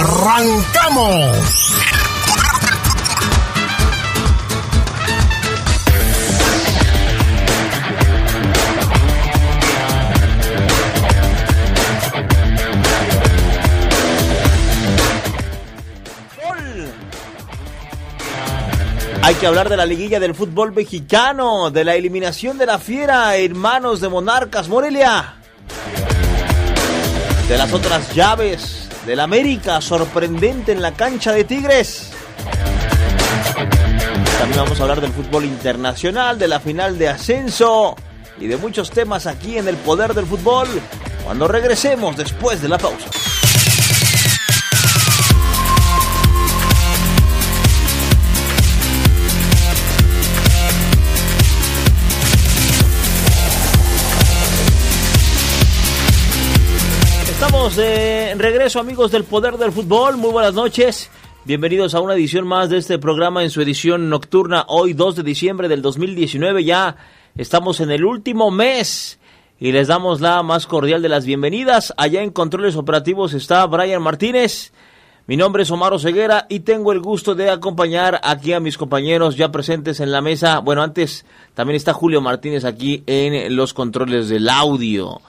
¡Arrancamos! Hay que hablar de la liguilla del fútbol mexicano, de la eliminación de la fiera, hermanos de Monarcas Morelia. De las otras llaves del América, sorprendente en la cancha de Tigres. También vamos a hablar del fútbol internacional, de la final de ascenso y de muchos temas aquí en el poder del fútbol cuando regresemos después de la pausa. Estamos de regreso amigos del Poder del Fútbol, muy buenas noches. Bienvenidos a una edición más de este programa en su edición nocturna, hoy 2 de diciembre del 2019. Ya estamos en el último mes y les damos la más cordial de las bienvenidas. Allá en controles operativos está Brian Martínez. Mi nombre es Omar Ceguera y tengo el gusto de acompañar aquí a mis compañeros ya presentes en la mesa. Bueno, antes también está Julio Martínez aquí en los controles del audio.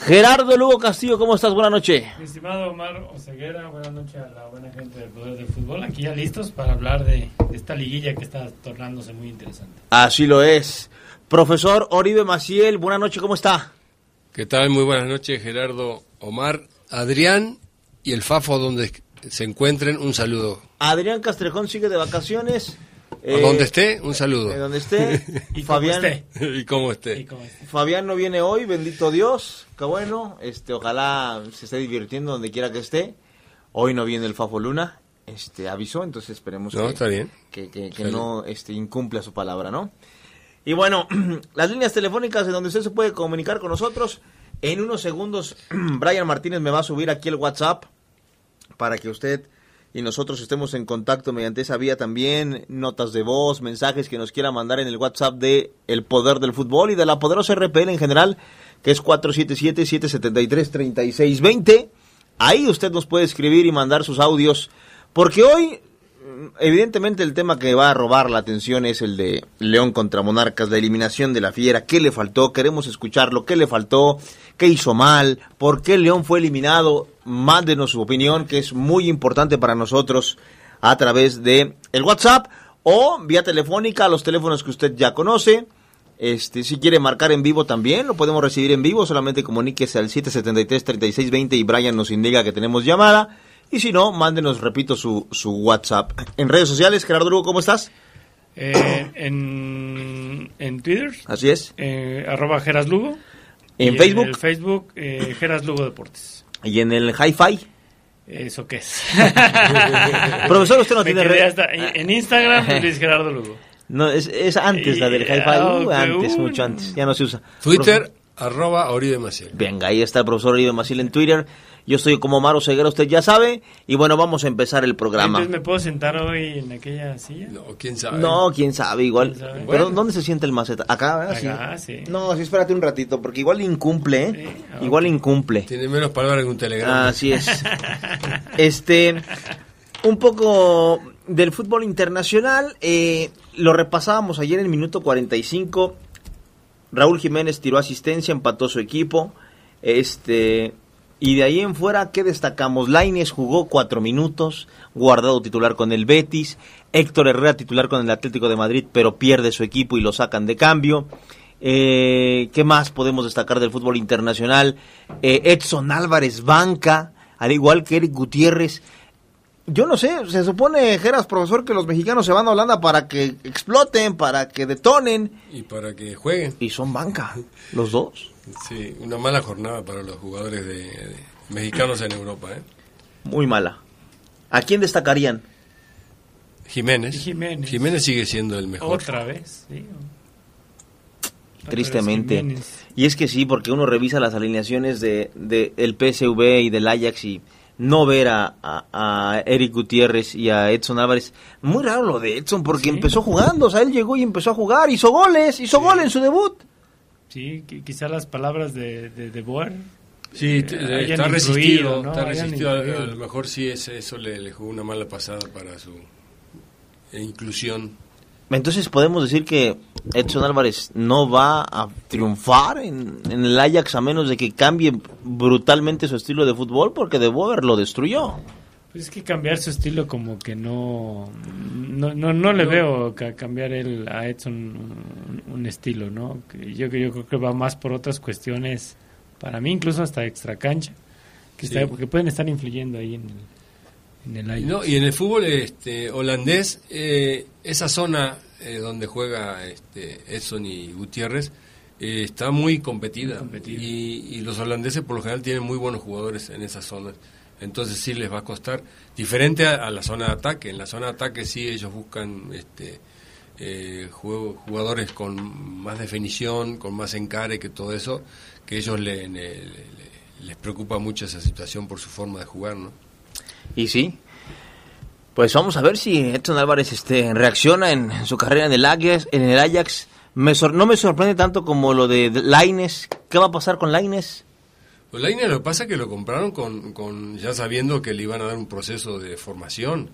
Gerardo Lugo Castillo, ¿cómo estás? Buenas noches. Mi estimado Omar Oseguera, buenas noches a la buena gente del Poder del Fútbol. Aquí ya listos para hablar de, esta liguilla que está tornándose muy interesante. Así lo es. Profesor Oribe Maciel, buenas noches, ¿cómo está? ¿Qué tal? Muy buenas noches, Gerardo, Omar, Adrián y el Fafo, donde se encuentren, un saludo. Adrián Castrejón sigue de vacaciones. Eh, donde esté, un saludo. Eh, donde esté. y Fabián. y cómo esté. Fabián no viene hoy, bendito Dios. Qué bueno. Este, ojalá se esté divirtiendo donde quiera que esté. Hoy no viene el Fafo Luna. Este, avisó, entonces esperemos no, que, está bien. que, no este, incumpla su palabra, ¿no? Y bueno, las líneas telefónicas en donde usted se puede comunicar con nosotros. En unos segundos, Brian Martínez me va a subir aquí el WhatsApp para que usted y nosotros estemos en contacto mediante esa vía también, notas de voz, mensajes que nos quiera mandar en el WhatsApp de El Poder del Fútbol y de la Poderosa RPL en general, que es 477-773-3620. Ahí usted nos puede escribir y mandar sus audios, porque hoy, evidentemente, el tema que va a robar la atención es el de León contra Monarcas, la eliminación de la fiera. ¿Qué le faltó? Queremos escucharlo. ¿Qué le faltó? ¿Qué hizo mal? ¿Por qué León fue eliminado? mándenos su opinión, que es muy importante para nosotros a través de el WhatsApp o vía telefónica a los teléfonos que usted ya conoce. Este, si quiere marcar en vivo también, lo podemos recibir en vivo, solamente comuníquese al 773-3620 y Brian nos indica que tenemos llamada. Y si no, mándenos, repito, su, su WhatsApp. En redes sociales, Gerardo Lugo, ¿cómo estás? Eh, en, en Twitter. Así es. Eh, arroba Geras Lugo. En Facebook. En Facebook, eh, Geras Lugo Deportes. ¿Y en el hi-fi? ¿Eso qué es? Profesor, usted no tiene red. En Instagram, Luis Gerardo Lugo. No, es, es antes la del hi-fi. Ah, uh, antes, mucho antes. Ya no se usa. Twitter, arroba Oribe Maciel. Venga, ahí está el profesor Oribe Maciel en Twitter. Yo estoy como Maro Ceguera, usted ya sabe. Y bueno, vamos a empezar el programa. Entonces, ¿me puedo sentar hoy en aquella silla? No, quién sabe. No, quién sabe, igual. Pero ¿dónde se siente el maceta? Acá, ¿verdad? Acá, sí. No, sí, espérate un ratito, porque igual incumple, ¿eh? Igual incumple. Tiene menos palabras que un telegrama. Así es. este, un poco del fútbol internacional. Eh, lo repasábamos ayer en el minuto 45. Raúl Jiménez tiró asistencia, empató su equipo. Este, y de ahí en fuera, ¿qué destacamos? Laines jugó cuatro minutos, guardado titular con el Betis, Héctor Herrera titular con el Atlético de Madrid, pero pierde su equipo y lo sacan de cambio. Eh, ¿Qué más podemos destacar del fútbol internacional? Eh, Edson Álvarez banca, al igual que Eric Gutiérrez. Yo no sé, se supone, Geras, profesor, que los mexicanos se van a Holanda para que exploten, para que detonen. Y para que jueguen. Y son banca, los dos. Sí, una mala jornada para los jugadores de, mexicanos en Europa. ¿eh? muy mala. ¿A quién destacarían? Jiménez. Jiménez. Jiménez sigue siendo el mejor. Otra vez, sí. Otra Tristemente. vez. Y es que sí, porque uno revisa las alineaciones de, de el PSV y del Ajax y no ver a, a- a Eric Gutiérrez y a Edson Álvarez. Muy raro lo de Edson, porque Sí. empezó jugando, o sea, él llegó y empezó a jugar, hizo goles, hizo gol en su debut. Sí, qui- quizá las palabras de, de, de Boer Sí, eh, hayan está resistido, ¿no? está Hayan resistido. A, lo mejor sí es, eso le, le jugó una mala pasada para su eh, inclusión. Entonces podemos decir que Edson Álvarez no va a triunfar en, en el Ajax a menos de que cambie brutalmente su estilo de fútbol, porque De Boer lo destruyó. Pues es que cambiar su estilo como que no no, no, no le No. veo ca- cambiar el, a Edson un, un estilo, ¿no? Que yo, yo creo que va más por otras cuestiones, para mí incluso hasta extra cancha, que, Sí. está- que pueden estar influyendo ahí en el, en el no, y en el fútbol este, holandés, eh, esa zona eh, donde juega este, Edson y Gutiérrez eh, está muy competida. Muy competida. Y, y los holandeses por lo general tienen muy buenos jugadores en esas zonas. Entonces sí les va a costar. Diferente a, la zona de ataque. En la zona de ataque sí ellos buscan este, eh, jugadores con más definición, con más encare que todo eso, que ellos le- les preocupa mucho esa situación por su forma de jugar, ¿no? Y sí. Pues vamos a ver si Edson Álvarez este, reacciona en, en su carrera en el Ajax. En el Ajax. Me sor- no me sorprende tanto como lo de Laines. ¿Qué va a pasar con Laines? Pues la línea lo que pasa que lo compraron con, con ya sabiendo que le iban a dar un proceso de formación,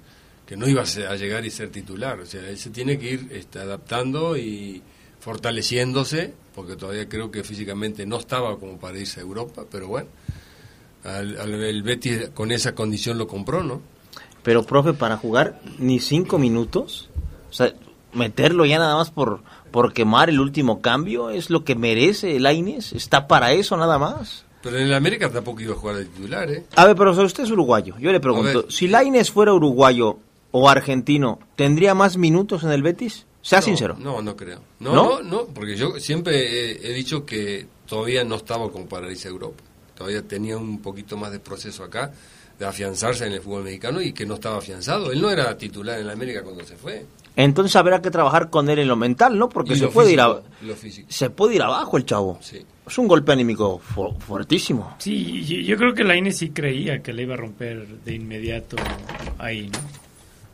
que no iba a, llegar y ser titular. O sea, él se tiene que ir este, adaptando y fortaleciéndose, porque todavía creo que físicamente no estaba como para irse a Europa, pero bueno, al, al- el Betis con esa condición lo compró, ¿no? Pero, profe, para jugar ni cinco minutos. O sea, meterlo ya nada más por, por quemar el último cambio es lo que merece Laines. Está para eso nada más. Pero en el América tampoco iba a jugar de titular, ¿eh? A ver, pero usted es uruguayo. Yo le pregunto, si Laines fuera uruguayo o argentino, ¿tendría más minutos en el Betis? Sea No, sincero. No, no creo. No, ¿No? no, no, porque yo siempre he, he dicho que todavía no estaba como para irse a Europa. Todavía tenía un poquito más de proceso acá, de afianzarse en el fútbol mexicano y que no estaba afianzado. Él no era titular en la América cuando se fue. Entonces habrá que trabajar con él en lo mental, ¿no? Porque Y se puede ir a, físico, lo físico. se puede ir abajo el chavo. Sí. Es un golpe anímico fu- fuertísimo. Sí, yo, yo creo que la INE sí creía que le iba a romper de inmediato ahí, ¿no?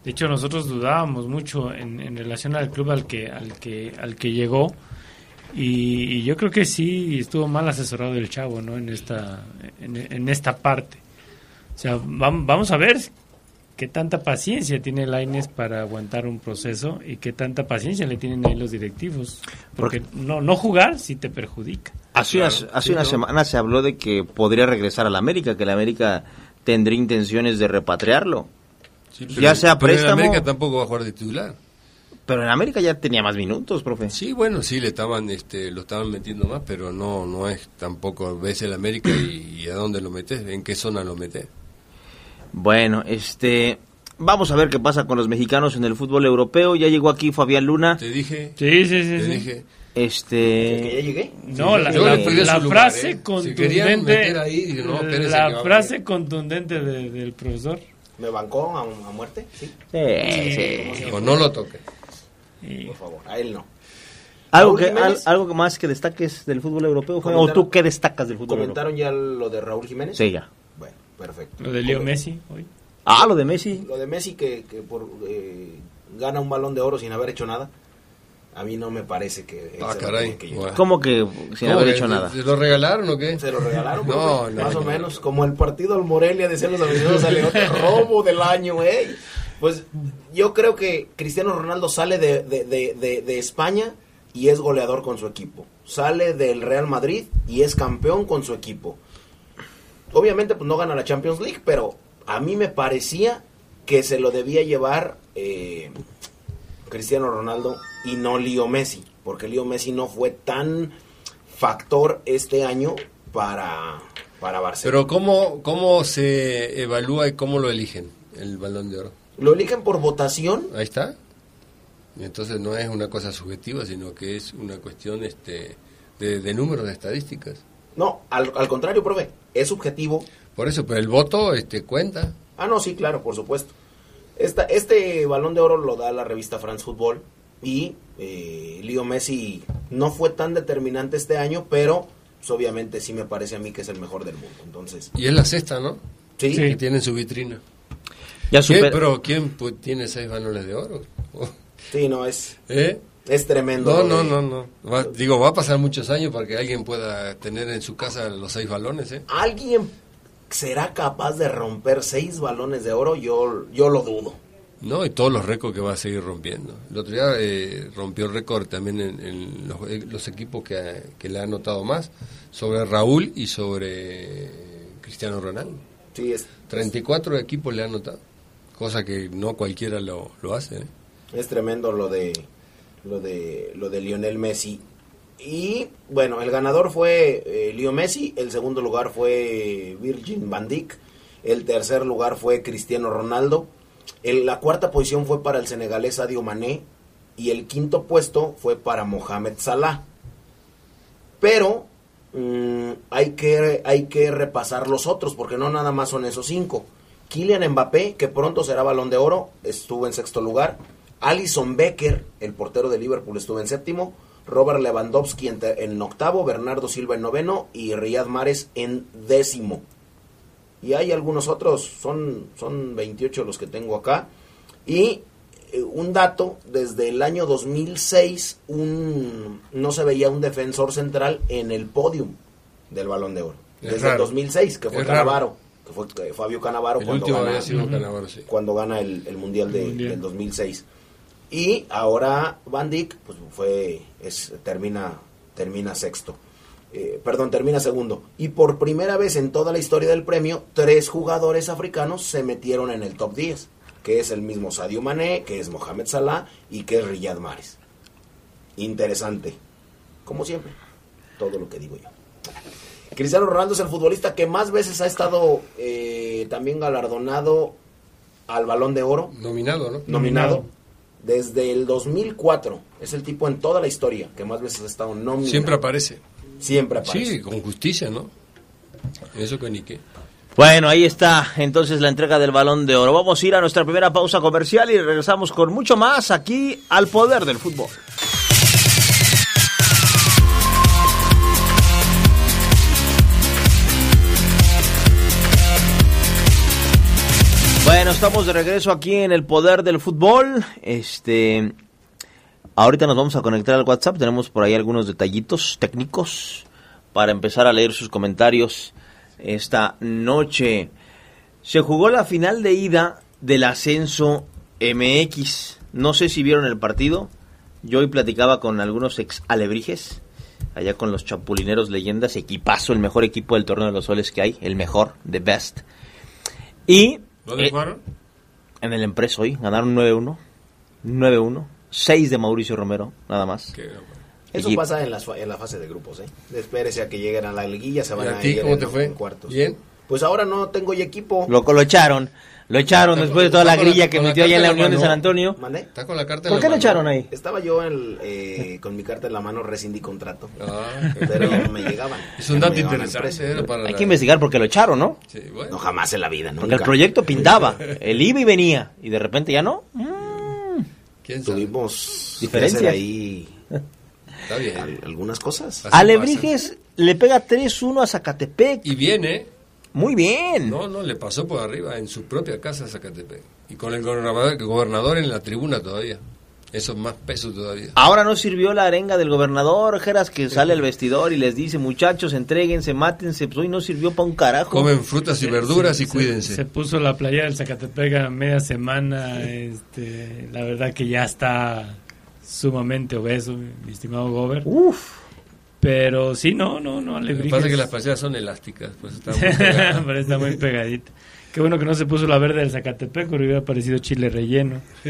De hecho, nosotros dudábamos mucho en, en relación al club al que al que al que llegó y, y yo creo que sí estuvo mal asesorado el chavo, ¿no? En esta en, en esta parte. O sea, vam- vamos a ver qué tanta paciencia tiene el Aines para aguantar un proceso y qué tanta paciencia le tienen ahí los directivos. Porque no, no jugar sí te perjudica. Hace, Claro, unas, hace sí, una ¿no? semana se habló de que podría regresar a la América, que la América tendría intenciones de repatriarlo. Sí, Ya sea pero en préstamo- América tampoco va a jugar de titular. Pero en América ya tenía más minutos, profe. Sí, bueno, sí, le estaban, este, lo estaban metiendo más, pero no, no es tampoco, ves el América y, y a dónde lo metes, en qué zona lo metes. Bueno, este... Vamos a ver qué pasa con los mexicanos en el fútbol europeo. Ya llegó aquí Fabián Luna. Te dije, Sí, sí, sí. te sí. dije. Este... llegué? No, la, lugar, frase ¿eh? Si contundente. meter ahí, dije, no, que la frase contundente de- del profesor. ¿Me bancó a, a muerte? Sí, Sí, sí. O no lo toques. Y- por favor. A él no. ¿Algo, que, al- ¿Algo más que destaques del fútbol europeo? Juan? ¿O tú qué destacas del fútbol europeo? ¿Comentaron ya lo de Raúl Jiménez? Sí, ya. Perfecto. lo de Leo Messi hoy. Ah, lo de Messi. Lo de Messi que, que por eh, gana un balón de oro sin haber hecho nada. A mí no me parece que Ah, caray. que. ¿Cómo que sin ¿Cómo haber que hecho nada? ¿Se lo regalaron o qué? Se lo regalaron, No, no, más o no. menos, como el partido al Morelia, decían los aficionados León, robo del año, ¿eh? Pues yo creo que Cristiano Ronaldo sale de, de, de, de- de España y es goleador con su equipo. Sale del Real Madrid y es campeón con su equipo. Obviamente, pues no gana la Champions League, pero a mí me parecía que se lo debía llevar eh, Cristiano Ronaldo y no Leo Messi, porque Leo Messi no fue tan factor este año para, para Barcelona. Pero ¿cómo, ¿cómo se evalúa y cómo lo eligen el balón de oro? Lo eligen por votación. Ahí está. Entonces no es una cosa subjetiva, sino que es una cuestión este, de, de números, de estadísticas. No, al, al contrario, profe, es subjetivo. Por eso, pero el voto este, cuenta. Ah, no, sí, claro, por supuesto. Esta, este balón de oro lo da la revista France Football y eh, Leo Messi no fue tan determinante este año, pero pues, obviamente sí me parece a mí que es el mejor del mundo. Entonces, Y es la sexta, ¿no? sí, Que tiene en su vitrina. Ya ¿Quién- super- pero ¿quién pues, tiene seis balones de oro? sí, no, es, ¿Eh? Es tremendo. No, no, no, no. Va- digo, va a pasar muchos años para que alguien pueda tener en su casa los seis balones, ¿eh? ¿Alguien será capaz de romper seis balones de oro? Yo, yo lo dudo. No, y todos los récords que va a seguir rompiendo. El otro día eh, rompió el récord también en, en los, eh, los equipos que, que le han anotado más, sobre Raúl y sobre Cristiano Ronaldo. Sí, es, 34 equipos le han anotado, cosa que no cualquiera lo, lo hace. ¿eh? es tremendo lo de lo de lo de Lionel Messi. Y bueno, el ganador fue eh, Leo Messi, el segundo lugar fue Virgin van Dijk, el tercer lugar fue Cristiano Ronaldo, la cuarta posición fue para el senegalés Sadio Mané y el quinto puesto fue para Mohamed Salah. Pero mm, hay, que, hay que repasar los otros, porque no nada más son esos cinco. Kylian Mbappé, que pronto será balón de oro, estuvo en sexto lugar. Alison Becker, el portero de Liverpool, estuvo en séptimo. Robert Lewandowski en, octavo, Bernardo Silva en noveno y Riyad Mahrez en décimo. Y hay algunos otros, son, son 28 los que tengo acá. Y eh, un dato, desde el año 2006 un, no se veía un defensor central en el podium del Balón de Oro. Es Desde el raro. 2006, que fue Es. Canavaro, que fue Fabio Canavaro El cuando gana, había sido Cannavaro, sí. cuando gana el, el Mundial, de, El Mundial. del 2006. Y ahora Van Dijk pues fue es, termina termina sexto. Eh, perdón, termina segundo. Y por primera vez en toda la historia del premio, tres jugadores africanos se metieron en el top 10, que es el mismo Sadio Mané, que es Mohamed Salah y que es Riyad Mahrez. Interesante. Como siempre, todo lo que digo yo. Cristiano Ronaldo es el futbolista que más veces ha estado eh, también galardonado al Balón de Oro Nominado, ¿no? nominado desde el 2004. Es el tipo en toda la historia que más veces ha estado nominado. Siempre aparece. Siempre aparece. Sí, con justicia, ¿no? Eso que ni qué. Bueno, ahí está entonces la entrega del balón de oro. Vamos a ir a nuestra primera pausa comercial y regresamos con mucho más aquí al poder del fútbol. Bueno, estamos de regreso aquí en el poder del fútbol. Este, ahorita nos vamos a conectar al WhatsApp. Tenemos por ahí algunos detallitos técnicos para empezar a leer sus comentarios esta noche. Se jugó la final de ida del ascenso MX. No sé si vieron el partido. Yo hoy platicaba con algunos ex alebrijes, allá con los chapulineros leyendas, equipazo, el mejor equipo del torneo de los soles que hay, el mejor, the best. Y ¿Dónde eh, jugaron? en el Empresa hoy ganaron 9-1, 9-1, 6 de Mauricio Romero, nada más. Qué bueno. Eso Equip- pasa en, las fa- en la fase de grupos, ¿eh? Espérese a que lleguen a la liguilla, se ¿Y van a a, ti ir cómo en- te fue? en cuartos. ¿Bien? Pues ahora no tengo ya equipo. Lo, lo echaron, lo echaron Está después de toda la grilla que metió allá en la Unión de. San Antonio. ¿Mandé? ¿Está con la carta ¿Por la qué lo echaron ahí? Estaba yo en- eh, con mi carta en la mano, rescindí contrato. Ah, Pero no me llegaban. Es un no dato interesante. era para Hay la- que investigar porque lo echaron, ¿no? Sí, bueno. No, jamás en la vida, Porque nunca. el proyecto pintaba, el iba y venía, y de repente ya no. Mm, ¿Quién sabe? Tuvimos hacer ahí Está bien. al- algunas cosas. Así Alebrijes le pega 3-1 a Zacatepec. Y viene, Muy bien. no, no, le pasó por arriba en su propia casa a Zacatepec. Y con el gobernador, el gobernador en la tribuna todavía. Eso es más peso todavía. Ahora no sirvió la arenga del gobernador, Geras, que sale al vestidor y les dice, muchachos, entréguense, mátense. Pues hoy no sirvió para un carajo. Comen frutas y verduras y Se- cuídense. Se puso la playa del Zacatepec a media semana. Este, la verdad que ya está sumamente obeso, mi estimado Gober. Uf. Pero sí, no, no, no, Lo que Alebrijes. pasa es que las playeras son elásticas, pues está muy pegada. Pero está muy pegadita. Qué bueno que no se puso la verde del Zacatepec, porque hubiera parecido chile relleno.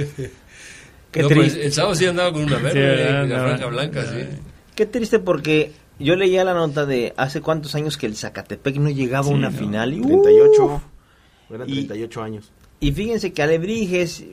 Qué No, pues, el sábado sí andaba con una Sí, verde ¿verdad? y la franja blanca, sí. Qué triste porque yo leía la nota de hace cuántos años que el Zacatepec no llegaba a Sí, una no. final. Y, 38. uf. Eran Y- 38 años. Y fíjense que Alebrijes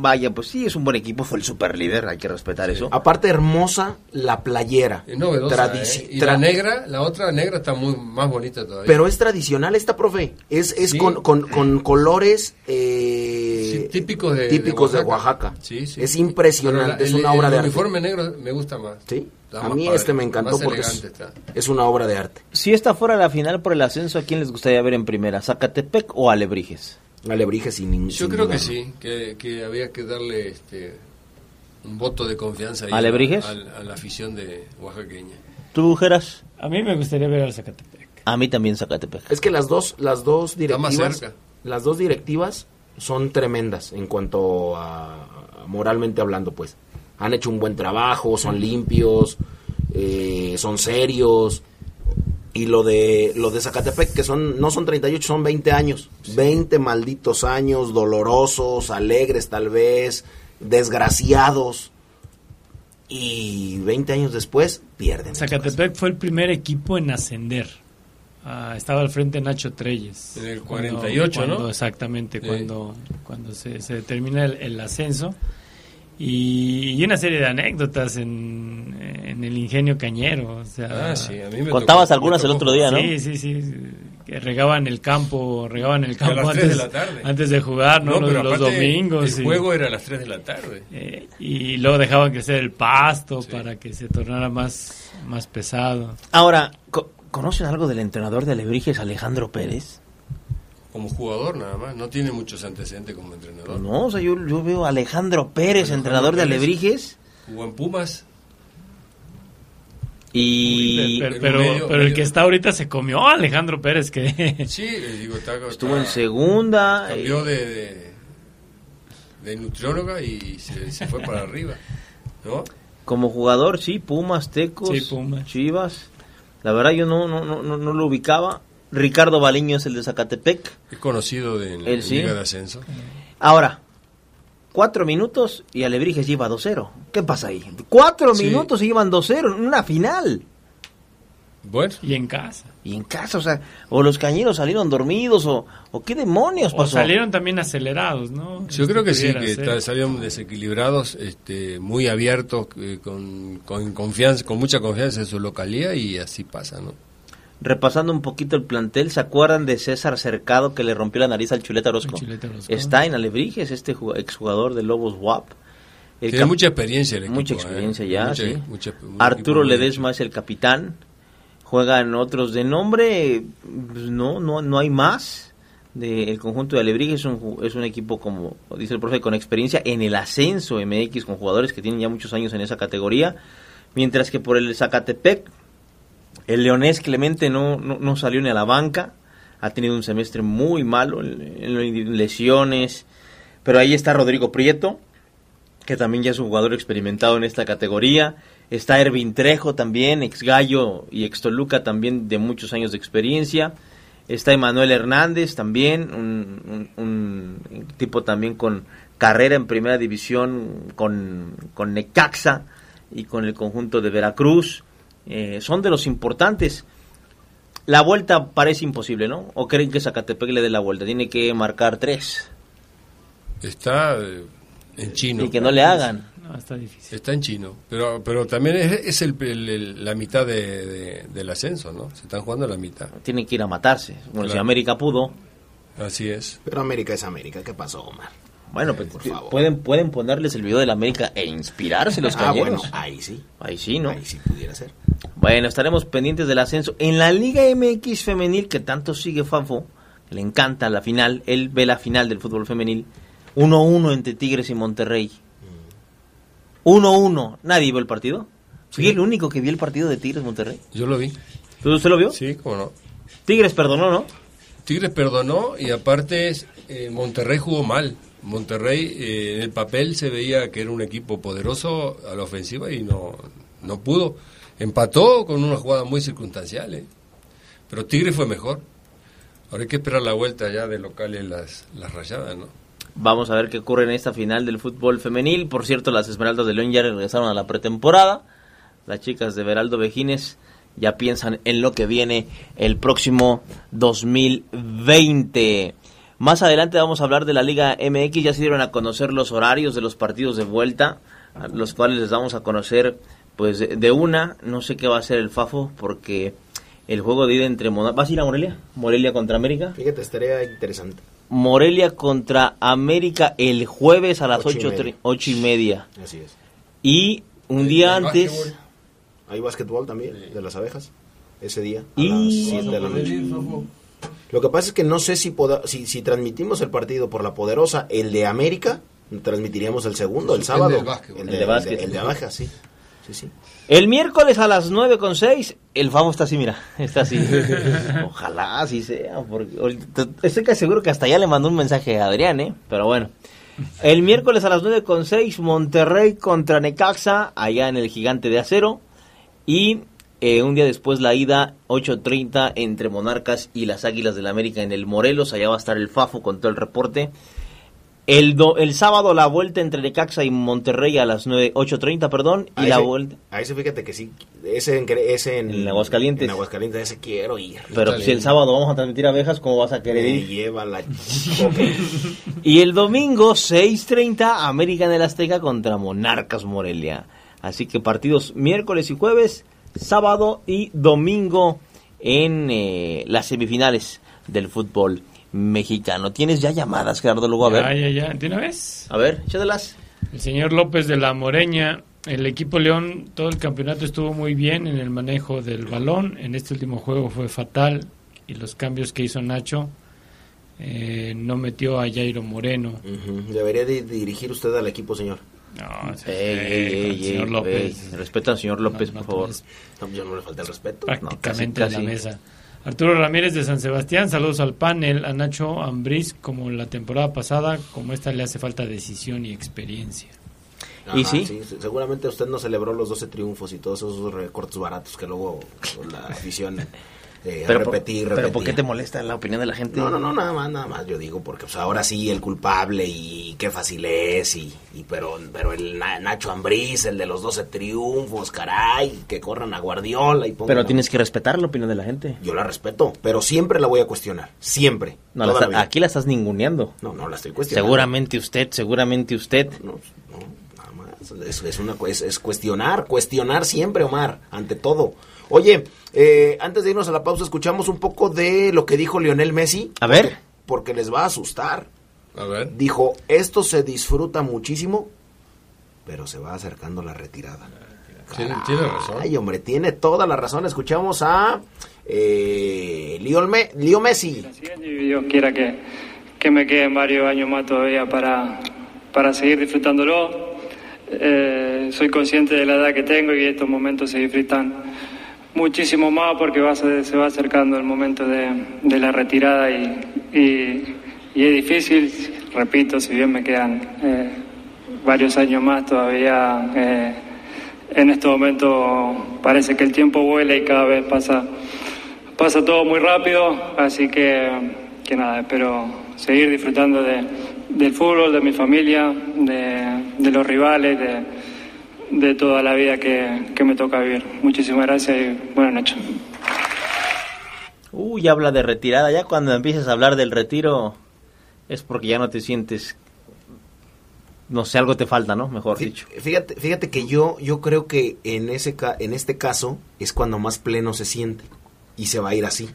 vaya, pues sí, es un buen equipo, fue el super líder, hay que respetar eso. Aparte hermosa la playera. Es novedosa, Tradici- ¿eh? Y tra- la negra, la otra negra está muy más bonita todavía. Pero es tradicional esta, profe. Es, es Sí. con, con, con colores eh, Sí, típicos de, típicos de de Oaxaca. Sí, sí. Es impresionante, la- es el- una obra el de arte. uniforme negro me gusta más. Sí, a mí padre, este me encantó porque es, es una obra de arte. Si esta fuera la final por el ascenso, ¿a quién les gustaría ver en primera? ¿Zacatepec o Alebrijes? Alebrije sin ningún Yo creo que sí, que, que había que darle este un voto de confianza ahí ¿Alebrijes? a, a la afición de oaxaqueña. ¿Tú, Geras? A mí me gustaría ver al Zacatepec. A mí también Zacatepec. Es que las dos, las dos Está más directivas, cerca. las dos directivas son tremendas en cuanto a, a moralmente hablando, pues. Han hecho un buen trabajo, son limpios, eh, son serios. Y lo de lo de Zacatepec, que son no son 38, son 20 años. 20 malditos años, dolorosos, alegres tal vez, desgraciados. Y 20 años después pierden. Zacatepec fue el primer equipo en ascender. Ah, estaba al frente Nacho Treyes. En el Cuando- 48, ¿no? cuando- Exactamente, Sí. cuando, cuando se, se determina el, el ascenso. Y, y una serie de anécdotas en, en el ingenio cañero. O sea, Ah, sí, a mí me Contabas tocó- algunas me el otro día, ¿no? Sí, sí, sí. Que regaban el campo, regaban el a las campo antes de la tarde. antes de jugar, ¿no? No, los, pero los aparte, domingos. El y- juego era a las 3 de la tarde. eh, y luego dejaban crecer el pasto Sí. para que se tornara más, más pesado. Ahora, co- ¿conocen algo del entrenador de Alebrijes, Alejandro Pérez? Como jugador nada más, no tiene muchos antecedentes como entrenador. No, o sea, yo, yo veo a Alejandro Pérez, Alejandro entrenador de. Alebrijes, Jugó en Pumas. y pero, pero, medio- pero el medio- que está ahorita se comió a Alejandro Pérez, que Sí, les digo, está, estuvo en segunda. Cambió eh, de, de, de nutrióloga y se, se fue para arriba. ¿No? Como jugador, sí, Pumas, Tecos, Sí, Pumas. Chivas. La verdad yo no, no, no, no, no lo ubicaba. Ricardo Baliño es el de Zacatepec. Es conocido de en la sí. Liga de Ascenso. Ahora, cuatro minutos y Alebrijes lleva 2-0. ¿Qué pasa ahí? Cuatro Sí. minutos y llevan 2-0 en una final. Bueno, y en casa. Y en casa, o sea, o los cañeros salieron dormidos o, o qué demonios O pasó. salieron también acelerados, ¿no? yo Este creo que sí, que está- salieron desequilibrados, este, muy abiertos, eh, con, con confianza, con mucha confianza en su localía y así pasa, ¿no? Repasando un poquito el plantel, ¿se acuerdan de César Cercado que le rompió la nariz al Chuleta Orozco? Al Chuleta Orozco. Está en Alebrijes, este ju- exjugador de Lobos WAP. El Tiene mucha experiencia el equipo. mucha ¿eh? experiencia ya, Mucha- sí. mucha- un Arturo Ledesma es el capitán. Juegan otros de nombre, pues no, no, no hay más. del conjunto de Alebrijes es un, es un equipo, como dice el profe, con experiencia en el ascenso MX, con jugadores que tienen ya muchos años en esa categoría. Mientras que por el Zacatepec, el Leonés Clemente no, no, no salió ni a la banca. Ha tenido un semestre muy malo en, lesiones. Pero ahí está Rodrigo Prieto, que también ya es un jugador experimentado en esta categoría. Está Ervin Trejo también, ex Gallo y ex Toluca también de muchos años de experiencia. Está Emanuel Hernández también, un, un- un tipo también con carrera en primera división con, con Necaxa y con el conjunto de Veracruz. Eh, son de los importantes. La vuelta parece imposible, ¿no? ¿O creen que Zacatepec le dé la vuelta? Tiene que marcar tres Está eh, en chino. y que no le hagan. No, está difícil. Está en chino, pero pero también es, es el, el- el- la mitad de, de- del ascenso, ¿no? Se están jugando la mitad. Tienen que ir a matarse. Bueno, si. América pudo, Así es. Pero América es América. ¿Qué pasó, Omar? Bueno, pues por favor. pueden, pueden ponerles el video de la América e inspirarse los ah, bueno, ahí sí. Ahí sí, ¿no? Ahí sí pudiera ser. Bueno, estaremos pendientes del ascenso. En la Liga MX femenil, que tanto sigue Fafo, le encanta la final, él ve la final del fútbol femenil, 1-1 entre Tigres y Monterrey. 1-1. ¿Nadie vio el partido? Fui el único que vio el partido de Tigres-Monterrey. Yo lo vi. ¿Tú usted lo vio? Sí, cómo no. Tigres perdonó, ¿no? Tigres perdonó y aparte eh, Monterrey jugó mal. Monterrey eh, en el papel se veía que era un equipo poderoso a la ofensiva y no, no pudo. Empató con una jugada muy circunstancial, ¿eh? pero Tigres fue mejor. Ahora hay que esperar la vuelta ya de locales las, las rayadas, ¿no? Vamos a ver qué ocurre en esta final del fútbol femenil. Por cierto, las Esmeraldas de León ya regresaron a la pretemporada. Las chicas de Veraldo Vejines ya piensan en lo que viene el próximo 2020. Más adelante vamos a hablar de la Liga MX. Ya se dieron a conocer los horarios de los partidos de vuelta, los cuales les vamos a conocer, pues, de, de una. No sé qué va a ser el FAFO, porque el juego de ida entre... Mona- ¿Vas a ir a Morelia? Morelia contra América. Fíjate, estaría interesante. Morelia contra América el jueves a las Ocho y 8 media. ocho y media. Así es. Y un día El antes... básquetbol. Hay básquetbol también, de las abejas, ese día, a Y- las 7 de la noche. Lo que pasa es que no sé si, poda- si, si transmitimos el partido por la poderosa, el de América, transmitiríamos el segundo, el sábado. El El de, básquet. el de abejas, sí. Sí, sí. El miércoles a las 9 con 6, el FAMO está así, mira, está así. Ojalá así sea, porque estoy casi seguro que hasta ya le mandó un mensaje a Adrián, ¿eh? Pero bueno. El miércoles a las 9 con 6, Monterrey contra Necaxa, allá en el Gigante de Acero. Y eh, un día después la ida, 8.30, entre Monarcas y las Águilas del América en el Morelos. Allá va a estar el FAFO con todo el reporte. El, do- el sábado la vuelta entre Necaxa y Monterrey a las 9, 8.30, perdón. Y la vuelta... A ese fíjate que sí, ese en, ese en, En Aguascalientes. En Aguascalientes, ese quiero ir. Pero si el bien. sábado vamos a transmitir abejas, ¿cómo vas a querer Me ir? lleva la... Y el domingo, 6.30, América en el Azteca contra Monarcas Morelia. Así que partidos miércoles y jueves, sábado y domingo en eh, las semifinales del fútbol mexicano. ¿Tienes ya llamadas, Gerardo Lugo? A Ya, ver, ya, ya. ¿De una vez? a ver, échatelas. El señor López de la Moreña, el equipo León, todo el campeonato estuvo muy bien en el manejo del balón. En este último juego fue fatal y los cambios que hizo Nacho eh, no metió a Jairo Moreno. Debería de dirigir usted al equipo, señor. No, Ey, ey, señor López. ey, respeta al señor López, No, no por favor. No, yo no le falta el respeto. prácticamente No, en casi, la casi. mesa. Arturo Ramírez de San Sebastián, saludos al panel, a Nacho Ambriz, como la temporada pasada, como esta le hace falta decisión y experiencia. ¿Y sí? Seguramente usted no celebró los 12 triunfos y todos esos recortes baratos que luego la afición eh, Pero, por- repetir, pero repetir. ¿por qué te molesta la opinión de la gente? No, no, no, nada más, nada más. Yo digo porque pues, ahora sí el culpable y qué fácil es y, y pero pero el Na- Nacho Ambriz, el de los 12 triunfos, caray, que corran a Guardiola y pongan Pero tienes que respetar la opinión de la gente. Yo la respeto, pero siempre la voy a cuestionar, siempre. No, la toda está- la vida. aquí la estás ninguneando. No, no la estoy cuestionando. Seguramente usted, seguramente usted. No, no, nada más. Es, es una, es, es cuestionar, cuestionar siempre, Omar, ante todo. Oye, eh, antes de irnos a la pausa, escuchamos un poco de lo que dijo Lionel Messi. A ver. Porque, porque les va a asustar. A ver. Dijo, esto se disfruta muchísimo, pero se va acercando la retirada. Tiene, tiene razón. Ay, hombre, tiene toda la razón. Escuchamos a eh, Leo, Me- Leo Messi. Y Dios quiera que, que me queden varios años más todavía para, para seguir disfrutándolo. Eh, soy consciente de la edad que tengo y estos momentos se disfrutan muchísimo más porque va, se, va acercando el momento de, de la retirada y, y- y es difícil, repito, si bien me quedan eh, varios años más todavía. eh, en este momento parece que el tiempo vuela y cada vez pasa pasa todo muy rápido, así que, que nada, espero seguir disfrutando de, del fútbol, de mi familia, de, de los rivales, de, de toda la vida que, que me toca vivir. Muchísimas gracias y buenas noches. Uy, habla de retirada. Ya cuando empieces a hablar del retiro es porque ya no te sientes... No sé, algo te falta, ¿no? Mejor Fí- dicho. Fíjate, fíjate que yo, yo creo que en, ese, ca- en este caso es cuando más pleno se siente y se va a ir así.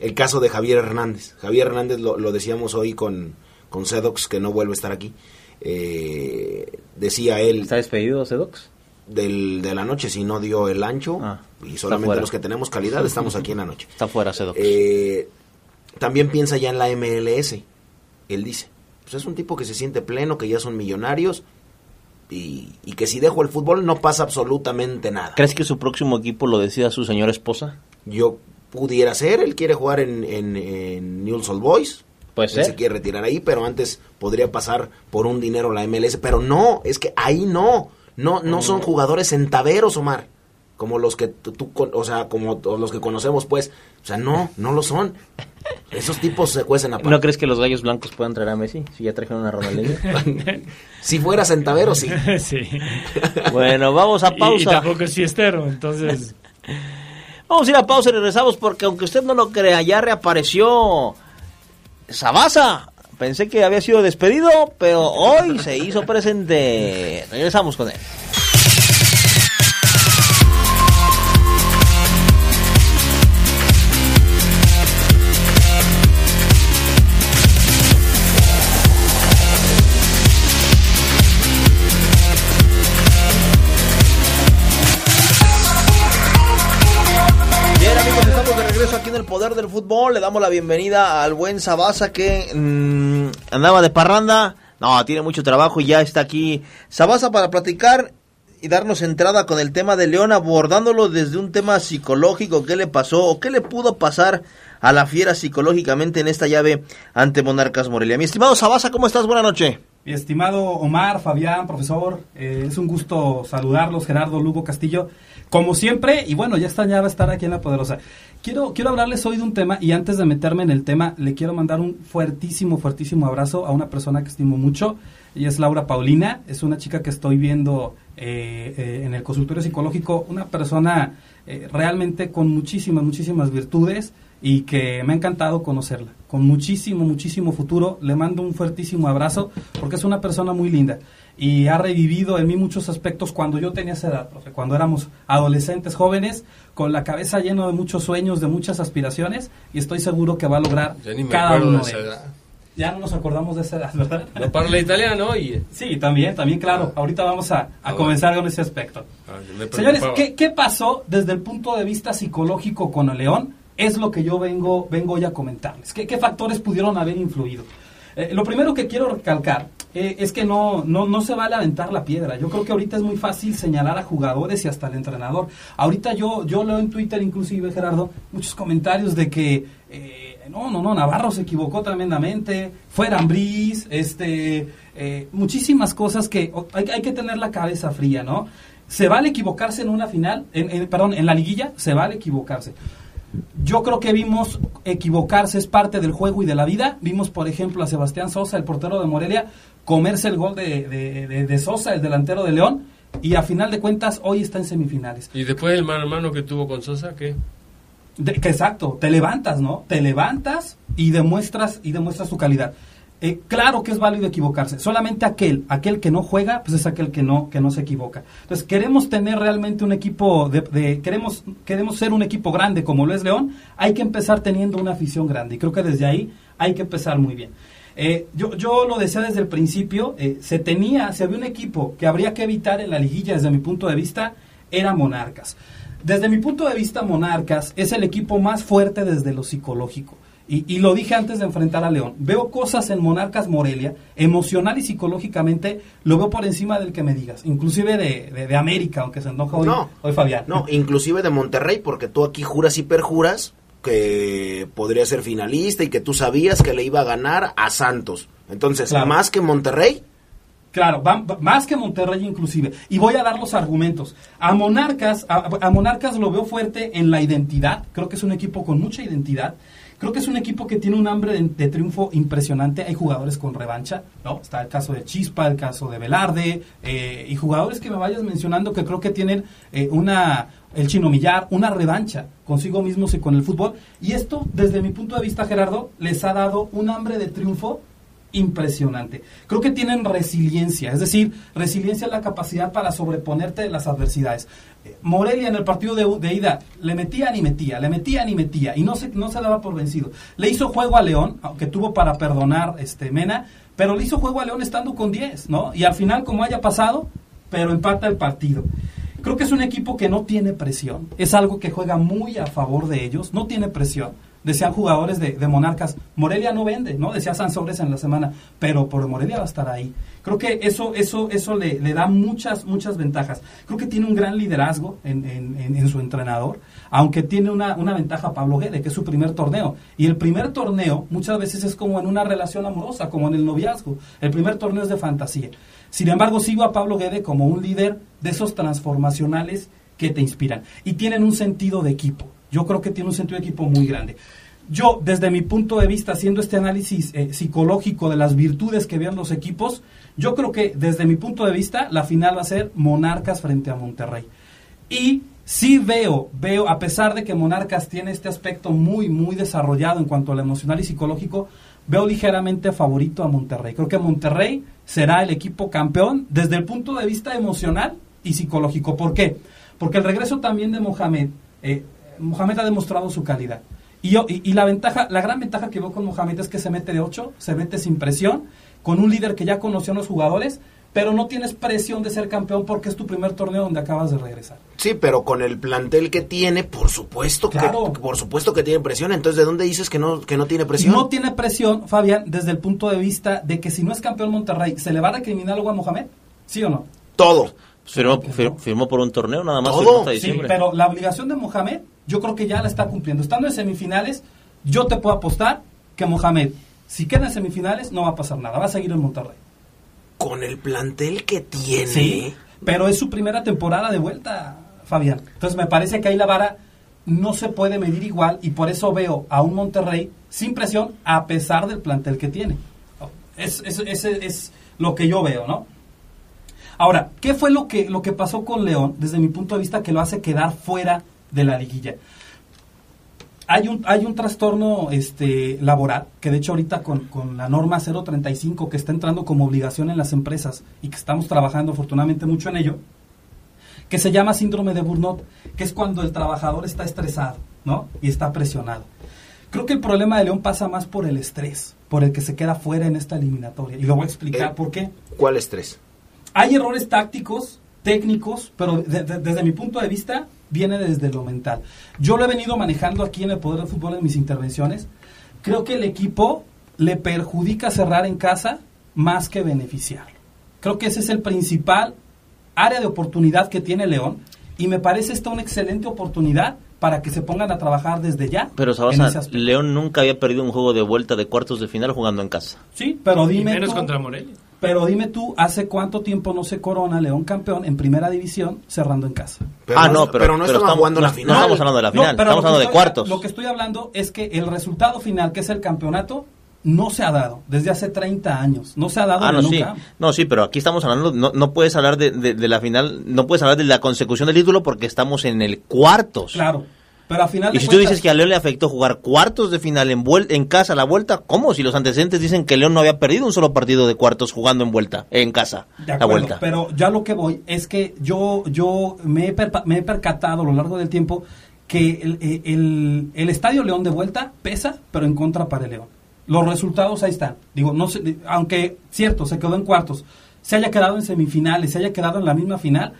El caso de Javier Hernández. Javier Hernández lo, lo decíamos hoy con, con Sedox, que no vuelve a estar aquí. Eh, decía él ¿Está despedido, Sedox? del, de la noche, si no dio el ancho, Ah, y solamente los que tenemos calidad estamos aquí en la noche. Está fuera, Sedox. Eh, también piensa ya en la MLS. Él dice, pues es un tipo que se siente pleno, que ya son millonarios y, y que si dejo el fútbol no pasa absolutamente nada. ¿Crees que su próximo equipo lo decida su señora esposa? Yo pudiera ser, él quiere jugar en, en, en Newell's Old Boys. Puede Él se quiere retirar ahí, pero antes podría pasar por un dinero la MLS. Pero no, es que ahí no. No, no son jugadores centaveros, Omar. Como los que tú, tú o sea, como los que conocemos, pues. O sea, no, no lo son. Esos tipos se cuecen aparte. ¿No crees que los gallos blancos puedan traer a Messi? Si ya trajeron a Ronaldinho. Si fuera centavero, sí. sí. bueno, vamos a Y- Y, pausa. tampoco es fiestero, entonces... Vamos a ir a pausa y regresamos porque aunque usted no lo crea, ya reapareció Sabasa. Pensé que había sido despedido, pero hoy se hizo presente. Regresamos con él. Poder del Fútbol. Le damos la bienvenida al buen Sabasa que mm, andaba de parranda. No, tiene mucho trabajo y ya está aquí Sabasa para platicar y darnos entrada con el tema de León, abordándolo desde un tema psicológico, qué le pasó o qué le pudo pasar a la fiera psicológicamente en esta llave ante Monarcas Morelia. Mi estimado Sabasa, ¿cómo estás? Buenas noches. Mi estimado Omar, Fabián, profesor, eh, es un gusto saludarlos, Gerardo Lugo Castillo, como siempre, y bueno, ya extrañaba estar aquí en La Poderosa. Quiero, quiero hablarles hoy de un tema, y antes de meterme en el tema, le quiero mandar un fuertísimo, fuertísimo abrazo a una persona que estimo mucho, ella es Laura Paulina, es una chica que estoy viendo eh, eh, en el consultorio psicológico, una persona eh, realmente con muchísimas, muchísimas virtudes, y que me ha encantado conocerla. Con muchísimo, muchísimo futuro. Le mando un fuertísimo abrazo porque es una persona muy linda y ha revivido en mí muchos aspectos cuando yo tenía esa edad, profe, cuando éramos adolescentes jóvenes, con la cabeza llena de muchos sueños, de muchas aspiraciones y estoy seguro que va a lograr Ya ni me cada uno de ellos. Ya no nos acordamos de esa edad, ¿verdad? No parla italiano y... Sí, también, también, claro. Ahorita vamos a, a Ah, comenzar con ese aspecto. Ah, Señores. ¿qué, qué pasó desde el punto de vista psicológico con el León? Es lo que yo vengo, vengo hoy a comentarles. ¿Qué, qué factores pudieron haber influido? Eh, lo primero que quiero recalcar eh, es que no, no, no se vale aventar la piedra. Yo creo que ahorita es muy fácil señalar a jugadores y hasta al entrenador. Ahorita yo, yo leo en Twitter inclusive, Gerardo, muchos comentarios de que eh, no, no, no, Navarro se equivocó tremendamente, fuera Ambriz, este, eh, muchísimas cosas que hay, hay que tener la cabeza fría, ¿no? Se vale equivocarse en una final, en, en- perdón, en la liguilla, se vale equivocarse. Yo creo que vimos equivocarse, es parte del juego y de la vida. Vimos, por ejemplo, a Sebastián Sosa, el portero de Morelia, comerse el gol de, de- de- de Sosa, el delantero de León, y a final de cuentas hoy está en semifinales. Y después el mano a mano que tuvo con Sosa, ¿qué? De- que exacto, te levantas, ¿no? Te levantas y demuestras y demuestras tu calidad. Eh, claro que es válido equivocarse. Solamente aquel, aquel que no juega, pues es aquel que no, que no se equivoca. Entonces queremos tener realmente un equipo de, de- queremos, queremos ser un equipo grande como lo es León. Hay que empezar teniendo una afición grande y creo que desde ahí hay que empezar muy bien. Eh, yo, yo lo decía desde el principio, eh, se tenía, si había un equipo que habría que evitar en la liguilla desde mi punto de vista, era Monarcas. Desde mi punto de vista, Monarcas es el equipo más fuerte desde lo psicológico. Y, y lo dije antes de enfrentar a León. Veo cosas en Monarcas Morelia, emocional y psicológicamente, lo veo por encima del que me digas. Inclusive de, de- de América, aunque se enoja hoy, No. hoy Fabián. No, inclusive de Monterrey, porque tú aquí juras y perjuras que podría ser finalista y que tú sabías que le iba a ganar a Santos. Entonces, Claro. más que Monterrey, Claro, va- va- más que Monterrey inclusive. Y voy a dar los argumentos. A Monarcas, a, a Monarcas lo veo fuerte en la identidad. Creo que es un equipo con mucha identidad. Creo que es un equipo que tiene un hambre de, de triunfo impresionante. Hay jugadores con revancha, ¿no? Está el caso de Chispa, el caso de Velarde, eh, y jugadores que me vayas mencionando que creo que tienen eh, una, el Chino Millar, una revancha consigo mismos y con el fútbol. Y esto, desde mi punto de vista, Gerardo, les ha dado un hambre de triunfo impresionante. Creo que tienen resiliencia, es decir, resiliencia es la capacidad para sobreponerte de las adversidades. Eh, Morelia en el partido de, de ida le metían y metía, le metían y metía y no se, no se daba por vencido. Le hizo juego a León, aunque tuvo para perdonar este Mena, pero le hizo juego a León estando con 10, ¿no? Y al final, como haya pasado, pero empata el partido. Creo que es un equipo que no tiene presión, es algo que juega muy a favor de ellos, no tiene presión. Decían jugadores de, de Monarcas, Morelia no vende, ¿no? Decía Sansores en la semana, pero por Morelia va a estar ahí. Creo que eso, eso, eso le, le da muchas, muchas ventajas. Creo que tiene un gran liderazgo en, en- en- su entrenador, aunque tiene una, una ventaja Pablo Guede, que es su primer torneo. Y el primer torneo muchas veces es como en una relación amorosa, como en el noviazgo. El primer torneo es de fantasía. Sin embargo, sigo a Pablo Guede como un líder de esos transformacionales que te inspiran. Y tienen un sentido de equipo. Yo creo que tiene un sentido de equipo muy grande. Yo, desde mi punto de vista, haciendo este análisis eh, psicológico de las virtudes que vean los equipos, yo creo que desde mi punto de vista, la final va a ser Monarcas frente a Monterrey. Y sí veo, veo, a pesar de que Monarcas tiene este aspecto muy, muy desarrollado en cuanto al emocional y psicológico, veo ligeramente favorito a Monterrey. Creo que Monterrey será el equipo campeón desde el punto de vista emocional y psicológico. ¿Por qué? Porque el regreso también de Mohamed, eh, Mohamed ha demostrado su calidad. Y, yo, y, y la ventaja, la gran ventaja que veo con Mohamed es que se mete de 8, se mete sin presión, con un líder que ya conoció a los jugadores, pero no tienes presión de ser campeón porque es tu primer torneo donde acabas de regresar. Sí, pero con el plantel que tiene, por supuesto Claro. que por supuesto que tiene presión. Entonces, ¿de dónde dices que no que no tiene presión? No tiene presión, Fabián, desde el punto de vista de que si no es campeón Monterrey, ¿se le va a recriminar algo a Mohamed? ¿Sí o no? Todo. Firmó, fir- firmó por un torneo nada más. Todo. Sí, pero la obligación de Mohamed, yo creo que ya la está cumpliendo. Estando en semifinales, yo te puedo apostar que Mohamed, si queda en semifinales, no va a pasar nada, va a seguir en Monterrey. Con el plantel que tiene. Sí, pero es su primera temporada de vuelta, Fabián. Entonces me parece que ahí la vara no se puede medir igual y por eso veo a un Monterrey sin presión a pesar del plantel que tiene. Es, es, es- es lo que yo veo, ¿no? Ahora, ¿qué fue lo que, lo que pasó con León desde mi punto de vista que lo hace quedar fuera de la liguilla? Hay un, hay un trastorno este, laboral, que de hecho ahorita con, con la norma 035 que está entrando como obligación en las empresas y que estamos trabajando afortunadamente mucho en ello, que se llama síndrome de burnout, que es cuando el trabajador está estresado, ¿no? Y está presionado. Creo que el problema de León pasa más por el estrés, por el que se queda fuera en esta eliminatoria. Y lo voy a explicar Eh, por qué. ¿Cuál estrés? Hay errores tácticos, técnicos, pero de- de- desde mi punto de vista viene desde lo mental. Yo lo he venido manejando aquí en el Poder del Fútbol en mis intervenciones. Creo que el equipo le perjudica cerrar en casa más que beneficiarlo. Creo que ese es el principal área de oportunidad que tiene León y me parece esta una excelente oportunidad para que se pongan a trabajar desde ya. Pero en Sabasa. León nunca había perdido un juego de vuelta de cuartos de final jugando en casa. Sí, pero Y dime menos tú- contra Morelia. Pero dime tú, ¿hace cuánto tiempo no se corona León campeón en primera división cerrando en casa? Pero ah, no, pero, pero no estamos, jugando la final. No estamos hablando de la No, final, pero estamos hablando de estoy- cuartos. Lo que estoy hablando es que el resultado final, que es el campeonato, no se ha dado desde hace 30 años. No se ha dado Ah, no, sí. nunca. No, sí, pero aquí estamos hablando, no, no puedes hablar de, de- de la final, no puedes hablar de la consecución del título porque estamos en el cuartos. Claro. Pero a final Y si tú cuentas- dices que a León le afectó jugar cuartos de final en, vuel- en casa la vuelta, ¿cómo? Si los antecedentes dicen que León no había perdido un solo partido de cuartos jugando en vuelta, en casa, De la acuerdo, vuelta. pero ya lo que voy es que yo, yo me, he me he percatado a lo largo del tiempo que el, el- el- el Estadio León de vuelta pesa, pero en contra para el León. Los resultados ahí están. Digo, no sé, aunque cierto, se quedó en cuartos, se haya quedado en semifinales, se haya quedado en la misma final,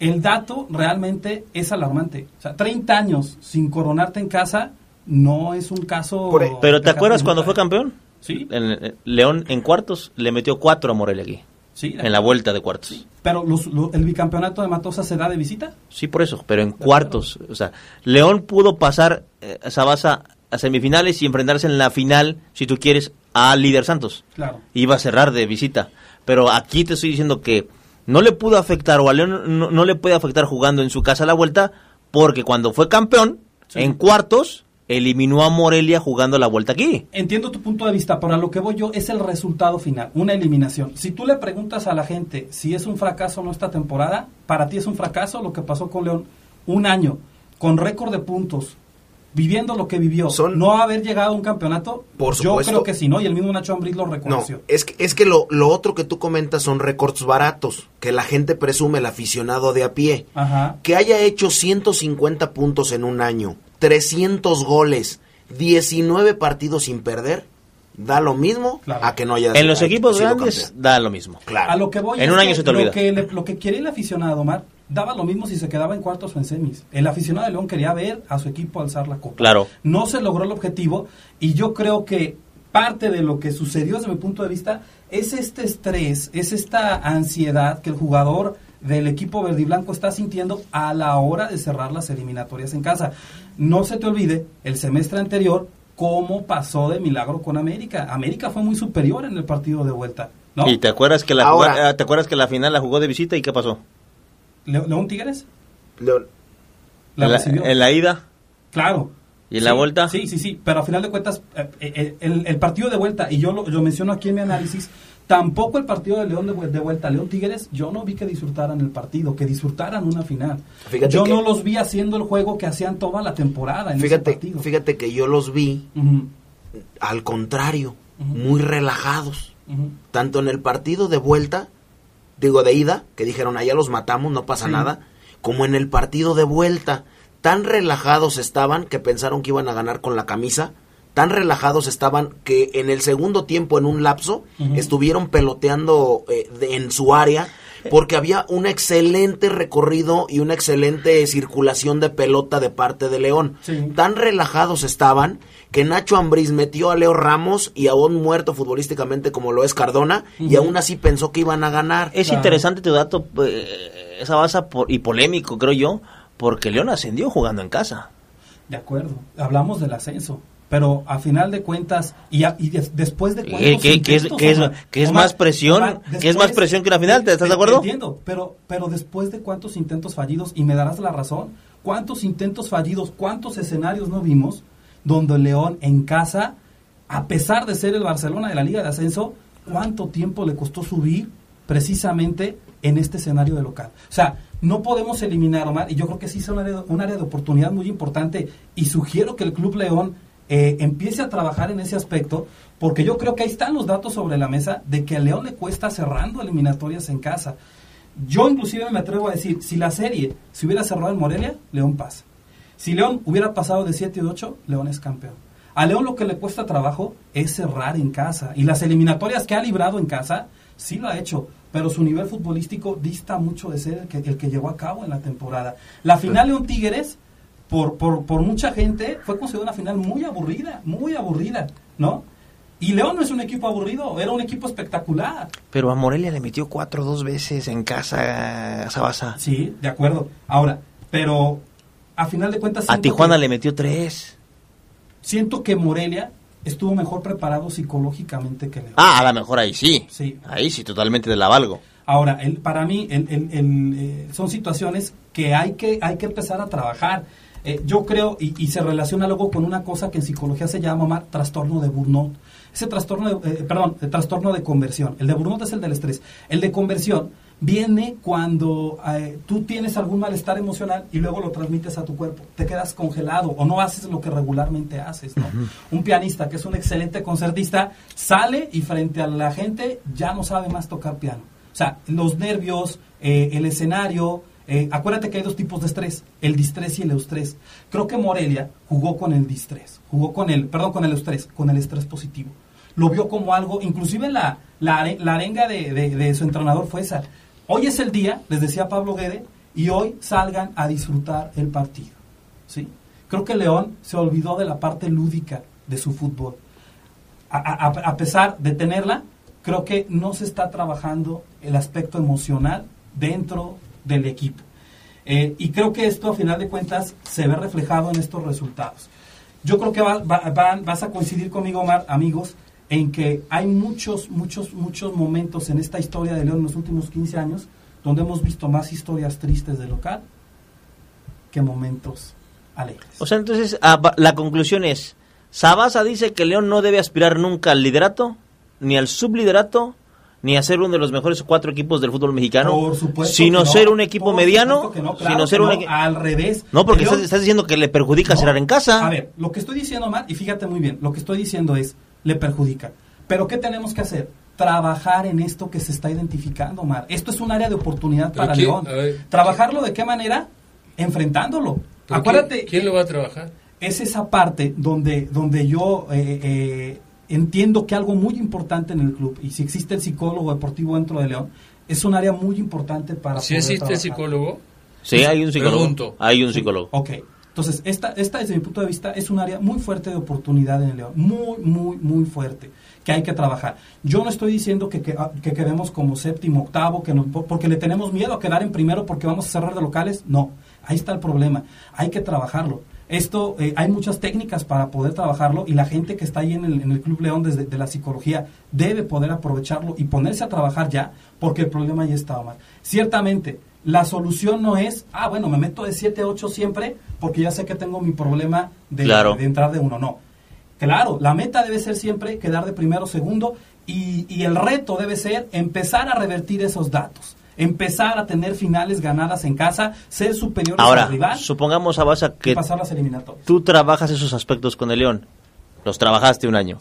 el dato realmente es alarmante. O sea, 30 años sin coronarte en casa no es un caso... Por- Pero ¿te acuerdas cuando fue campeón? Sí, En- en- León en cuartos le metió cuatro a Morelia aquí, sí. en la vuelta de cuartos. Pero los- lo- el bicampeonato de Matosa se da de visita. Sí, por eso, pero en cuartos. O sea, León pudo pasar eh, a Sabasa a semifinales y enfrentarse en la final, si tú quieres, a Líder Santos. Claro. Iba a cerrar de visita. Pero aquí te estoy diciendo que no le pudo afectar, o a León no, no le puede afectar jugando en su casa a la vuelta, porque cuando fue campeón, Sí. en cuartos, eliminó a Morelia jugando la vuelta aquí. Entiendo tu punto de vista, pero a lo que voy yo es el resultado final, una eliminación. Si tú le preguntas a la gente si es un fracaso o no esta temporada, para ti es un fracaso lo que pasó con León. Un año, con récord de puntos, viviendo lo que vivió, Son- no haber llegado a un campeonato, Por yo supuesto. creo que sí, ¿no? Y el mismo Nacho Ambriz lo No, reconoció. es que, es que lo, lo otro que tú comentas son récords baratos, que la gente presume, el aficionado de a pie. Ajá. Que haya hecho 150 puntos en un año, 300 goles, 19 partidos sin perder, da lo mismo Claro. a que no haya En los equipos campeón. grandes da lo mismo. Claro. A lo que voy En un año que se te olvida. Lo que, le- lo que quiere el aficionado, Omar, daba lo mismo si se quedaba en cuartos o en semis. El aficionado de León quería ver a su equipo alzar la copa. Claro. No se logró el objetivo y yo creo que parte de lo que sucedió desde mi punto de vista es este estrés, es esta ansiedad que el jugador del equipo verde y blanco está sintiendo a la hora de cerrar las eliminatorias en casa. No se te olvide, el semestre anterior, cómo pasó de milagro con América. América fue muy superior en el partido de vuelta. ¿no? Y te acuerdas que la Ahora- juga- ah, te acuerdas que la final la jugó de visita y qué pasó? Le- León Tigres León, la en, la, recibió. en la ida Claro. y en Sí, la vuelta. Sí, sí, sí, pero a final de cuentas, eh, eh, el, el partido de vuelta, y yo lo, lo menciono aquí en mi análisis, tampoco el partido de León de, de vuelta, León Tigres, yo no vi que disfrutaran el partido, que disfrutaran una final. Fíjate yo que- no los vi haciendo el juego que hacían toda la temporada en ese fíjate, partido. fíjate que yo los vi al contrario. muy relajados. Tanto en el partido de vuelta, digo de ida, que dijeron allá los matamos, no pasa Sí. nada, como en el partido de vuelta. Tan relajados estaban que pensaron que iban a ganar con la camisa. Tan relajados estaban que en el segundo tiempo, en un lapso, estuvieron peloteando eh, de- en su área porque había un excelente recorrido y una excelente circulación de pelota de parte de León. Sí. Tan relajados estaban que Nacho Ambriz metió a Leo Ramos y a un muerto futbolísticamente como lo es Cardona y aún así pensó que iban a ganar. Es Claro. interesante tu dato, eh, esa base por- y polémico, creo yo, porque León ascendió jugando en casa. De acuerdo. Hablamos del ascenso. Pero a final de cuentas, y, a- y des- después de Eh, cuántos es- intentos, que es- Omar, que es Omar, más presión, Omar, que es más presión que una final, ¿te estás de acuerdo? Entiendo, pero, pero después de cuántos intentos fallidos, y me darás la razón, cuántos intentos fallidos, cuántos escenarios no vimos donde León en casa, a pesar de ser el Barcelona de la Liga de Ascenso, cuánto tiempo le costó subir precisamente en este escenario de local. O sea, no podemos eliminar, Omar, y yo creo que sí es un área, un área de oportunidad muy importante, y sugiero que el Club León eh, empiece a trabajar en ese aspecto, porque yo creo que ahí están los datos sobre la mesa de que a León le cuesta cerrando eliminatorias en casa. Yo inclusive me atrevo a decir, si la serie se hubiera cerrado en Morelia, León pasa. Si León hubiera pasado de 7 y 8, León es campeón. A León lo que le cuesta trabajo es cerrar en casa. Y las eliminatorias que ha librado en casa, sí lo ha hecho. Pero su nivel futbolístico dista mucho de ser el que, el que llevó a cabo en la temporada. La final León Tigres, por, por, por mucha gente, fue considerada una final muy aburrida, muy aburrida, ¿no? Y León no es un equipo aburrido, era un equipo espectacular. Pero a Morelia le metió cuatro dos veces en casa a Sabasa. Sí, de acuerdo. Ahora, pero a final de cuentas... A Tijuana que- le metió tres. Siento que Morelia estuvo mejor preparado psicológicamente que León. Ah, a lo mejor ahí sí. Sí. Ahí sí, totalmente de la valgo. Ahora, el, para mí el- el- el, eh, son situaciones que hay que, hay que empezar a trabajar. Eh, yo creo, y, y se relaciona luego con una cosa que en psicología se llama Omar, trastorno de burnout. Ese trastorno, de, eh, perdón, el trastorno de conversión. El de burnout es el del estrés. El de conversión viene cuando eh, tú tienes algún malestar emocional y luego lo transmites a tu cuerpo. Te quedas congelado o no haces lo que regularmente haces. ¿no? Un pianista que es un excelente concertista sale y frente a la gente ya no sabe más tocar piano. O sea, los nervios, eh, el escenario. Eh, acuérdate que hay dos tipos de estrés, el distrés y el eustrés. Creo que Morelia jugó con el distrés, jugó con el, perdón, con el eustrés, con el estrés positivo. Lo vio como algo, inclusive la, la, la arenga de, de- de su entrenador fue esa. Hoy es el día, les decía Pablo Guede, y hoy salgan a disfrutar el partido. ¿sí? Creo que León se olvidó de la parte lúdica de su fútbol a, a- a pesar de tenerla, creo que no se está trabajando el aspecto emocional dentro del equipo. Eh, y creo que esto, a final de cuentas, se ve reflejado en estos resultados. Yo creo que va- vas a coincidir conmigo, Omar, amigos, en que hay muchos, muchos, muchos momentos en esta historia de León en los últimos 15 años donde hemos visto más historias tristes de local que momentos alegres. O sea, entonces ah, la conclusión es, Sabasa dice que León no debe aspirar nunca al liderato, ni al subliderato, ni a ser uno de los mejores cuatro equipos del fútbol mexicano, Por supuesto sino no, ser un equipo por mediano, no, claro sino ser un no, al revés. No, porque estás, diciendo que le perjudica No. cerrar en casa. A ver, lo que estoy diciendo, Omar, y fíjate muy bien, lo que estoy diciendo es, le perjudica. Pero ¿qué tenemos que hacer? Trabajar en esto que se está identificando, Omar. Esto es un área de oportunidad para quién- León. ver, ¿Trabajarlo de qué manera? Enfrentándolo. ¿Pero Acuérdate, ¿quién, quién lo va a trabajar? es esa parte donde, donde yo eh, eh, entiendo que algo muy importante en el club, y si existe el psicólogo deportivo dentro de León, es un área muy importante para Si poder existe trabajar. psicólogo, Sí, hay un psicólogo. Pregunto. Hay un psicólogo. Ok, entonces esta, esta desde mi punto de vista es un área muy fuerte de oportunidad en el León, muy, muy, muy fuerte, que hay que trabajar. Yo no estoy diciendo que, que, ah, que quedemos como séptimo, octavo, que no, porque le tenemos miedo a quedar en primero porque vamos a cerrar de locales, no, ahí está el problema, hay que trabajarlo. Esto, eh, hay muchas técnicas para poder trabajarlo y la gente que está ahí en el, en el Club León desde de la psicología debe poder aprovecharlo y ponerse a trabajar ya, porque el problema ya está, Omar. Ciertamente, la solución no es, ah, bueno, me meto de 7 a 8 siempre porque ya sé que tengo mi problema de, Claro. de entrar de uno. No. Claro, la meta debe ser siempre quedar de primero o segundo y, y el reto debe ser empezar a revertir esos datos. Empezar a tener finales ganadas en casa, ser superiores Ahora, al rival supongamos, Sabasa, y que pasar las eliminatorias. tú trabajas esos aspectos con el León. Los trabajaste un año.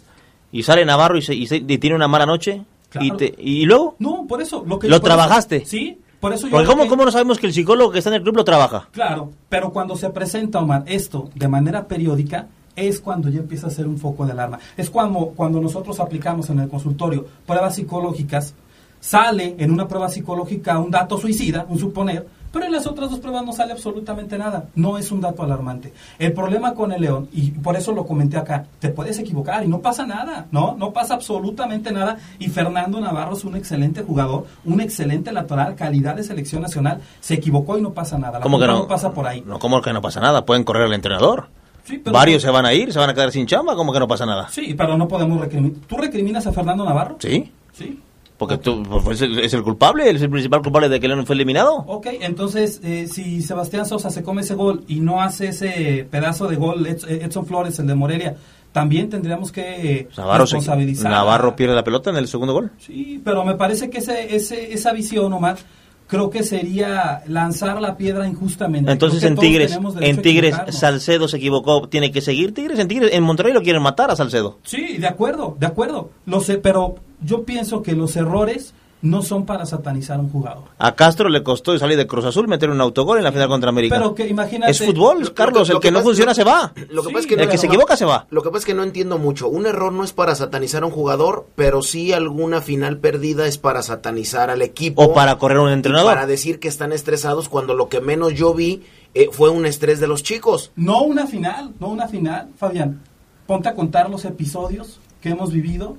y sale Navarro y, se- y se- y tiene una mala noche, y, te- y luego, No, por eso. Lo, que, ¿Lo eso- trabajaste? sí, por eso yo. porque ¿cómo, que- ¿cómo no sabemos que el psicólogo que está en el club lo trabaja? Claro, pero cuando se presenta, Omar, esto de manera periódica, es cuando ya empieza a ser un foco de alarma. Es cuando, cuando nosotros aplicamos en el consultorio pruebas psicológicas, sale en una prueba psicológica un dato suicida, un suponer, pero en las otras dos pruebas no sale absolutamente nada. No es un dato alarmante. El problema con el León, y por eso lo comenté acá, te puedes equivocar y no pasa nada, ¿no? No pasa absolutamente nada. Y Fernando Navarro es un excelente jugador, un excelente lateral, calidad de selección nacional. Se equivocó y no pasa nada. La ¿Cómo que culpa no? pasa por ahí. No, ¿cómo que no pasa nada? Pueden correr al entrenador. Sí, pero- Varios se van a ir, se van a quedar sin chamba, ¿cómo que no pasa nada? Sí, pero no podemos recriminar. ¿Tú recriminas a Fernando Navarro? Sí, Sí. Porque tú pues, es, el, culpable, es el principal culpable de que León fue eliminado. Ok, entonces, eh, si Sebastián Sosa se come ese gol y no hace ese pedazo de gol, Eds- eh, Edson Flores, el de Morelia, también tendríamos que eh, Navarro, se- responsabilizar. Navarro pierde la pelota en el segundo gol. Sí, pero me parece que ese, ese, esa visión, Omar, creo que sería lanzar la piedra injustamente. Entonces en Tigres, en Tigres. Salcedo se equivocó, tiene que seguir Tigres, en Tigres, en Monterrey lo quieren matar a Salcedo. Sí, de acuerdo, de acuerdo. Lo sé, pero yo pienso que los errores no son para satanizar a un jugador. A Castro le costó salir de Cruz Azul meter un autogol en la final contra América. Pero que imagínate. es fútbol, Lo- Carlos, lo- el que, que no funciona se va. Lo que Sí, pasa es que el no- que se equivoca se va. Lo que pasa es que no entiendo mucho. Un error no es para satanizar a un jugador, pero sí alguna final perdida es para satanizar al equipo. O para correr a un entrenador. Para decir que están estresados cuando lo que menos yo vi eh, fue un estrés de los chicos. No una final, no una final, Fabián. Ponte a contar los episodios que hemos vivido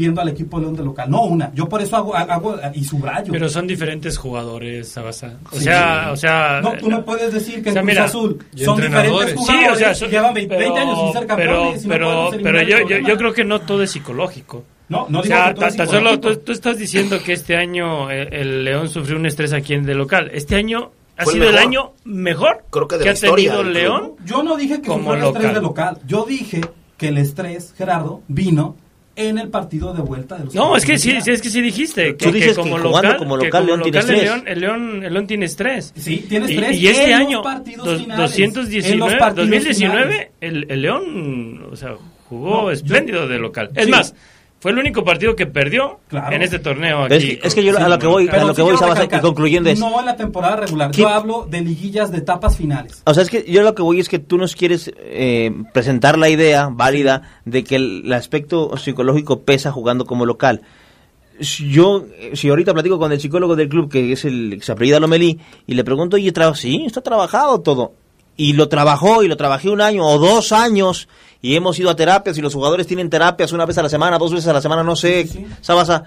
viendo al equipo de León de local. No una. Yo por eso hago, hago y subrayo. Pero son diferentes jugadores, Sabasa. O Sí. sea, o sea... No, tú me puedes decir que o sea, en Cruz mira, Azul son diferentes Sí, jugadores o sea, son- llevan 20, pero, 20 años sin ser campeones. y no pero, podemos pero, yo, el yo, yo creo que no todo es psicológico. No, no o digo sea, que todo es solo tú, tú estás diciendo que este año eh, el León sufrió un estrés aquí en de local. Este año ha el sido el mejor. año mejor Creo que de que la ha historia tenido del León. Yo no dije que como fue el estrés local. de local. Yo dije que el estrés, Gerardo, vino en el partido de vuelta de los No, es que sí, es que sí dijiste. Tú Que, dices que como que jugando local, como que local, León tiene local el. León, el, León, el León tiene estrés. Sí, tiene Y- estrés Y, este en los año, partidos dos- finales, en los 219, partidos 2019, finales. el, el León, o sea, jugó No, yo- espléndido de local. Es Sí. más, fue el único partido que perdió Claro. en este torneo Es aquí. que- es que yo a lo que voy- a lo que voy, Sabasa, y concluyendo es- No en la temporada regular. ¿Qué- Yo hablo de liguillas de etapas finales. O sea, es que yo lo que voy es que tú nos quieres eh, presentar la idea válida de que el, el aspecto psicológico pesa jugando como local. Si Yo, si ahorita platico con el psicólogo del club, que es el que se apellida Lomelí, y le pregunto, oye, tra- sí, está trabajado todo. Y lo trabajó, y lo trabajé un año o dos años, y hemos ido a terapias, y los jugadores tienen terapias una vez a la semana, dos veces a la semana, no sé, Sí, sí. Sabasa.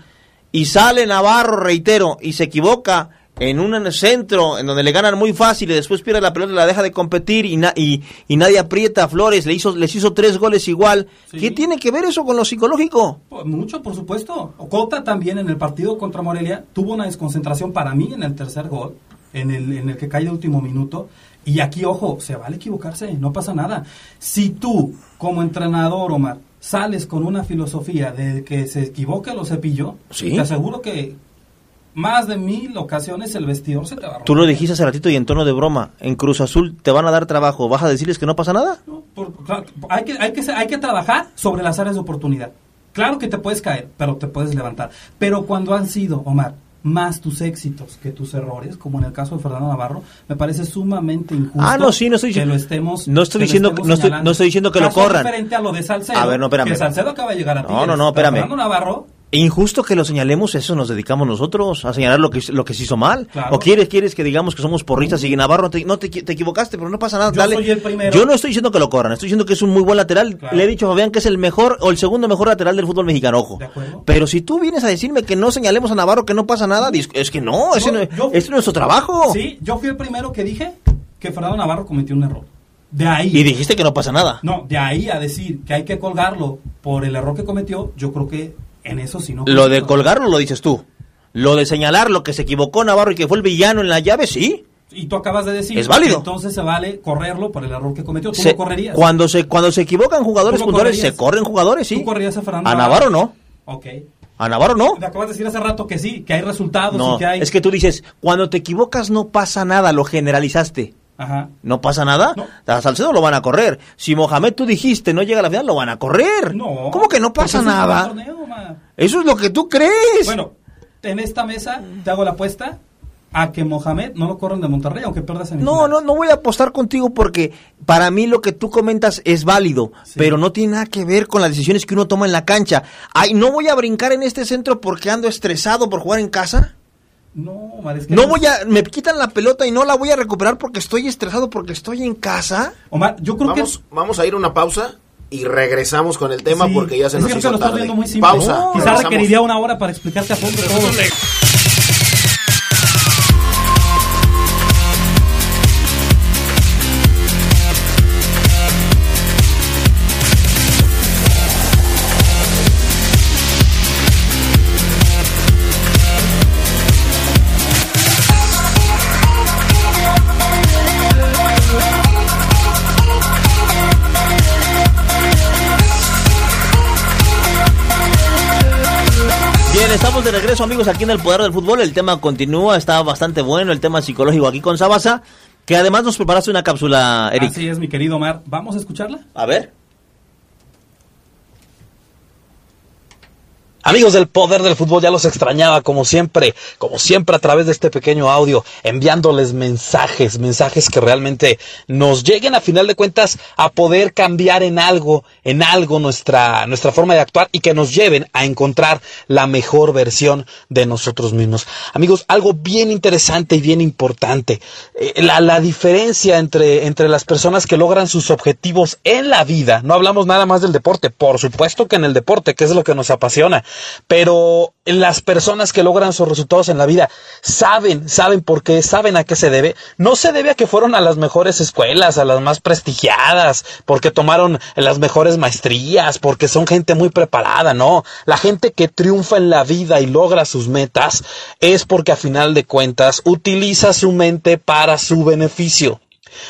Y sale Navarro, reitero, y se equivoca en un centro en donde le ganan muy fácil y después pierde la pelota y la deja de competir y, na- y, y nadie aprieta a Flores, le hizo, les hizo tres goles igual. Sí. ¿Qué tiene que ver eso con lo psicológico? Pues mucho, por supuesto. Cota también en el partido contra Morelia tuvo una desconcentración para mí en el tercer gol, en el, en el que cae de último minuto. Y aquí, ojo, se vale equivocarse, no pasa nada. Si tú, como entrenador, Omar, sales con una filosofía de que se equivoque lo cepillo, Sí. te aseguro que más de mil ocasiones el vestidor se te va a romper. Tú lo dijiste hace ratito y en tono de broma, en Cruz Azul te van a dar trabajo, ¿vas a decirles que no pasa nada? No, por- claro, hay, que, hay, que, hay que trabajar sobre las áreas de oportunidad. Claro que te puedes caer, pero te puedes levantar. Pero cuando han sido, Omar, más tus éxitos que tus errores, como en el caso de Fernando Navarro, me parece sumamente injusto Ah, no, sí, no estoy que lo estemos no estoy que diciendo- estemos no estoy- no diciendo que lo corran. diferente a lo de Salcedo. A ver, no, espérame. Que Salcedo acaba de llegar a No, Tigres, no, no, pero espérame. Fernando Navarro Injusto que lo señalemos, eso nos dedicamos nosotros, a señalar lo que, lo que se hizo mal. Claro. ¿O quieres, quieres que digamos que somos porristas y Navarro te- no te, te equivocaste, pero no pasa nada? Yo dale. soy el primero. Yo no estoy diciendo que lo corran, estoy diciendo que es un muy buen lateral. Claro. Le he dicho a Fabián que es el mejor o el segundo mejor lateral del fútbol mexicano, ojo. Pero si tú vienes a decirme que no señalemos a Navarro, que no pasa nada, es que no, ese Yo- no, yo- ese no es nuestro trabajo. Sí, yo fui el primero que dije que Fernando Navarro cometió un error. De ahí. Y dijiste que no pasa nada. No, de ahí a decir que hay que colgarlo por el error que cometió, yo creo que en eso sí no. Lo de colgarlo lo dices tú. Lo de señalar lo que se equivocó Navarro y que fue el villano en la llave, sí. Y tú acabas de decir Es válido. entonces se vale correrlo por el error que cometió. ¿Tú Se- lo correrías? Cuando se, cuando se equivocan jugadores ¿Tú lo puntuales, se corren jugadores, sí. ¿Tú correrías a Fernando A Navarro no. Ok. A Navarro no. Me acabas de decir hace rato que sí, que hay resultados No, y que hay... es que tú dices, cuando te equivocas no pasa nada, lo generalizaste. Ajá. No pasa nada. No. A Salcedo lo van a correr. Si Mohamed tú dijiste no llega a la final, lo van a correr. No. ¿Cómo que no pasa nada? torneo. Eso es lo que tú crees. Bueno, en esta mesa te hago la apuesta a que Mohamed no lo corran de Monterrey, aunque pierdas en No, no, no voy a apostar contigo porque para mí lo que tú comentas es válido, Sí. pero no tiene nada que ver con las decisiones que uno toma en la cancha. Ay, no voy a brincar en este centro porque ando estresado por jugar en casa. No, Omar, es que No voy a, me quitan la pelota y no la voy a recuperar porque estoy estresado porque estoy en casa. Omar, yo creo Vamos, que vamos a ir a una pausa y regresamos con el tema Sí, porque ya se es nos hizo que lo estás tarde. viendo muy simple. Pausa. No, Quizás requeriría una hora para explicarte a fondo todo. Estamos de regreso amigos aquí en el Poder del Fútbol. El tema continúa, está bastante bueno el tema psicológico aquí con Sabasa, que además nos preparaste una cápsula, Eric. Así es, mi querido Omar. ¿Vamos a escucharla? A ver. Amigos del poder del fútbol, ya los extrañaba como siempre, como siempre a través de este pequeño audio, enviándoles mensajes, mensajes que realmente nos lleguen a final de cuentas a poder cambiar en algo, en algo nuestra, nuestra forma de actuar y que nos lleven a encontrar la mejor versión de nosotros mismos. Amigos, algo bien interesante y bien importante, eh, la, la diferencia entre, entre las personas que logran sus objetivos en la vida, no hablamos nada más del deporte, por supuesto que en el deporte, que es lo que nos apasiona, pero las personas que logran sus resultados en la vida saben, saben por qué, saben a qué se debe. No se debe a que fueron a las mejores escuelas, a las más prestigiadas, porque tomaron las mejores maestrías, porque son gente muy preparada, no. La gente que triunfa en la vida y logra sus metas es porque a final de cuentas utiliza su mente para su beneficio.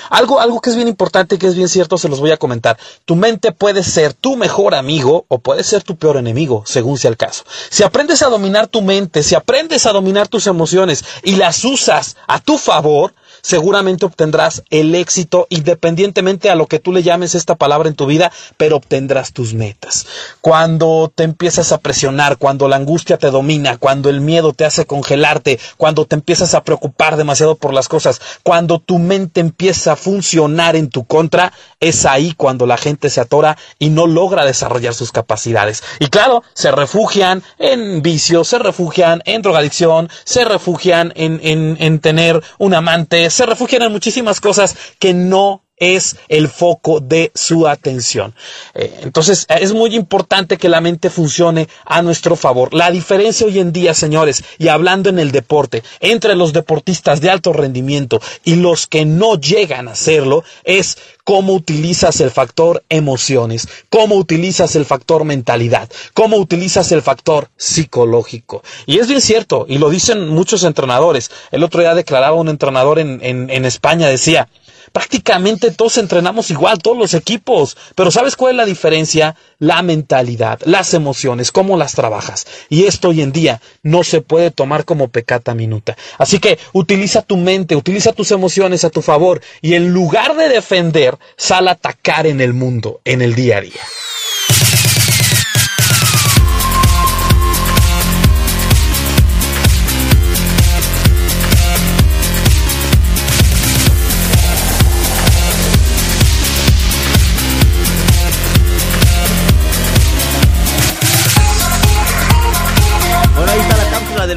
Algo, algo que es bien importante que es bien cierto, se los voy a comentar. Tu mente puede ser tu mejor amigo o puede ser tu peor enemigo, según sea el caso. Si aprendes a dominar tu mente, si aprendes a dominar tus emociones y las usas a tu favor, seguramente obtendrás el éxito independientemente a lo que tú le llames esta palabra en tu vida, pero obtendrás tus metas. Cuando te empiezas a presionar, cuando la angustia te domina, cuando el miedo te hace congelarte, cuando te empiezas a preocupar demasiado por las cosas, cuando tu mente empieza a funcionar en tu contra, es ahí cuando la gente se atora y no logra desarrollar sus capacidades. Y claro, se refugian en vicios, se refugian en drogadicción, se refugian en, en, en tener un amante, se refugian en muchísimas cosas que no es el foco de su atención. Eh, entonces, es muy importante que la mente funcione a nuestro favor. La diferencia hoy en día, señores, y hablando en el deporte, entre los deportistas de alto rendimiento y los que no llegan a hacerlo, es cómo utilizas el factor emociones, cómo utilizas el factor mentalidad, cómo utilizas el factor psicológico. Y es bien cierto, y lo dicen muchos entrenadores. El otro día declaraba un entrenador en, en, en España, decía, prácticamente todos entrenamos igual, todos los equipos. Pero ¿sabes cuál es la diferencia? La mentalidad, las emociones, cómo las trabajas. Y esto hoy en día no se puede tomar como pecata minuta. Así que utiliza tu mente, utiliza tus emociones a tu favor y en lugar de defender, sal a atacar en el mundo, en el día a día.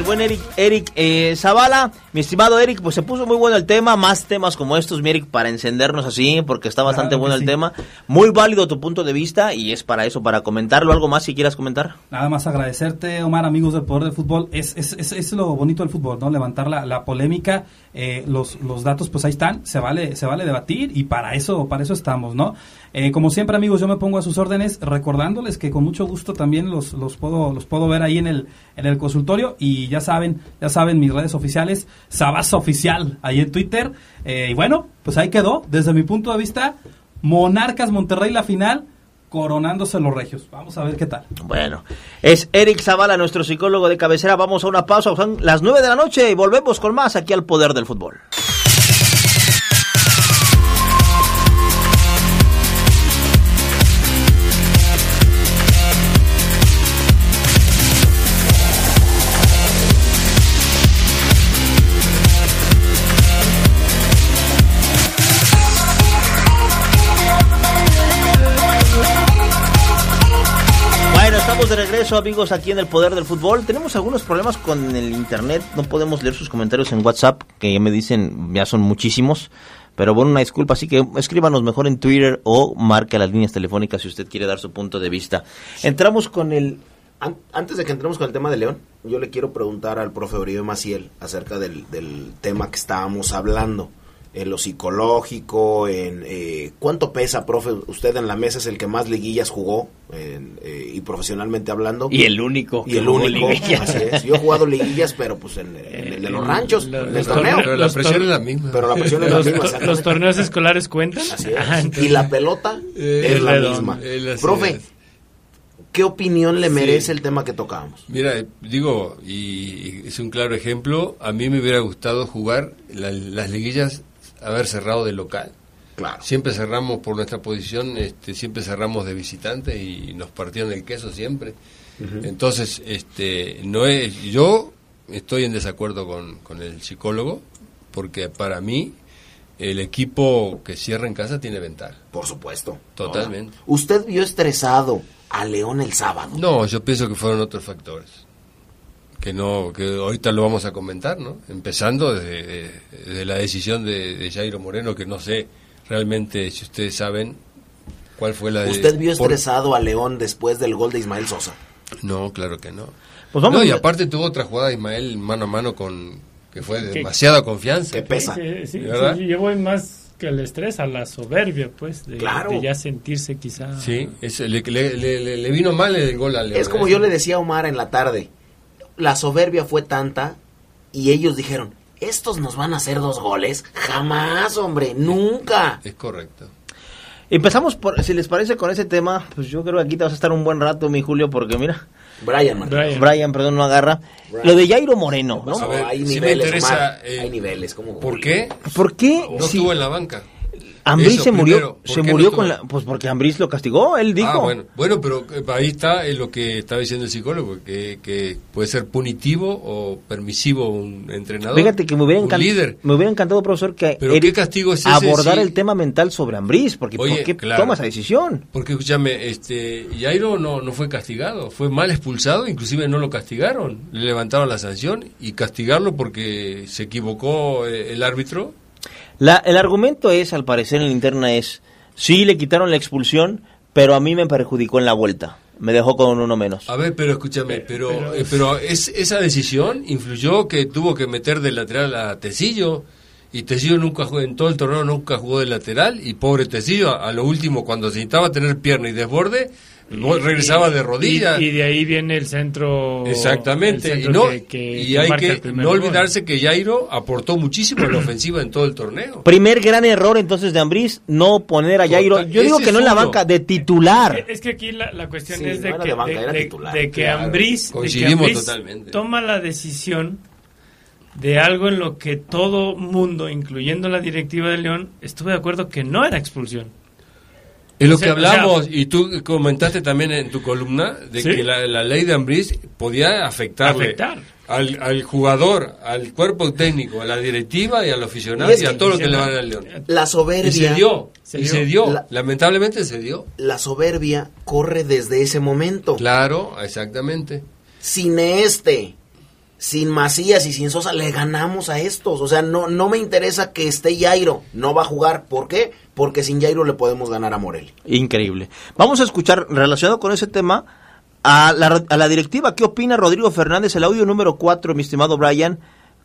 Buen Eric, Eric eh, Zavala. Mi estimado Eric, pues se puso muy bueno el tema, más temas como estos, mi Eric, para encendernos así, porque está bastante Claro bueno el sí. tema. Muy válido tu punto de vista y es para eso, para comentarlo. ¿Algo más si quieras comentar? Nada más agradecerte, Omar, amigos del Poder del Fútbol. Es, es, es, es lo bonito del fútbol, ¿no? Levantar la, la polémica, eh, los, los datos, pues ahí están, se vale, se vale debatir y para eso, para eso estamos, ¿no? Eh, como siempre, amigos, yo me pongo a sus órdenes, recordándoles que con mucho gusto también los, los puedo, los puedo ver ahí en el, en el consultorio y ya saben, ya saben mis redes oficiales, Sabasa Oficial, ahí en Twitter. Eh, y bueno, pues ahí quedó, desde mi punto de vista, Monarcas Monterrey la final, coronándose los regios. Vamos a ver qué tal. Bueno, es Eric Zavala, nuestro psicólogo de cabecera. Vamos a una pausa, son las 9 de la noche y volvemos con más aquí al Poder del Fútbol. Estamos de regreso, amigos, aquí en el Poder del Fútbol. Tenemos algunos problemas con el internet. No podemos leer sus comentarios en WhatsApp, que ya me dicen, ya son muchísimos. Pero bueno, una disculpa, así que escríbanos mejor en Twitter o marque las líneas telefónicas si usted quiere dar su punto de vista. Entramos con el... An- Antes de que entremos con el tema de León, yo le quiero preguntar al profe Oribe Maciel acerca del tema que estábamos hablando, en lo psicológico, en eh, cuánto pesa, profe, usted en la mesa es el que más liguillas jugó en, eh, y profesionalmente hablando. Y el único. Y el único, liguillas. así es. Yo he jugado liguillas, pero pues en, en el de los ranchos, los- en el los torneo. torneos- Pero la presión es la misma. Pero la presión es la Los, misma. los torneos escolares cuentan. Así es. Ah, entonces- y la pelota Eh, es la misma. Profe, es. ¿qué opinión le Sí. merece el tema que tocábamos? Mira, eh, digo, y, y es un claro ejemplo, a mí me hubiera gustado jugar la- las liguillas, haber cerrado de local. Claro. Siempre cerramos por nuestra posición, este, siempre cerramos de visitante y nos partieron el queso siempre. Entonces, este, no es, yo estoy en desacuerdo con, con el psicólogo, porque para mí el equipo que cierra en casa tiene ventaja. Por supuesto. Totalmente. Ahora, ¿Usted vio estresado a León el sábado? No, yo pienso que fueron otros factores. Que no, que ahorita lo vamos a comentar, ¿no? Empezando desde, desde la decisión de, de Jairo Moreno, que no sé realmente si ustedes saben cuál fue la de. ¿Usted vio por- estresado a León después del gol de Ismael Sosa? No, claro que no. Pues vamos no, y aparte tuvo otra jugada Ismael mano a mano con. que fue de Que- demasiada confianza. que pesa. Sí, sí, ¿Verdad? sí, yo voy más que el estrés a la soberbia, pues, de, Claro. de ya sentirse quizá. Sí, es- le, le- le- le- vino mal el gol a León. Es como ¿eh? yo le decía a Omar en la tarde. La soberbia fue tanta y ellos dijeron, ¿estos nos van a hacer dos goles? Jamás, hombre, nunca. Es correcto. Empezamos, por, si les parece, con ese tema. Pues yo creo que aquí te vas a estar un buen rato, mi Julio, porque mira, Brian. Brian. Brian, perdón, no agarra. Brian. Lo de Jairo Moreno, ¿no? No, A ver, hay me niveles, interesa, Omar, eh, hay niveles. ¿cómo? ¿Por qué? ¿Por qué? No si estuvo en la banca. Ambriz se murió, primero, ¿por se no murió con la, pues porque Ambriz lo castigó, él dijo. Ah, bueno, bueno, pero eh, ahí está eh, lo que estaba diciendo el psicólogo, que, que puede ser punitivo o permisivo un entrenador. Fíjate que me hubiera, un líder. me hubiera encantado, profesor, que Pero Eric ¿qué castigo es ese abordar el tema mental sobre Ambriz, porque Oye, ¿por qué claro. toma esa decisión? Porque, escúchame, este, Jairo no, no fue castigado, fue mal expulsado, inclusive no lo castigaron, le levantaron la sanción y castigarlo porque se equivocó eh, el árbitro. La, el argumento es, al parecer en la interna es, sí le quitaron la expulsión, pero a mí me perjudicó en la vuelta. Me dejó con uno menos. A ver, pero escúchame, pero, pero- eh, pero es, esa decisión influyó que tuvo que meter de lateral a Tecillo. Y Tecillo nunca jugó, en todo el torneo nunca jugó de lateral. Y pobre Tecillo, a, a lo último, cuando necesitaba tener pierna y desborde, regresaba de rodillas. Y, y de ahí viene el centro. Exactamente. el Y, no, que- que- y que hay que no gol. olvidarse que Jairo aportó muchísimo en la ofensiva en todo el torneo. Primer gran error entonces de Ambriz, no poner a Jairo, yo digo que no en la banca, de titular. Es que aquí la, la cuestión Sí, es de no que, de banca, de- era de- titular. de que Claro. Ambriz, de que Coincidimos Ambriz totalmente. toma la decisión de algo en lo que todo mundo, incluyendo la directiva de León, estuvo de acuerdo que no era expulsión. Es lo que hablamos, o sea- y tú comentaste también en tu columna, de Sí. que la, la ley de Ambriz podía afectarle Afectar. Al, al jugador, al cuerpo técnico, a la directiva y al aficionado Y y, es que a todo lo que le van al León. La Y se soberbia, dio, Se y dio. se dio, La- lamentablemente se dio. la soberbia corre desde ese momento. Claro, exactamente. sin este, sin Macías y sin Sosa, le ganamos a estos. O sea, no, no me interesa que esté Jairo. No va a jugar. ¿Por qué? Porque sin Jairo le podemos ganar a Morelia. Increíble. Vamos a escuchar, relacionado con ese tema, a la, a la directiva. ¿Qué opina Rodrigo Fernández? El audio número 4, mi estimado Brian,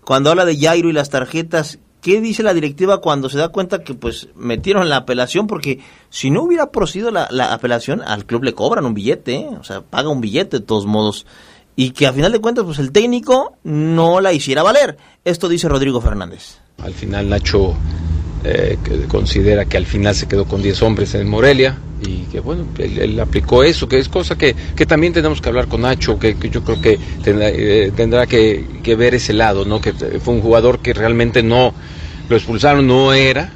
cuando habla de Jairo y las tarjetas. ¿Qué dice la directiva cuando se da cuenta que pues metieron la apelación? Porque si no hubiera procedido la, la apelación, al club le cobran un billete, ¿eh? o sea, paga un billete de todos modos. Y que a final de cuentas, pues el técnico no la hiciera valer. Esto dice Rodrigo Fernández. Al final Nacho eh, considera que al final se quedó con 10 hombres en Morelia y que bueno, él, aplicó eso, que es cosa que, que también tenemos que hablar con Nacho, que, yo creo que tendrá, eh, tendrá que, ver ese lado, ¿no? que fue un jugador que realmente no lo expulsaron, no era,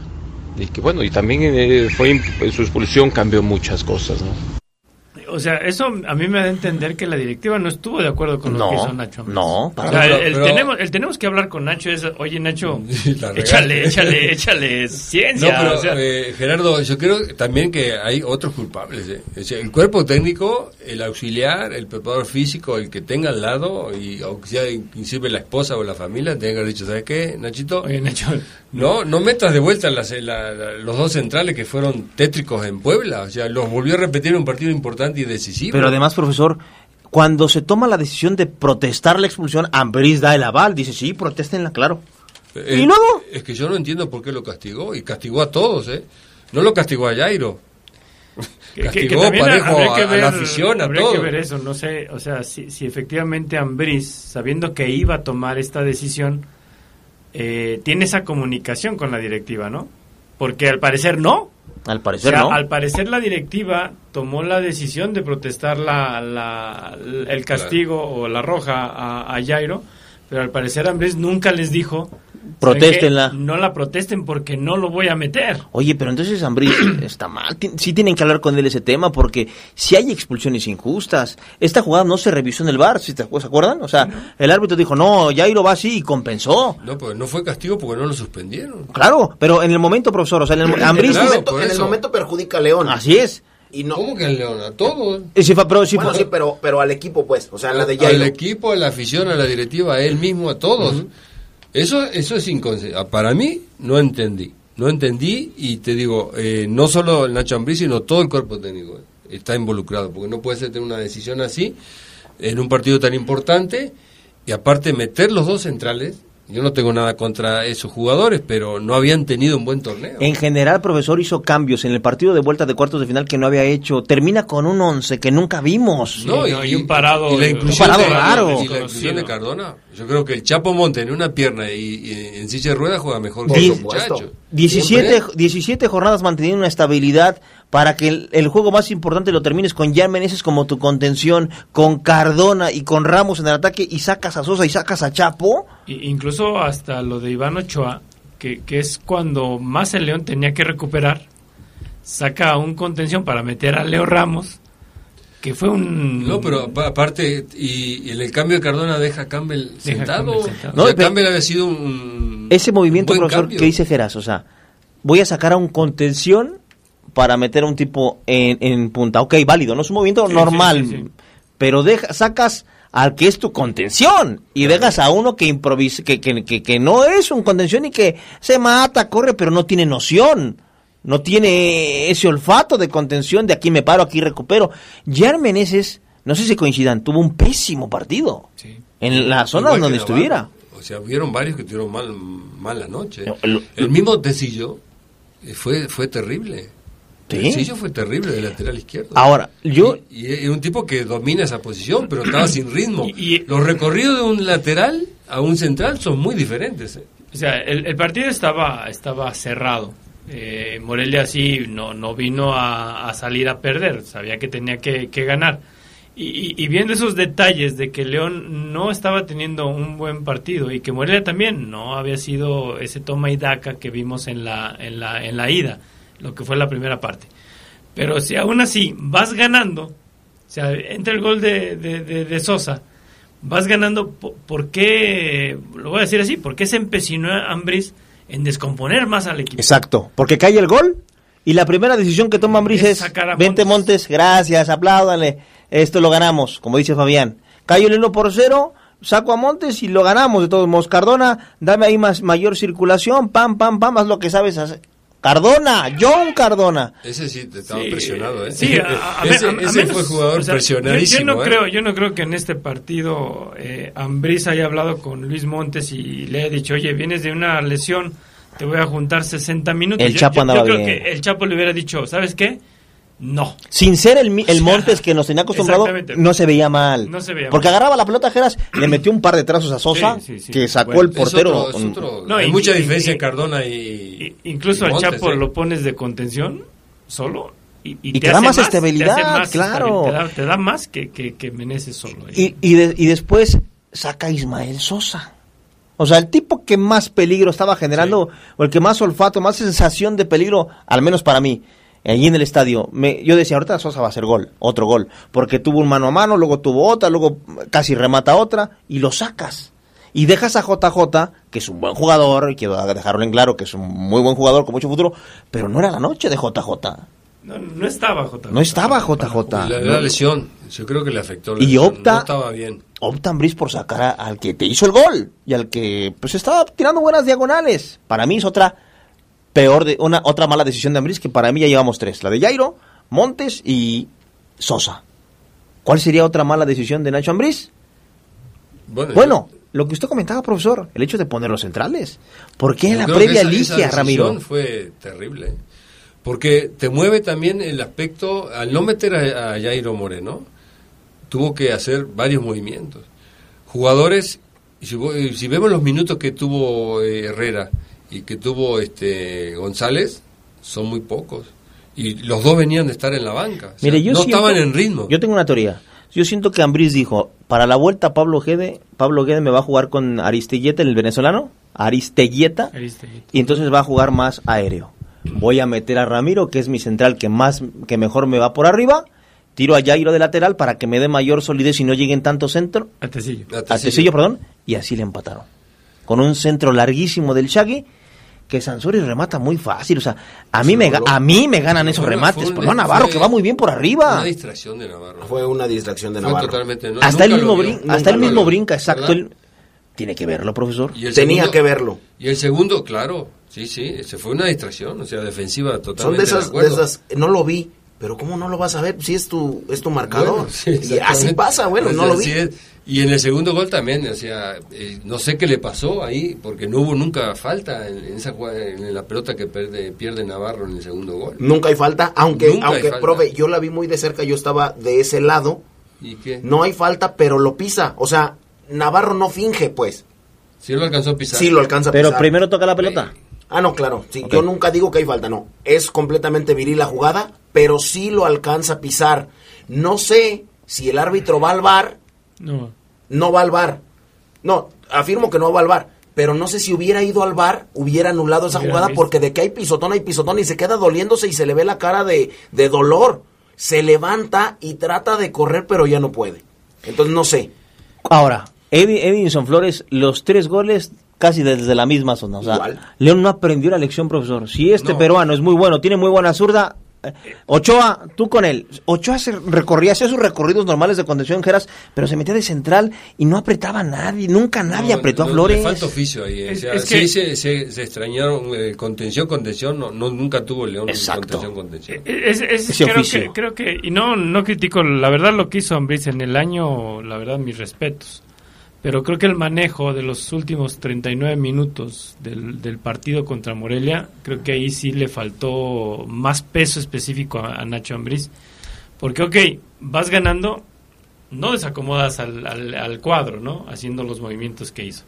y que bueno, y también eh, fue su expulsión cambió muchas cosas. ¿no? O sea, eso a mí me da a entender que la directiva no estuvo de acuerdo con lo No, que hizo Nacho. Ambriz. no, O para sea, nada. el, Pero- tenemos, el tenemos que hablar con Nacho es, oye Nacho, échale, échale, échale No, ciencia. pero o sea, eh, Gerardo, yo creo también que hay otros culpables. eh. O sea, el cuerpo técnico, el auxiliar, el preparador físico, el que tenga al lado, y aunque sea inclusive la esposa o la familia, tenga que haber dicho, ¿sabes qué, Nachito? oye Nacho, No, no metas de vuelta las- la- la- los dos centrales que fueron tétricos en Puebla. O sea, los volvió a repetir en un partido importante y decisivo. Pero además, profesor, cuando se toma la decisión de protestar la expulsión, Ambriz da el aval, dice, sí, protéstenla, claro. Eh, ¿Y luego? Es que yo no entiendo por qué lo castigó. Y castigó a todos, ¿eh? No lo castigó a Jairo. que, que- que castigó también parejo que a, la afición, a habría todo. que ver eso, no sé, o sea, si, si efectivamente Ambriz, sabiendo que iba a tomar esta decisión, eh, tiene esa comunicación con la directiva, ¿no? Porque al parecer no. Al O parecer sea, no. al parecer la directiva tomó la decisión de protestar la, la- el castigo o la roja a, a Jairo, pero al parecer Ambriz nunca les dijo "¿Saben qué? Protéstenla". No la protesten porque no lo voy a meter. Oye, pero entonces Ambriz está mal. Sí tienen que hablar con él ese tema porque si hay expulsiones injustas. Esta jugada no se revisó en el bar, ¿sí te ¿se acuerdan? O sea, el árbitro dijo, no, Jairo va así y compensó. No, pues no fue castigo porque no lo suspendieron. Claro, pero en el momento, profesor, o sea, en el En el, Claro, momento, en el momento perjudica a León. Así es. Y no, ¿Cómo que el León? A todos. Y si fa- pero si bueno, fa- sí, pero, pero al equipo, pues. O sea, la de al Jairo. equipo, a la afición, a la directiva, a él mismo, a todos. Eso eso es inconcebible. Para mí, no entendí. No entendí y te digo, eh, no solo el Nacho Ambriz, sino todo el cuerpo técnico está involucrado. Porque no puede ser tener una decisión así en un partido tan importante y aparte meter los dos centrales. Yo no tengo nada contra esos jugadores, pero no habían tenido un buen torneo. En general, profesor hizo cambios en el partido de vuelta de cuartos de final que no había hecho. Termina con un once que nunca vimos. No, Sí, no, y un parado- y la un inclusión, parado de, raro. y la inclusión de Cardona. Yo creo que el Chapo Monte en una pierna y, y en silla de ruedas juega mejor que Por ese supuesto. muchacho. 17, Siempre. 17 jornadas manteniendo una estabilidad para que el, el juego más importante lo termines con Jan Meneses como tu contención, con Cardona y con Ramos en el ataque y sacas a Sosa y sacas a Chapo. Incluso hasta lo de Iván Ochoa, que, que es cuando más el León tenía que recuperar, saca un contención para meter a Leo Ramos, que fue un... No, pero apa- aparte, y, el cambio de Cardona deja a Campbell Deja sentado. Campbell sentado. O sea, No, pero- Campbell había sido un. Ese movimiento, un buen profesor, cambio. que dice Geras, o sea, voy a sacar a un contención para meter a un tipo en, en punta. Ok, válido, no es un movimiento Sí, normal, sí, sí, sí. pero deja, sacas al que es tu contención y dejas a uno que improvisa, que, que, que, que no es un contención y que se mata, corre, pero no tiene noción. No tiene ese olfato de contención de aquí me paro, aquí recupero. Jan Meneses, no sé si coincidan, tuvo un pésimo partido. Sí. En la zona Igual donde Navarro. estuviera. O sea, hubieron varios que tuvieron mal, mala noche. El mismo Tecillo eh, fue, fue terrible. ¿Sí? Tecillo fue terrible de lateral izquierdo. Ahora, yo... Y, es un tipo que domina esa posición, pero estaba sin ritmo. Y- y- Los recorridos de un lateral a un central son muy diferentes. ¿eh? O sea, el, el partido estaba, estaba cerrado. Eh, Morelia sí no, no vino a, a salir a perder, sabía que tenía que, que ganar. Y, y- y viendo esos detalles de que León no estaba teniendo un buen partido y que Morelia también no había sido ese toma y daca que vimos en la, en la, en la ida, lo que fue la primera parte. Pero si aún así vas ganando, o sea, entra el gol de, de, de- de Sosa, vas ganando, po- ¿por qué, lo voy a decir así, por qué se empecinó Ambris en descomponer más al equipo? Exacto, porque cae el gol y la primera decisión que toma Ambris Es vente Montes, Montes. gracias, apláudanle, esto lo ganamos, como dice Fabián. Cayó el 1 por 0, saco a Montes y lo ganamos de todos modos. Cardona, dame ahí más mayor circulación, pam, pam, pam, haz lo que sabes hacer. Cardona, John Cardona. Ese sí te estaba Sí, presionado. ¿eh? Sí, a, a- a- ese a- a ese menos, fue jugador o sea, presionadísimo. Yo, yo no ¿eh? creo, yo no creo que en este partido eh, Ambriz haya hablado con Luis Montes y le haya dicho, oye, vienes de una lesión, te voy a juntar 60 minutos. El Yo- Chapo yo, andaba yo creo bien. que el Chapo le hubiera dicho, ¿sabes qué? No. Sin ser el, el O sea, Montes que nos tenía acostumbrado, no se veía mal. No se veía Porque mal. agarraba la pelota, Geras, le metió un par de trazos a Sosa, Sí, sí, sí. que sacó Bueno, el portero. Es otro, es con- otro- No, hay y- mucha y- diferencia y- en Cardona y. Incluso al Montes, Chapo ¿eh? lo pones de contención solo y, Y te te da más estabilidad, claro. Te da, te da más que, que, que Meneses solo. ahí. Y, y, de- y después saca a Ismael Sosa. O sea, el tipo que más peligro estaba generando, o el que más olfato, más sensación de peligro, al menos para mí, allí en el estadio, me, yo decía, ahorita Sosa va a hacer gol, otro gol, porque tuvo un mano a mano, luego tuvo otra, luego casi remata otra, y lo sacas. Y dejas a JJ, que es un buen jugador, y quiero dejarlo en claro, que es un muy buen jugador con mucho futuro, pero no era la noche de JJ. No, no estaba JJ. No estaba JJ. La, la lesión, yo creo que le afectó. la Y lesión, opta- No estaba bien. Opta Ambriz por sacar a- al que te hizo el gol y al que pues estaba tirando buenas diagonales. Para mí es otra peor de una otra mala decisión de Ambriz que para mí ya llevamos tres, la de Jairo, Montes y Sosa. ¿Cuál sería otra mala decisión de Nacho Ambriz? Bueno, Bueno, lo que usted comentaba, profesor, el hecho de poner los centrales. ¿Por qué en la previa esa- elige esa a decisión Ramiro? fue terrible. Porque te mueve también el aspecto, al no meter a, a Jairo Moreno, tuvo que hacer varios movimientos. Jugadores, si, si vemos los minutos que tuvo eh, Herrera y que tuvo este González, son muy pocos. Y los dos venían de estar en la banca. O sea, Mire, yo no siento- estaban en ritmo. Yo tengo una teoría. Yo siento que Ambriz dijo, para la vuelta Pablo Guede, Pablo Guede me va a jugar con Aristeguieta, el venezolano, Aristeguieta, Aristeguieta. y entonces va a jugar más aéreo. Voy a meter a Ramiro, que es mi central que más que mejor me va por arriba, tiro a Jairo de lateral para que me dé mayor solidez y no lleguen tanto centro, A Tecillo. A a Tecillo. Tecillo, perdón, y así le empataron. Con un centro larguísimo del Shaggy que Sansori remata muy fácil, o sea, a mí me a mí me ganan esos remates, por no Navarro que va muy bien por arriba. Una distracción de Navarro. Fue una distracción de Navarro. totalmente. no- hasta el mismo brin- hasta el mismo brinca, exacto. tiene que verlo, profesor. Y el Tenía segundo- que verlo. Y el segundo, claro, sí, sí, se fue una distracción, o sea, defensiva totalmente. Son de esas, de acuerdo. esas, no lo vi, pero ¿cómo no lo vas a ver si es tu, es tu marcador? Bueno, sí, y así pasa, bueno, no lo vi. es. Y en el segundo gol también, o sea, eh, no sé qué le pasó ahí, porque no hubo nunca falta en, en esa en la pelota que pierde, pierde Navarro en el segundo gol. Nunca hay falta, aunque, Nunca aunque, falta. profe, yo la vi muy de cerca, yo estaba de ese lado, ¿Y qué? no hay falta, pero lo pisa. O sea, Navarro no finge, pues. Sí lo alcanzó a pisar. Sí lo alcanza a Pero pisar. primero toca la pelota. Ah, no, claro. Sí. Yo nunca digo que hay falta, no. Es completamente viril la jugada, pero sí lo alcanza a pisar. No sé si el árbitro va al bar, No. no va al bar. No, afirmo que no va al bar. Pero no sé si hubiera ido al bar, hubiera anulado esa Hubiera jugada, visto. porque de que hay pisotón, hay pisotón y se queda doliéndose y se le ve la cara de, de dolor. Se levanta y trata de correr, pero ya no puede. Entonces no sé. Ahora, Edi- Edinson Flores, los tres goles casi desde la misma zona. O sea, Igual. León no aprendió la lección, profesor. Si este No. peruano es muy bueno, tiene muy buena zurda. eh, Ochoa, tú con él. Ochoa se recorría, hacía sus recorridos normales de contención, Geras, pero se metía de central y no apretaba a nadie. Nunca nadie No, apretó no, a Flores. Le falta oficio ahí. eh, Es- o sea, es sí que- se, se, se extrañaron. eh, contención, contención, no, no, nunca tuvo León Exacto. contención, contención. Es, es- Ese creo, oficio. que, creo que, y no, no critico, la verdad lo que hizo Ambriz en el año, la verdad mis respetos. Pero creo que el manejo de los últimos 39 minutos del, del partido contra Morelia, creo que ahí sí le faltó más peso específico a, a Nacho Ambriz. Porque, ok, vas ganando, no desacomodas al, al, al cuadro, ¿no? Haciendo los movimientos que hizo.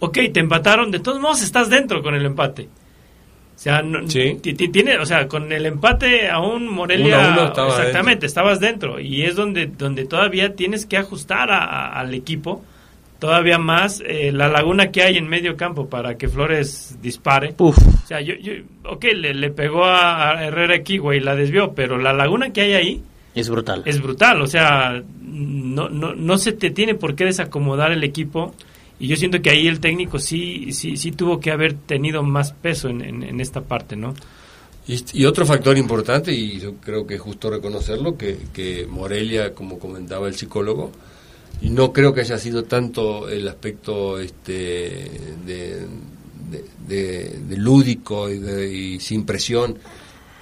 Ok, te empataron, de todos modos estás dentro con el empate. O sea, no- Sí. ti- ti- tiene, o sea, con el empate aún Morelia, Uno a uno estaba exactamente, dentro. estabas dentro y es donde donde todavía tienes que ajustar a- a- al equipo todavía más eh, la laguna que hay en medio campo para que Flores dispare. Uf, O sea, yo, yo ok, le, le pegó a, a Herrera aquí, güey, la desvió, pero la laguna que hay ahí es brutal. es brutal, o sea, no, no, no se te tiene por qué desacomodar el equipo y yo siento que ahí el técnico sí sí sí tuvo que haber tenido más peso en, en, en esta parte, ¿no? Y, y otro factor importante, y yo creo que es justo reconocerlo, que, que Morelia, como comentaba el psicólogo, y no creo que haya sido tanto el aspecto este de, de- de- de lúdico y, de- y sin presión.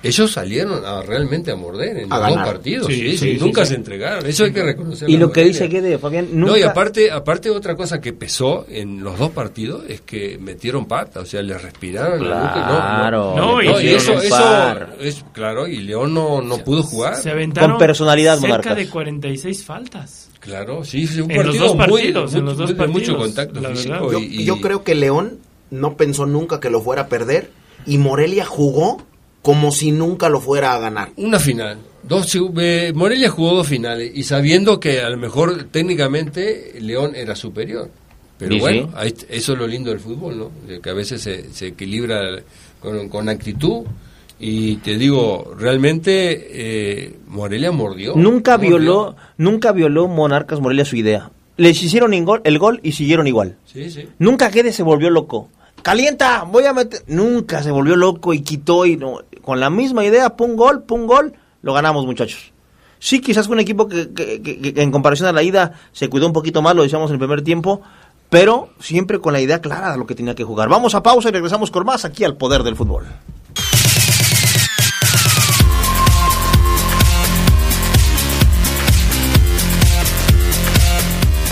Ellos salieron a, realmente a morder en A los dos partidos, Sí, sí, sí, nunca sí. se entregaron, eso hay que reconocerlo. Y lo que dice Guede, Fabián, nunca... No, y aparte, aparte otra cosa que pesó en los dos partidos es que metieron pata, o sea, le respiraron la nuca, no, no. Claro, y No, y eso, eso es claro, y León no, no pudo jugar. Se aventaron Con personalidad, cerca Monarcas. de 46 faltas. Claro, sí, sí, un En los partido dos muy- partidos, en muy- los dos de mucho partidos, contacto físico. Yo, y- yo creo que León no pensó nunca que lo fuera a perder y Morelia jugó como si nunca lo fuera a ganar. Una final. Dos, eh, Morelia jugó dos finales y sabiendo que a lo mejor técnicamente León era superior. Pero Sí, bueno, sí. ahí- eso es lo lindo del fútbol, ¿no? Que a veces se, se equilibra con, con actitud Y te digo, realmente eh, Morelia mordió. Nunca mordió. violó, nunca violó Monarcas Morelia su idea. Les hicieron el gol, y siguieron igual. Sí, sí. Nunca Guedes se volvió loco. Calienta, voy a meter. Nunca se volvió loco y quitó y no. Con la misma idea, pum gol, pum gol, lo ganamos, muchachos. Sí, quizás con un equipo que, que- que- que en comparación a la ida se cuidó un poquito más, lo decíamos en el primer tiempo, pero siempre con la idea clara de lo que tenía que jugar. Vamos a pausa y regresamos con más aquí al poder del fútbol.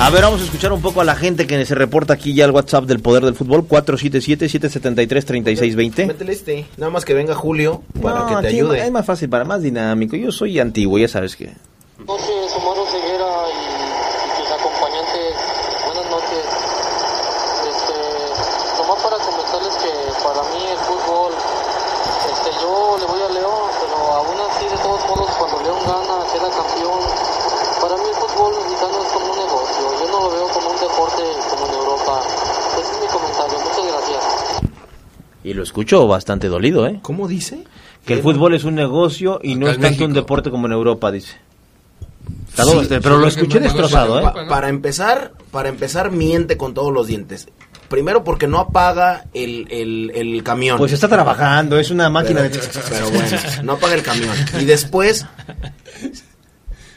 A ver, vamos a escuchar un poco a la gente que se reporta aquí ya al WhatsApp del Poder del Fútbol, 477-773-3620. Métele este. Nada más que venga Julio para No, que te aquí ayude. Es más fácil, para más dinámico. Yo soy antiguo, ya sabes que. noches, Omar Ceguera y, y tus acompañantes. Buenas noches. Este, nomás para comentarles que para mí el fútbol, este, yo le voy a León, pero aún así, de todos modos, cuando León gana, queda campeón. Para mí el fútbol mexicano es como un negocio. Yo no lo veo como un deporte como en Europa. Ese es mi comentario. Muchas gracias. Y lo escucho bastante dolido, ¿eh? ¿Cómo dice? Que el fútbol es un negocio y no es tanto un deporte como en Europa, dice. Está Sí, este, pero sí, lo escuché destrozado, ¿eh? para empezar, para empezar miente con todos los dientes. Primero porque no apaga el, el, el camión. Pues está trabajando, es una máquina pero, de... pero bueno, no apaga el camión. Y después,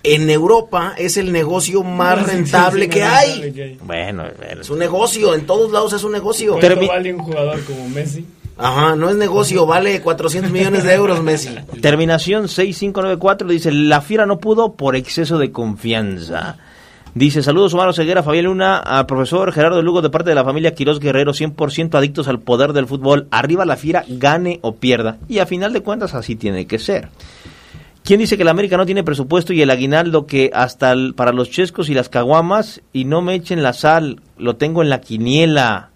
en Europa es el negocio más rentable que hay. Bueno, bueno. Es un negocio, en todos lados es un negocio. ¿Cuánto Termi- vale un jugador como Messi? Ajá, no es negocio, vale 400 millones de euros, Messi. Terminación 6594 dice, la fiera no pudo por exceso de confianza. Dice, saludos Omar Ceguera, Fabián Luna, al profesor Gerardo Lugo de parte de la familia Quiroz Guerrero, 100% adictos al poder del fútbol. Arriba la fiera, gane o pierda. Y a final de cuentas así tiene que ser. ¿Quién dice que la América no tiene presupuesto y el aguinaldo que hasta el- para los chescos y las caguamas y no me echen la sal, lo tengo en la quiniela?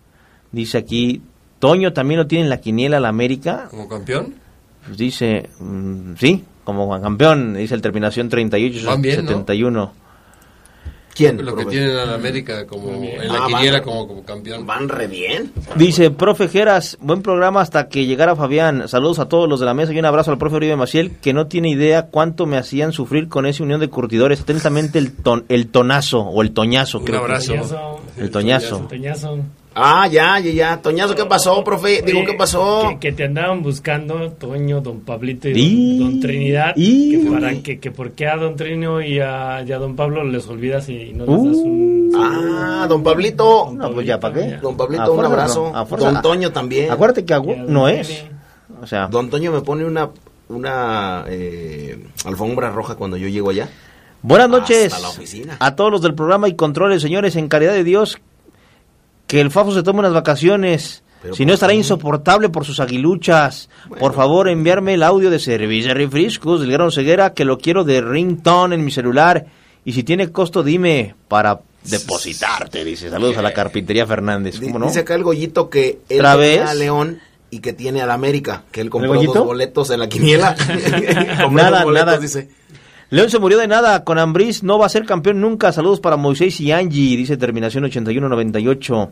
Dice aquí, Toño también lo tiene en la quiniela la América. Como campeón. Pues dice, mm, sí, como campeón, dice el terminación 38 Van bien, ¿no? 71. ¿Quién? Lo que profe? tienen a la América como en la Ah, quiniela van- como, como campeón. Van re bien. Dice, profe Geras, buen programa hasta que llegara Fabián. Saludos a todos los de la mesa y un abrazo al profe Oribe Maciel, que no tiene idea cuánto me hacían sufrir con esa unión de curtidores. Atentamente el, ton, el tonazo o el toñazo. Un creo que- abrazo. Toñazo. El toñazo. Toñazo. Ah, ya, ya, ya. Toñazo, ¿qué pasó, profe? Digo, ¿qué pasó? Que, que te andaban buscando, Toño, Don Pablito y, Y- Don, don Trinidad. y- que, para que, que por qué a Don Trino y a, y a Don Pablo les olvidas y no les das un... Ah, don Pablito. No, pues ya, ¿para qué? Don Pablito, un abrazo. no, a fuerza. Don Toño también. Acuérdate que Don no es. O sea, Don Toño me pone una, una eh, alfombra roja cuando yo llego allá. Buenas noches Hasta la oficina. a todos los del programa y controles, señores, en caridad de Dios, que el Fafo se tome unas vacaciones. Pero Si ¿por no estará insoportable por sus aguiluchas. Por favor, enviarme el audio de servicio de refrescos del grano ceguera que lo quiero de ringtone en mi celular. Y si tiene costo, dime para depositarte, dice. Saludos a la carpintería Fernández. ¿Cómo no? Dice acá el Gollito que él a León y que tiene al América, que él compró dos boletos en la quiniela. Nada, nada. dice. León se murió de nada, con Ambriz no va a ser campeón nunca. Saludos para Moisés y Angie, dice terminación 8198.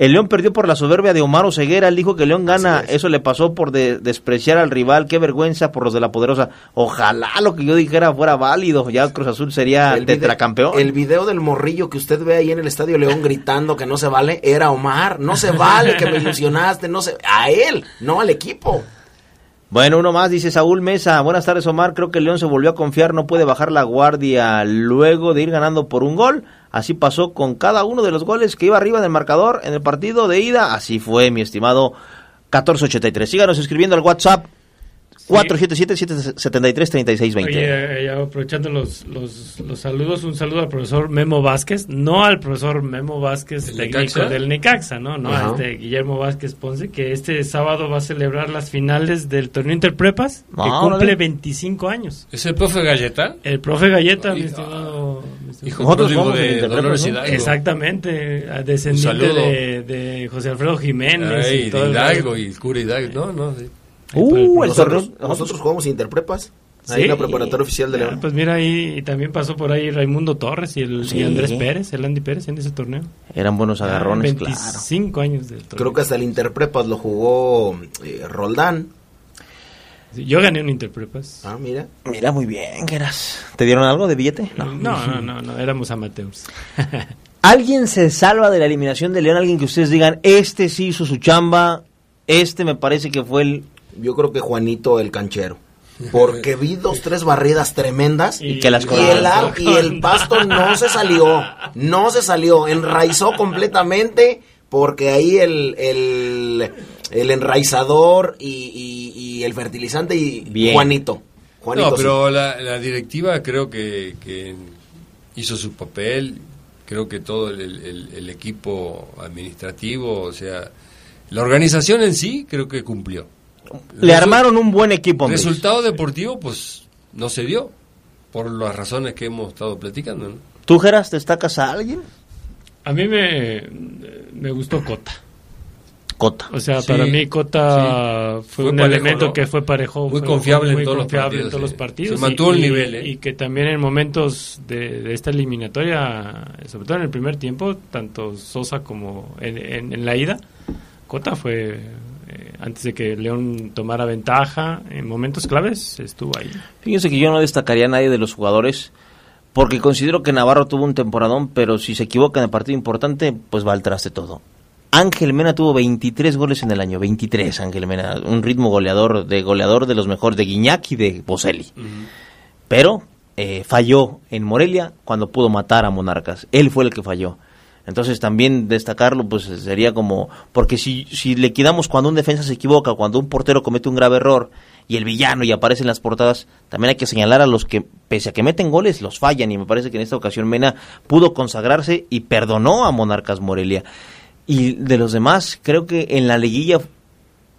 El León perdió por la soberbia de Omar Ceguera, él dijo que León gana, es. eso le pasó por de- despreciar al rival, qué vergüenza por los de la poderosa. Ojalá lo que yo dijera fuera válido, ya Cruz Azul sería El tetracampeón. El video del morrillo que usted ve ahí en el Estadio León gritando que no se vale era Omar. No se vale que me ilusionaste, no se... A él, no al equipo. Bueno, uno más, dice Saúl Mesa. Buenas tardes, Omar. Creo que León se volvió a confiar, no puede bajar la guardia luego de ir ganando por un gol. Así pasó con cada uno de los goles que iba arriba del marcador en el partido de ida. Así fue, mi estimado 1483. Síganos escribiendo al WhatsApp 477-773-3620. Oye, eh, aprovechando los, los, los saludos, un saludo al profesor Memo Vázquez, no al profesor Memo Vázquez, ¿Del técnico Necaxa? del Necaxa, ¿no? No, este Guillermo Vázquez Ponce, que este sábado va a celebrar las finales del torneo Interprepas, que Ah, cumple órale. 25 años. ¿Es el profe Galleta? El profe Galleta, mi estimado... mi estimado- Hijo Nosotros de Interprepas, Dolores. Exactamente, descendiente de, de José Alfredo Jiménez. Ay, y todo de Hidalgo y el cura Hidalgo. No, no, sí. Uh, el Nosotros, torneo. nosotros jugamos Interprepas. Ahí Sí. en la preparatoria oficial de León. Pues mira, ahí y también pasó por ahí Raimundo Torres y, el, Sí. y Andrés Pérez, el Andy Pérez en ese torneo. Eran buenos agarrones, Ah, claro. 25 años del torneo. Creo que hasta el Interprepas lo jugó eh, Roldán. Yo gané un Interprepas. Ah, mira. Mira, muy bien, Geras. ¿Te dieron algo de billete? No, no, no, no, éramos amateurs. ¿Alguien se salva de la eliminación de León? ¿Alguien que ustedes digan, este sí hizo su chamba, este me parece que fue el... Yo creo que Juanito el canchero. Porque vi dos, tres barridas tremendas Y que las y el, y el pasto no se salió. No se salió. Enraizó completamente porque ahí el, el, el enraizador y, y- y el fertilizante y Bien. Juanito. Juanito no, sí. pero la, la directiva creo que, que hizo su papel, creo que todo el, el- el equipo administrativo, o sea, la organización en sí creo que cumplió. Le armaron un buen equipo. hombre. Resultado deportivo, pues no se dio, por las razones que hemos estado platicando. ¿no? ¿Tú, Geras, destacas a alguien? A mí me, me gustó Cota. Cota. O sea, Sí, para mí Cota fue, Fue un parejo, elemento ¿no? que fue parejo. Muy fue- confiable fue en muy todos los confiable partidos, en todos sí. los partidos. Se mantuvo el y- nivel, ¿eh? Y que también en momentos de, de esta eliminatoria, sobre todo en el primer tiempo, tanto Sosa como en, en- en la ida, Cota fue, eh, antes de que León tomara ventaja, en momentos claves estuvo ahí. Fíjense que yo no destacaría a nadie de los jugadores porque considero que Navarro tuvo un temporadón, pero si se equivoca en el partido importante, pues va al traste todo. Ángel Mena tuvo 23 goles en el año, 23 Ángel Mena, un ritmo goleador de goleador de los mejores de Guiñac y de Boselli. Pero eh, falló en Morelia cuando pudo matar a Monarcas. Él fue el que falló. Entonces también destacarlo pues sería como porque si si le quedamos cuando un defensa se equivoca, cuando un portero comete un grave error y el villano y aparece en las portadas, también hay que señalar a los que pese a que meten goles los fallan y me parece que en esta ocasión Mena pudo consagrarse y perdonó a Monarcas Morelia. Y de los demás, creo que en la liguilla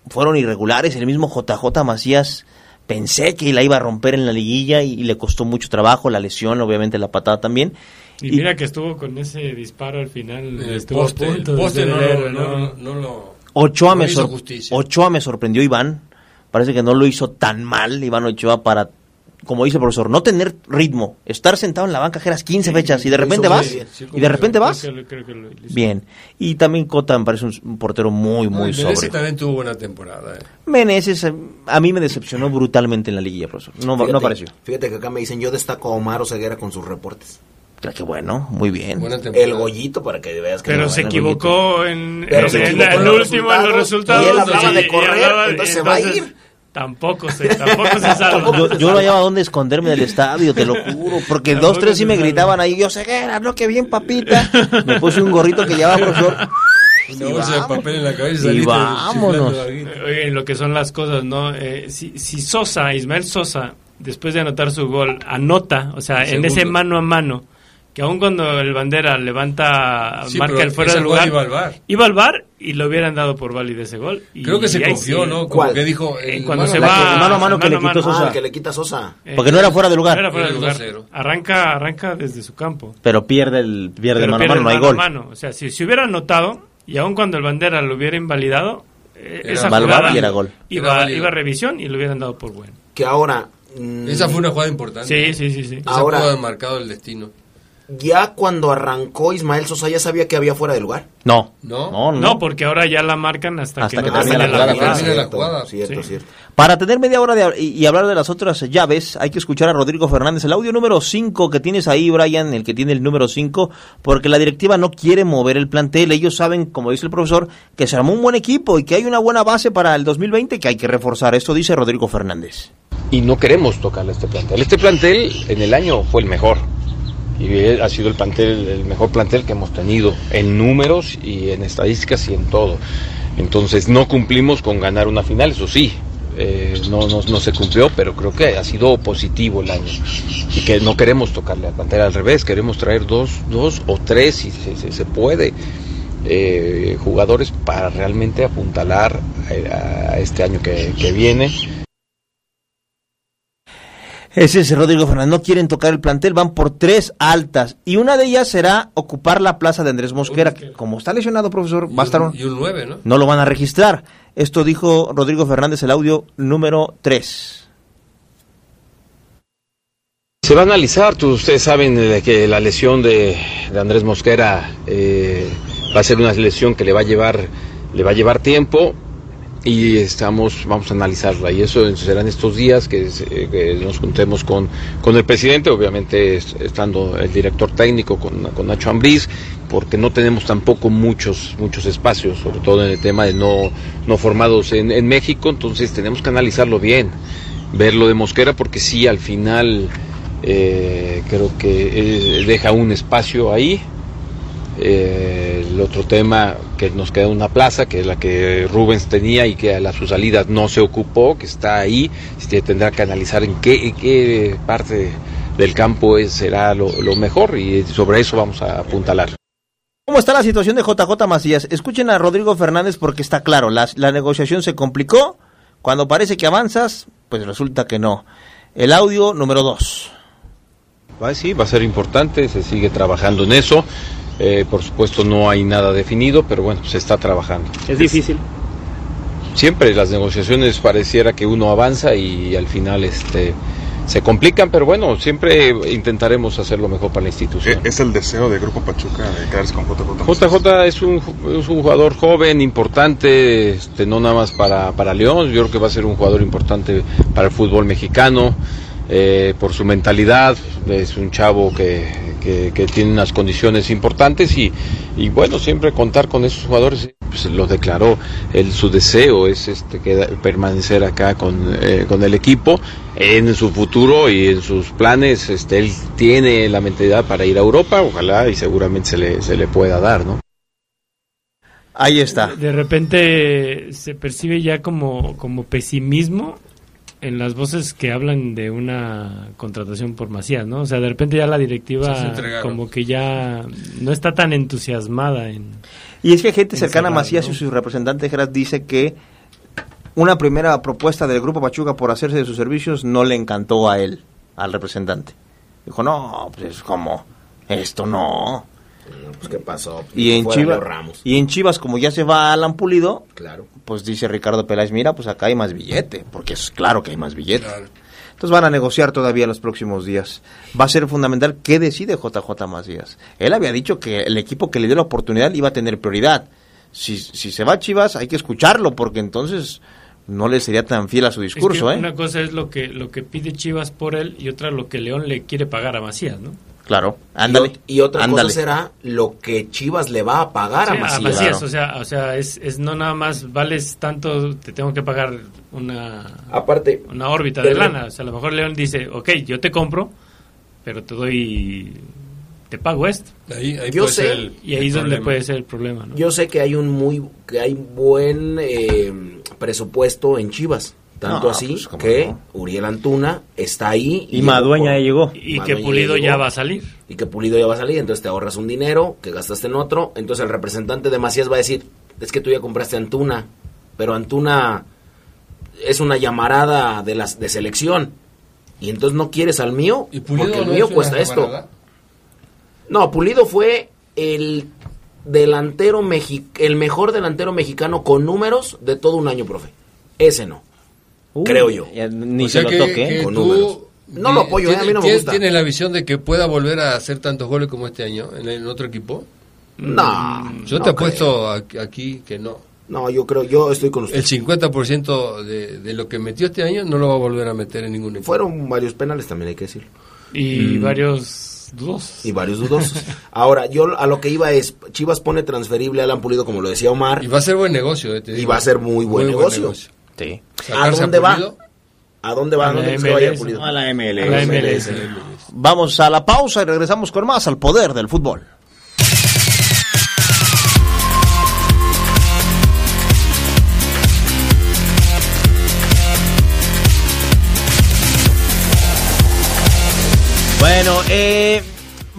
fueron irregulares. El mismo JJ Macías pensé que la iba a romper en la liguilla y, le costó mucho trabajo, la lesión, obviamente la patada también. Y, mira que estuvo con ese disparo al final. El estuvo poste, el no, lo- ¿no? no- no lo... Ochoa, no me hizo sor- justicia. Ochoa me sorprendió Iván. Parece que no lo hizo tan mal Iván Ochoa para, como dice el profesor, no tener ritmo. Estar sentado en la banca, Geras 15 fechas y de repente vas. bien. Sí, Y de repente Creo vas. que lo- creo que lo. Bien. Y también Cota me parece un, un portero muy, No, muy Menezes sobre. también tuvo buena temporada. eh. Meneses eh, a mí me decepcionó brutalmente en la liguilla, profesor. No, Fíjate- no apareció. Fíjate que acá me dicen, yo destaco a Omar Oseguera con sus reportes. Ah, Qué bueno, muy bien. El gollito para que veas que Pero no, se el equivocó en, Pero en- se en equivocó el en los último en los resultados. y él hablaba de y correr, hablaba- entonces se va a ir. Tampoco se, tampoco se salva. Yo, yo no hallaba dónde esconderme del estadio, te lo juro. Porque dos, Tampoco tres sí me gritaban ahí, yo ceguera, no, que bien, papita. Me puse un gorrito que llevaba profesor. Bolsa de papel en la cabeza y Y vámonos. en lo que son las cosas, ¿no? Eh, si, si Sosa, Ismael Sosa, después de anotar su gol, anota, o sea, El en ese mano a mano, que aun cuando el bandera levanta, Sí, marca el fuera del lugar, iba al VAR. iba al VAR y lo hubieran dado por válido ese gol. Y- Creo que se confió, sí. ¿no? Como ¿Cuál? que dijo... Eh, el cuando mano se a mano. va el mano a mano que le mano quitó mano. Sosa. Ah, que le quita Sosa. Eh, Porque no era fuera de lugar. no era fuera de lugar. 2-0. Arranca, arranca desde su campo. Pero pierde el pierde Pero mano a mano, no hay gol. mano. O sea, si se hubiera anotado, y aun cuando el bandera lo hubiera invalidado, eh, Era esa jugada y era gol. Iba, Era válido. iba a revisión y lo hubieran dado por bueno. Que ahora... mm, Esa fue una jugada importante. Sí, sí, sí, sí. Esa Ahora- pudo haber marcado el destino. Ya cuando arrancó Ismael Sosa ya sabía que había fuera de lugar. No. ¿No? No, no. No, porque ahora ya la marcan hasta, Hasta que, que no termine termine la la jugada. la jugada. Cierto, Sí. cierto. Para tener media hora de, y, y hablar de las otras llaves, hay que escuchar a Rodrigo Fernández, el audio número 5 que tienes ahí, Brian, el que tiene el número 5, porque la directiva no quiere mover el plantel. Ellos saben, como dice el profesor, que se armó un buen equipo y que hay una buena base para el 2020 que hay que reforzar. Esto dice Rodrigo Fernández. y no queremos tocarle a este plantel. Este plantel en el año fue el mejor y ha sido el plantel el mejor plantel que hemos tenido en números y en estadísticas y en todo. Entonces no cumplimos con ganar una final, eso sí. eh, no, no, no se cumplió, pero creo que ha sido positivo el año y que no queremos tocarle al plantel al revés, queremos traer dos, dos o tres si se, se- se puede eh, jugadores para realmente apuntalar eh, a, a este año que, que viene. Ese es Rodrigo Fernández. No quieren tocar el plantel, van por tres altas. Y una de ellas será ocupar la plaza de Andrés Mosquera. que como está lesionado, profesor, va a estar. Y un 9, ¿no? No lo van a registrar. Esto dijo Rodrigo Fernández, el audio número 3. Se va a analizar, tú- ustedes saben eh, que la lesión de, de Andrés Mosquera eh, va a ser una lesión que le va a llevar, le va a llevar tiempo. Y estamos vamos a analizarla. Y eso serán estos días que, se- que nos juntemos con, con el presidente obviamente es- estando el director técnico con, con Nacho Ambriz porque no tenemos tampoco muchos muchos espacios sobre todo en el tema de no no formados en, en México entonces tenemos que analizarlo bien ver lo de Mosquera porque sí al final eh, creo que eh, deja un espacio ahí eh, el otro tema que nos queda una plaza, que es la que Rubens tenía y que a la, su salida no se ocupó, que está ahí, este, tendrá que analizar en qué, en qué parte del campo es- será lo, lo mejor y sobre eso vamos a apuntalar. ¿Cómo está la situación de JJ Macías? Escuchen a Rodrigo Fernández porque está claro, la, la negociación se complicó. Cuando parece que avanzas, pues resulta que no. El audio número 2. Va, sí, va a ser importante, se sigue trabajando en eso. Eh, por supuesto no hay nada definido, pero bueno, se está trabajando. Es difícil. Siempre las negociaciones pareciera que uno avanza y al final este se complican, pero bueno, siempre intentaremos hacer lo mejor para la institución. ¿Es el deseo del Grupo Pachuca de quedarse con JJ? JJ es un, es un jugador joven, importante, este, no nada más para, para León, yo creo que va a ser un jugador importante para el fútbol mexicano, eh, por su mentalidad, es un chavo que, que- que tiene unas condiciones importantes y, y bueno, siempre contar con esos jugadores, pues lo declaró, él, su deseo es este, queda- permanecer acá con, eh, con el equipo, en su futuro y en sus planes, este, él tiene la mentalidad para ir a Europa, ojalá y seguramente se le, se le pueda dar, ¿no? Ahí está. De repente se percibe ya como, como pesimismo en las voces que hablan de una contratación por Macías, ¿no? O sea, de repente ya la directiva como que ya no está tan entusiasmada en... Y es que gente cercana a Macías ¿no? y su representante Geras dice que una primera propuesta del Grupo Pachuca por hacerse de sus servicios no le encantó a él, al representante. Dijo, no, pues es como, esto no. No, pues, ¿qué pasó? Y en, Chivas, Ramos. y en Chivas, como ya se va Alan Pulido, Claro. pues dice Ricardo Peláez, mira, pues acá hay más billete, porque es claro que hay más billete. Claro. Entonces van a negociar todavía los próximos días. Va a ser fundamental qué decide JJ Macías. Él había dicho que el equipo que le dio la oportunidad iba a tener prioridad. Si, si se va a Chivas, hay que escucharlo, porque entonces no le sería tan fiel a su Es que discurso, ¿eh? Una cosa es lo que, lo que pide Chivas por él y otra lo que León le quiere pagar a Macías, ¿no? Claro, Y ándale. Y, otra ándale. cosa será lo que Chivas le va a pagar Sí, a Macías. Macías, o sea, o sea es, es no nada más vales tanto, te tengo que pagar una, Aparte, una órbita de lana. O sea, a lo mejor León dice, ok, yo te compro, pero te doy, te pago esto. Ahí, ahí Yo puede sé, ser el- Y ahí es donde puede ser el problema, ¿no? yo sé que hay un muy que hay buen eh, presupuesto en Chivas. Tanto No, así pues, que no. Uriel Antuna está ahí. Y llegó Madueña ya llegó. y que Pulido llegó. ya va a salir. y que Pulido ya va a salir, entonces te ahorras un dinero que gastaste en otro, entonces el representante de Macías va a decir, es que tú ya compraste Antuna, pero Antuna es una llamarada de las de selección y entonces no quieres al mío ¿Y Pulido porque el no mío cuesta esto. camarada? No, Pulido fue el delantero mexi el mejor delantero mexicano con números de todo un año, profe. Ese no. Uy, creo yo. ni O se lo que- toque, ¿eh? que Con tú números. No lo apoyo, eh, a mí no me ¿tienes- gusta. ¿Tienes la visión de que pueda volver a hacer tantos goles como este año en, en otro equipo? No. Yo no te apuesto aquí que no. No, yo creo, yo estoy con usted. El 50% de, de lo que metió este año no lo va a volver a meter en ningún equipo. Fueron varios penales también hay que decirlo. Y varios dudos. Y varios dudosos. Ahora, yo a lo que iba es, Chivas pone transferible a Alan Pulido, como lo decía Omar. Y va a ser buen negocio. eh, te Y va a ser muy buen negocio. Sí. ¿A dónde va? ¿A dónde va? ¿A A la dónde crees que vaya MLS. Pulido? A la MLS. A la MLS. Vamos a la pausa y regresamos con más al poder del fútbol. Bueno, eh,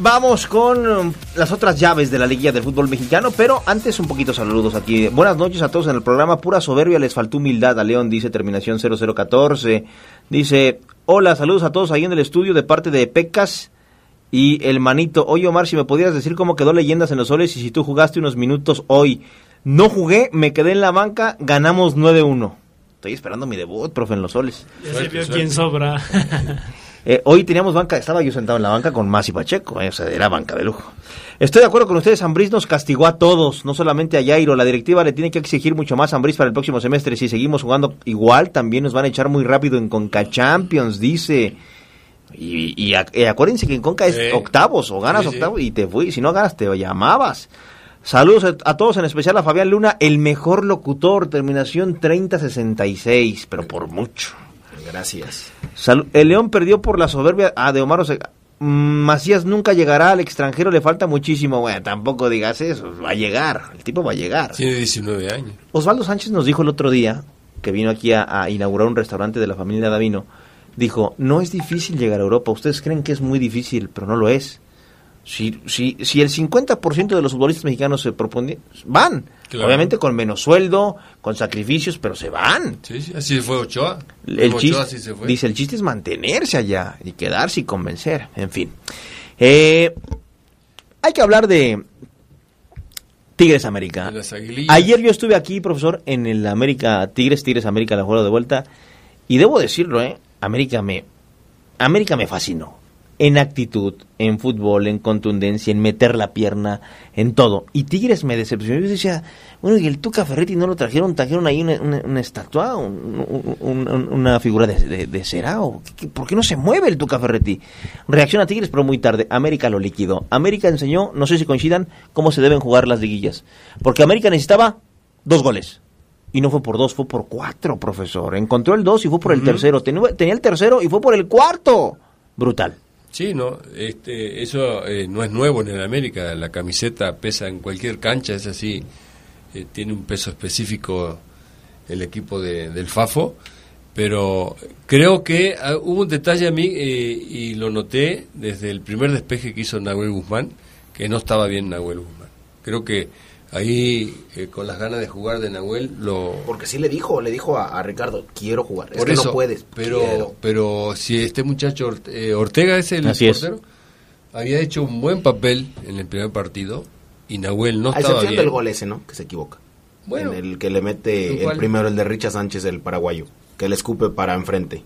vamos con um, las otras llaves de la liguilla del fútbol mexicano, pero antes un poquito saludos aquí. Buenas noches a todos en el programa. Pura soberbia, les faltó humildad a León, dice terminación 0014. Dice, hola, saludos a todos ahí en el estudio de parte de Pecas y el manito. Oye Omar, si me pudieras decir cómo quedó Leyendas en los Soles y si tú jugaste unos minutos hoy. No jugué, me quedé en la banca, ganamos 9-1. Estoy esperando mi debut, profe, en los Soles. Ya se vio quién sobra. Eh, hoy teníamos banca, estaba yo sentado en la banca con Masi Pacheco, eh, o sea, era banca de lujo. Estoy de acuerdo con ustedes, Ambriz nos castigó a todos, no solamente a Jairo. La directiva le tiene que exigir mucho más a Ambriz para el próximo semestre. Si seguimos jugando igual, también nos van a echar muy rápido en Conca Champions, dice. Y, y eh, acuérdense que en Conca es Sí. octavos, o ganas Sí, sí. octavos y te fui. Si no ganas, te llamabas. Saludos a, a todos, en especial a Fabián Luna, el mejor locutor, terminación 3066, pero por mucho. Gracias. El León perdió por la soberbia ah, de Omar. Mm, Macías nunca llegará al extranjero, le falta muchísimo. Bueno, tampoco digas eso, va a llegar, el tipo va a llegar. Tiene 19 años. Osvaldo Sánchez nos dijo el otro día, que vino aquí a, a inaugurar un restaurante de la familia Davino, dijo, no es difícil llegar a Europa, ustedes creen que es muy difícil, pero no lo es. Si, si, si el 50% de los futbolistas mexicanos se proponen, van. Claro. Obviamente con menos sueldo, con sacrificios, pero se van. Sí, sí, así fue Ochoa. El Ochoa chiste, así se fue. dice, el chiste es mantenerse allá y quedarse y convencer. En fin. Eh, hay que hablar de Tigres América. De. Ayer yo estuve aquí, profesor, en el América Tigres, Tigres América, la juego de vuelta. Y debo decirlo, ¿eh? América me, América me fascinó. En actitud, en fútbol, en contundencia, en meter la pierna, en todo. Y Tigres me decepcionó. Yo decía, bueno, y el Tuca Ferretti no lo trajeron, trajeron ahí una, una- una estatua, un- un- un- una figura de, de, de cera. ¿O qué- ¿Por qué no se mueve el Tuca Ferretti? Reacciona Tigres, pero muy tarde. América lo liquidó. América enseñó, no sé si coincidan, cómo se deben jugar las liguillas. Porque América necesitaba dos goles. Y no fue por dos, fue por cuatro, profesor. Encontró el dos y fue por el tercero. Tenía, tenía el tercero y fue por el cuarto. Brutal. Sí, no, este, eso eh, no es nuevo en el América. La camiseta pesa en cualquier cancha, es así. eh, tiene un peso específico el equipo de- del Fafo. Pero creo que ah, hubo un detalle a mí eh, y lo noté desde el primer despeje que hizo Nahuel Guzmán, que no estaba bien Nahuel Guzmán. Creo que ahí, eh, con las ganas de jugar de Nahuel, lo, Porque sí le dijo, le dijo a, a Ricardo, quiero jugar. Es por que eso, no puedes. Pero, quiero. pero si este muchacho Orte- eh, Ortega es el Así es. portero, había hecho un buen papel en el primer partido y Nahuel no a estaba excepción bien. del gol ese, ¿no? Que se equivoca. Bueno. en el que le mete ¿En el primero, el de Richard Sánchez, el paraguayo. Que le escupe para enfrente.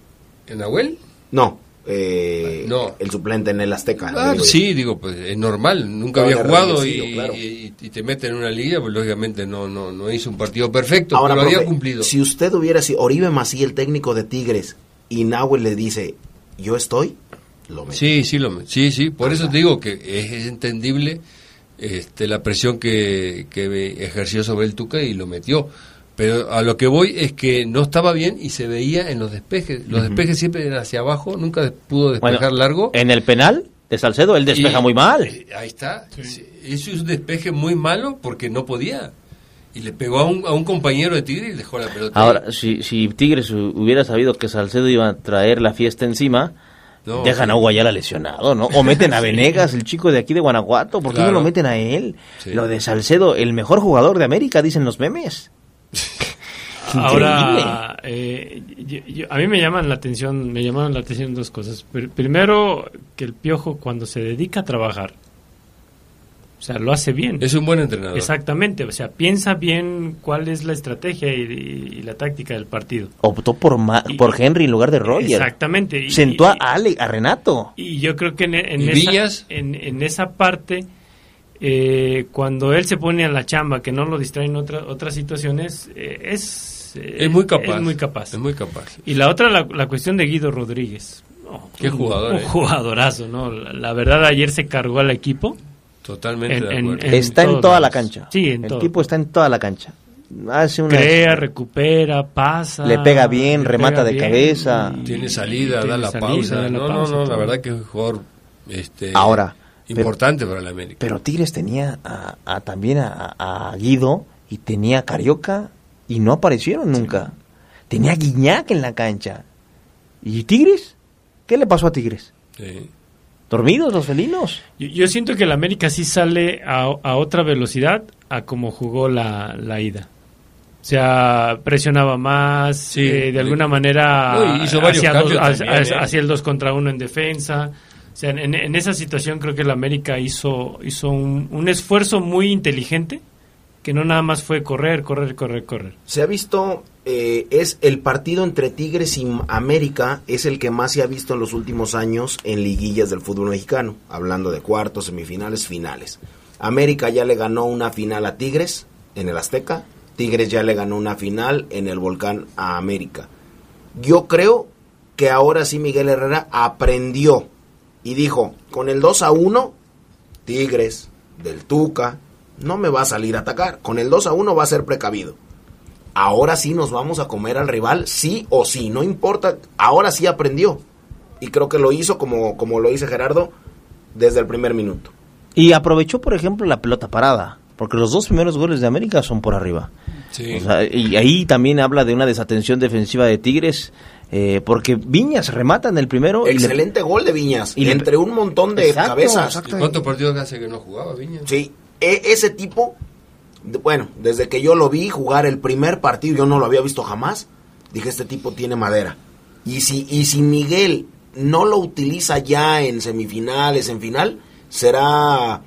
¿En Nahuel? No, eh, No. el suplente en el Azteca. Ah, digo yo. sí, digo, pues es normal, nunca No, había jugado y, recién, claro. y- y te meten en una liga, pues lógicamente no no no hizo un partido perfecto, Ahora, pero había profe, cumplido. si usted hubiera sido Oribe Mací, el técnico de Tigres, y Nahuel le dice, yo estoy, lo mete. Sí, sí, lo, sí, sí, por eso te digo que es, es entendible este, la presión que, que ejerció sobre el Tuca y lo metió. Pero a lo que voy es que no estaba bien y se veía en los despejes. Los despejes siempre eran hacia abajo, nunca des- pudo despejar Bueno, largo. En el penal de Salcedo, él despeja Y- muy mal. eh, Ahí está. Sí, Eso es un despeje muy malo porque no podía. Y le pegó a un, a un compañero de Tigre y dejó la pelota. Ahora, si, si Tigres hu- hubiera sabido que Salcedo iba a traer la fiesta encima, No, dejan a. Guayala lesionado, ¿no? O meten a Venegas, el chico de aquí de Guanajuato, ¿por qué no lo meten a él? Sí. Lo de Salcedo, el mejor jugador de América, dicen los memes. Ahora, eh, yo- yo- a mí me llaman la atención, me llamaron la atención dos cosas. Pr- primero, que el piojo cuando se dedica a trabajar, o sea, lo hace bien. Es un buen entrenador. Exactamente, o sea, piensa bien cuál es la estrategia y, y la táctica del partido. Optó por, Ma- Y- por Henry en lugar de Roger. Exactamente. y- Sentó a Ale, a Renato. Y yo creo que en, en ¿Y esa, en, en esa parte, eh, cuando él se pone a la chamba, que no lo distraen otra, otras situaciones, eh, es, eh, Es muy capaz. Es muy capaz. Es muy capaz. Y la otra, la, la cuestión de Guido Rodríguez. No, Qué un- jugador, Un eh. jugadorazo, ¿no? La, la verdad, ayer se cargó al equipo. Totalmente En- de acuerdo. en está en toda la cancha. Sí, en el todo. tipo está en toda la cancha. Hace una Crea, recupera, pasa. Le pega bien, le remata pega de bien, cabeza. y- Tiene salida, tiene da la salida, pausa. da la no, pausa, no, no, la verdad que es un jugador este, Ahora, pero- importante para el América. Pero Tigres tenía a, a- también a, a Guido y tenía a Carioca y no aparecieron nunca. Tenía Guiñac en la cancha. ¿Y Tigres? ¿Qué le pasó a Tigres? Sí. ¿Dormidos los felinos? Yo, yo siento que el América sí sale a, a otra velocidad a como jugó la, la ida. O sea, presionaba más, Sí. eh, de alguna manera No, hizo varios hacia, dos- cambios hacia- también, ¿eh? hacia el 2 contra 1 en defensa. O sea, en, en esa situación creo que el América hizo, hizo un, un esfuerzo muy inteligente, que no nada más fue correr, correr, correr, correr. Se ha visto eh, es el partido entre Tigres y América, es el que más se ha visto en los últimos años en liguillas del fútbol mexicano, hablando de cuartos, semifinales, finales. América ya le ganó una final a Tigres en el Azteca, Tigres ya le ganó una final en el Volcán a América. Yo creo que ahora sí Miguel Herrera aprendió y dijo, con el 2 a 1, Tigres, del Tuca, no me va a salir a atacar. Con el 2 a 1 va a ser precavido. Ahora sí nos vamos a comer al rival, sí o sí, no importa. Ahora sí aprendió. Y creo que lo hizo como, como lo dice Gerardo desde el primer minuto. Y aprovechó, por ejemplo, la pelota parada. Porque los dos primeros goles de América son por arriba. Sí. O sea, y ahí también habla de una desatención defensiva de Tigres. eh, porque Viñas remata en el primero. y le- Excelente gol de Viñas. y le- entre un montón de Exacto, cabezas. exacto. ¿Y cuántos partidos hace que no jugaba Viña? Sí, e- ese tipo, bueno, desde que yo lo vi jugar el primer partido, yo no lo había visto jamás, dije, este tipo tiene madera. Y si, y si Miguel no lo utiliza ya en semifinales, en final, será,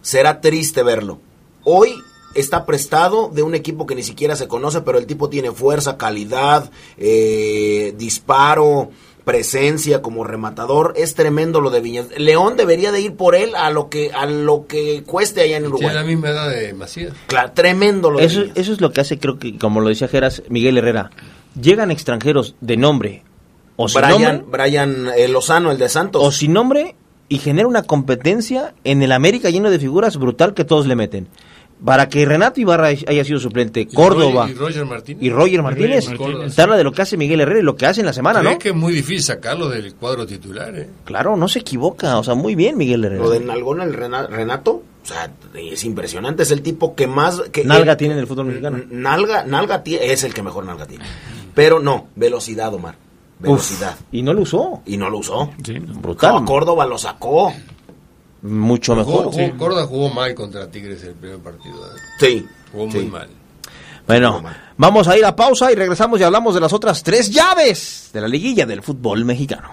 será triste verlo. Hoy está prestado de un equipo que ni siquiera se conoce, pero el tipo tiene fuerza, calidad, eh, disparo, presencia como rematador. Es tremendo lo de Viñas. León debería de ir por él a lo que, a lo que cueste allá en Tiene la Uruguay. misma edad de Macías. Claro, tremendo lo de Eso, Viñas. eso es lo que hace, creo que, como lo decía Geras, Miguel Herrera. Llegan extranjeros de nombre o sin Brian, nombre, Brian eh, Lozano, el de Santos. o sin nombre y genera una competencia en el América lleno de figuras brutal que todos le meten. Para que Renato Ibarra haya sido suplente, Córdoba Y Roger Martínez. y Roger Martínez, Martínez. te habla de lo que hace Miguel Herrera y lo que hace en la semana, ¿Crees ¿no? que es muy difícil sacarlo del cuadro titular? ¿eh? Claro, no se equivoca, o sea, muy bien Miguel Herrera. Lo de Nalgón, el Rena- Renato, o sea, es impresionante. Es el tipo que más. Que, Nalga tiene en el fútbol mexicano. Nalga, nalga es el que mejor nalga tiene. Pero no, velocidad, Omar. Velocidad. Uf, y no lo usó. Y no lo usó. Sí. Brutal. Córdoba lo sacó. Mucho Jugó- mejor. jugó- Córdoba jugó mal contra Tigres el primer partido. ¿eh? Sí. Jugó sí. muy mal. Bueno, vamos a ir a pausa y regresamos y hablamos de las otras tres llaves de la liguilla del fútbol mexicano.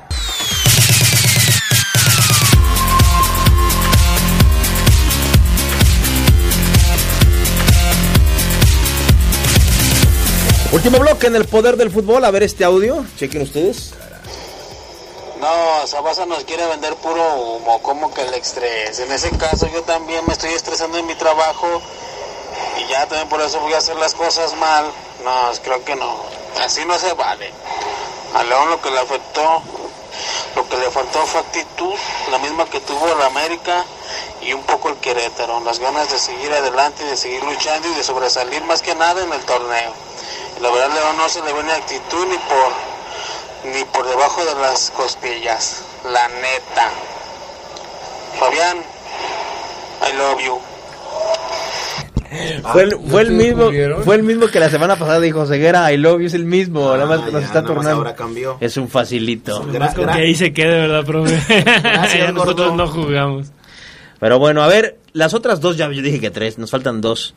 Último bloque en el poder del fútbol. A ver este audio. Chequen ustedes. No, Sabasa nos quiere vender puro humo, como que el estrés. En ese caso yo también me estoy estresando en mi trabajo y ya también por eso voy a hacer las cosas mal. No, creo que no. Así no se vale. A León lo que le afectó, lo que le faltó fue actitud, la misma que tuvo el América y un poco el Querétaro. Las ganas de seguir adelante y de seguir luchando y de sobresalir más que nada en el torneo. La verdad León no se le ve ni actitud ni por ni por debajo de las costillas, la neta. Fabián, I love you. Fue el, fue el ¿te mismo, fue el mismo que la semana pasada dijo Ceguera, I love you, es el mismo, nada más que Ah, nos está tornando. ahora cambió. Es un facilito. Gra- Con gra- que ahí se quede, ¿verdad, profe? Nosotros no jugamos. Pero bueno, a ver, las otras dos, ya yo dije que tres, nos faltan dos.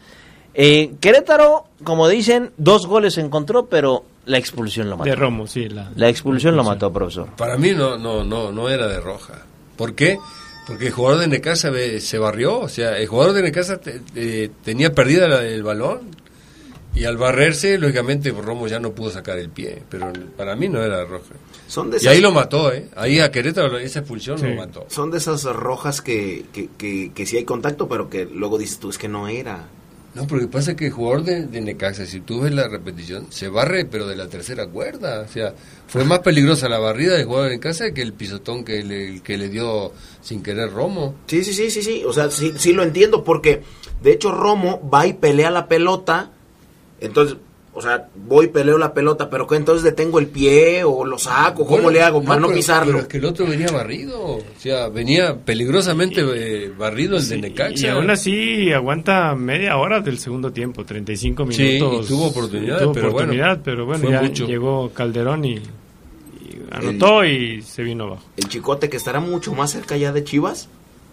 Eh, Querétaro, como dicen, dos goles encontró, pero la expulsión lo mató. De Romo, sí. La, La expulsión lo mató, profesor. Para mí no, no, no, no era de roja. ¿Por qué? Porque el jugador de Necaxa se barrió, o sea, el jugador de Necaxa te- eh, tenía perdida la- el balón y al barrerse, lógicamente, Romo ya no pudo sacar el pie, pero para mí no era de roja. Son de Y esas, ahí lo mató, ¿eh? Ahí a Querétaro esa expulsión Sí. lo mató. son de esas rojas que, que, que, que sí hay contacto, pero que luego dices tú, es que no era. No, porque pasa que el jugador de, Necaxa, si tú ves la repetición, se barre, pero de la tercera cuerda. O sea, fue más peligrosa la barrida del jugador de Necaxa que el pisotón que le, que le dio sin querer Romo. Sí, sí, sí, sí, sí. O sea, sí, sí lo entiendo porque, de hecho, Romo va y pelea la pelota. Entonces, o sea, voy peleo la pelota, pero ¿qué? Entonces detengo el pie o lo saco. ¿Cómo Bueno, le hago para no, pero- pisarlo? Pero es que el otro venía barrido. O sea, venía peligrosamente eh, barrido el de Necaxa. Y aún así aguanta media hora del segundo tiempo, 35 Sí, minutos. y tuvo oportunidades, tuvo pero bueno, oportunidad, pero bueno, fue ya mucho. llegó Calderón y, y anotó y se vino abajo. El chicote que estará mucho más cerca ya de Chivas.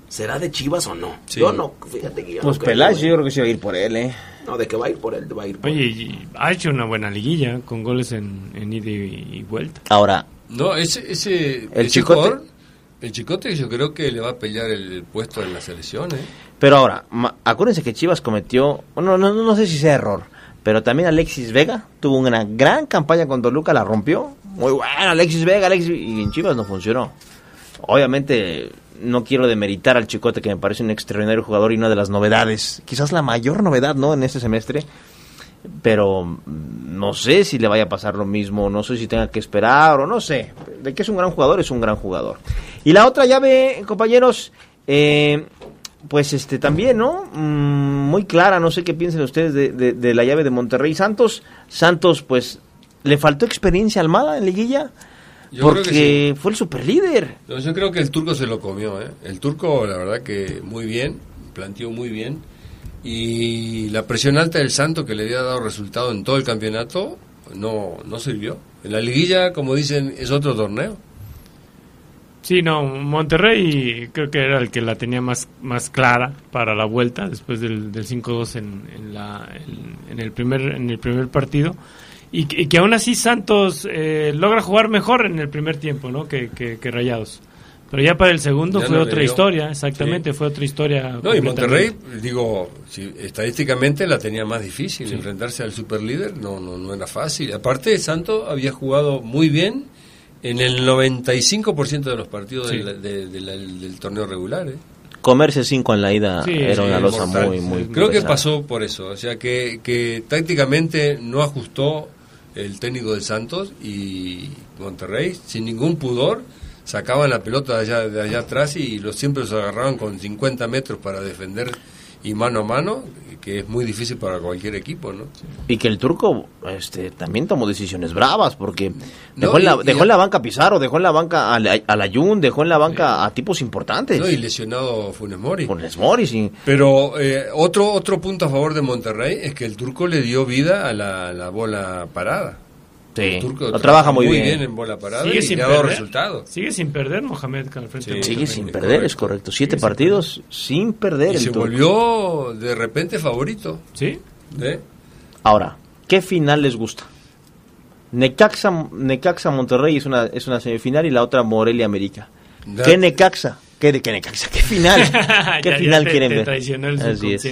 ¿Será de Chivas o no? Sí. Yo no, fíjate que yo Pues no creo, Peláez, yo creo que se va a ir por él, ¿eh? No, de que va a ir por él, va a ir por Oye, él. y ha hecho una buena liguilla con goles en, en ida y, vuelta. Ahora, No, ese, ese, El ese Chicote. jugador, el Chicote yo creo que le va a pelear el puesto en la selección, ¿eh? pero ahora, ma- acuérdense que Chivas cometió, no, no, no sé si sea error, Pero también Alexis Vega tuvo una gran campaña con Toluca, la rompió. Muy bueno, Alexis Vega, Alexis, y en Chivas no funcionó. Obviamente no quiero demeritar al Chicote, que me parece un extraordinario jugador y una de las novedades, quizás la mayor novedad, ¿no? En este semestre. Pero mm, no sé si le vaya a pasar lo mismo, no sé si tenga que esperar o no sé. De que es un gran jugador, es un gran jugador. Y la otra llave, compañeros, eh, pues este también, ¿no? Mm, muy clara, no sé qué piensen ustedes de, de- de la llave de Monterrey Santos. Santos, pues, le faltó experiencia a Almada en liguilla. Yo porque fue el superlíder. No, yo creo que el turco se lo comió, ¿eh? El turco, la verdad que muy bien, planteó muy bien. Y la presión alta del Santo que le había dado resultado en todo el campeonato no, no sirvió. En la liguilla, como dicen, es otro torneo. Sí, no, Monterrey creo que era el que la tenía más, más clara para la vuelta después del, del 5-2 en, en, la- en- en el primer, en el primer partido. Y, que- y que aún así Santos eh, logra jugar mejor en el primer tiempo ¿no? que, que- que Rayados. Pero ya para el segundo Ya fue no otra historia, exactamente, Sí. fue otra historia. No, y Monterrey, digo, si, estadísticamente la tenía más difícil. Enfrentarse al superlíder no, no, no era fácil. Aparte, Santo había jugado muy bien en el 95% de los partidos Sí. de- de la- del torneo regular. ¿eh? Comerse cinco en la ida Sí, era una losa mortal. muy, muy Creo que pesada. pasó por eso. O sea, que, que tácticamente no ajustó el técnico de Santos y Monterrey, sin ningún pudor, sacaban la pelota de allá, de allá atrás y los siempre los agarraban con 50 metros para defender y mano a mano, que es muy difícil para cualquier equipo, ¿no? Y que el turco este, también tomó decisiones bravas, porque No, dejó, en, la, y- dejó y- en la banca a Pizarro, dejó en la banca a, la- a Layún, dejó en la banca a tipos importantes. ¿no? Y lesionado Funes Mori. Moris y- Pero eh, otro otro punto a favor de Monterrey es que el turco le dio vida a la, la bola parada. Sí, El turco lo trabaja muy bien. en bola parada Sigue y sin le ha dado perder. resultados. Sigue sin perder Mohamed al frente. Sí. Sigue sin correcto. perder, es correcto. Siete Sigue sin partidos sin perder Y el se turco. volvió de repente favorito. Sí, ¿eh? Ahora, ¿qué final les gusta? Necaxa, Necaxa Monterrey es una, es una semifinal y la otra Morelia América. Da- ¿Qué Necaxa? ¿Qué, de- qué Necaxa? ¿Qué final? ¿Qué Ya- ya final te- quieren te ver? traicionó el Así es.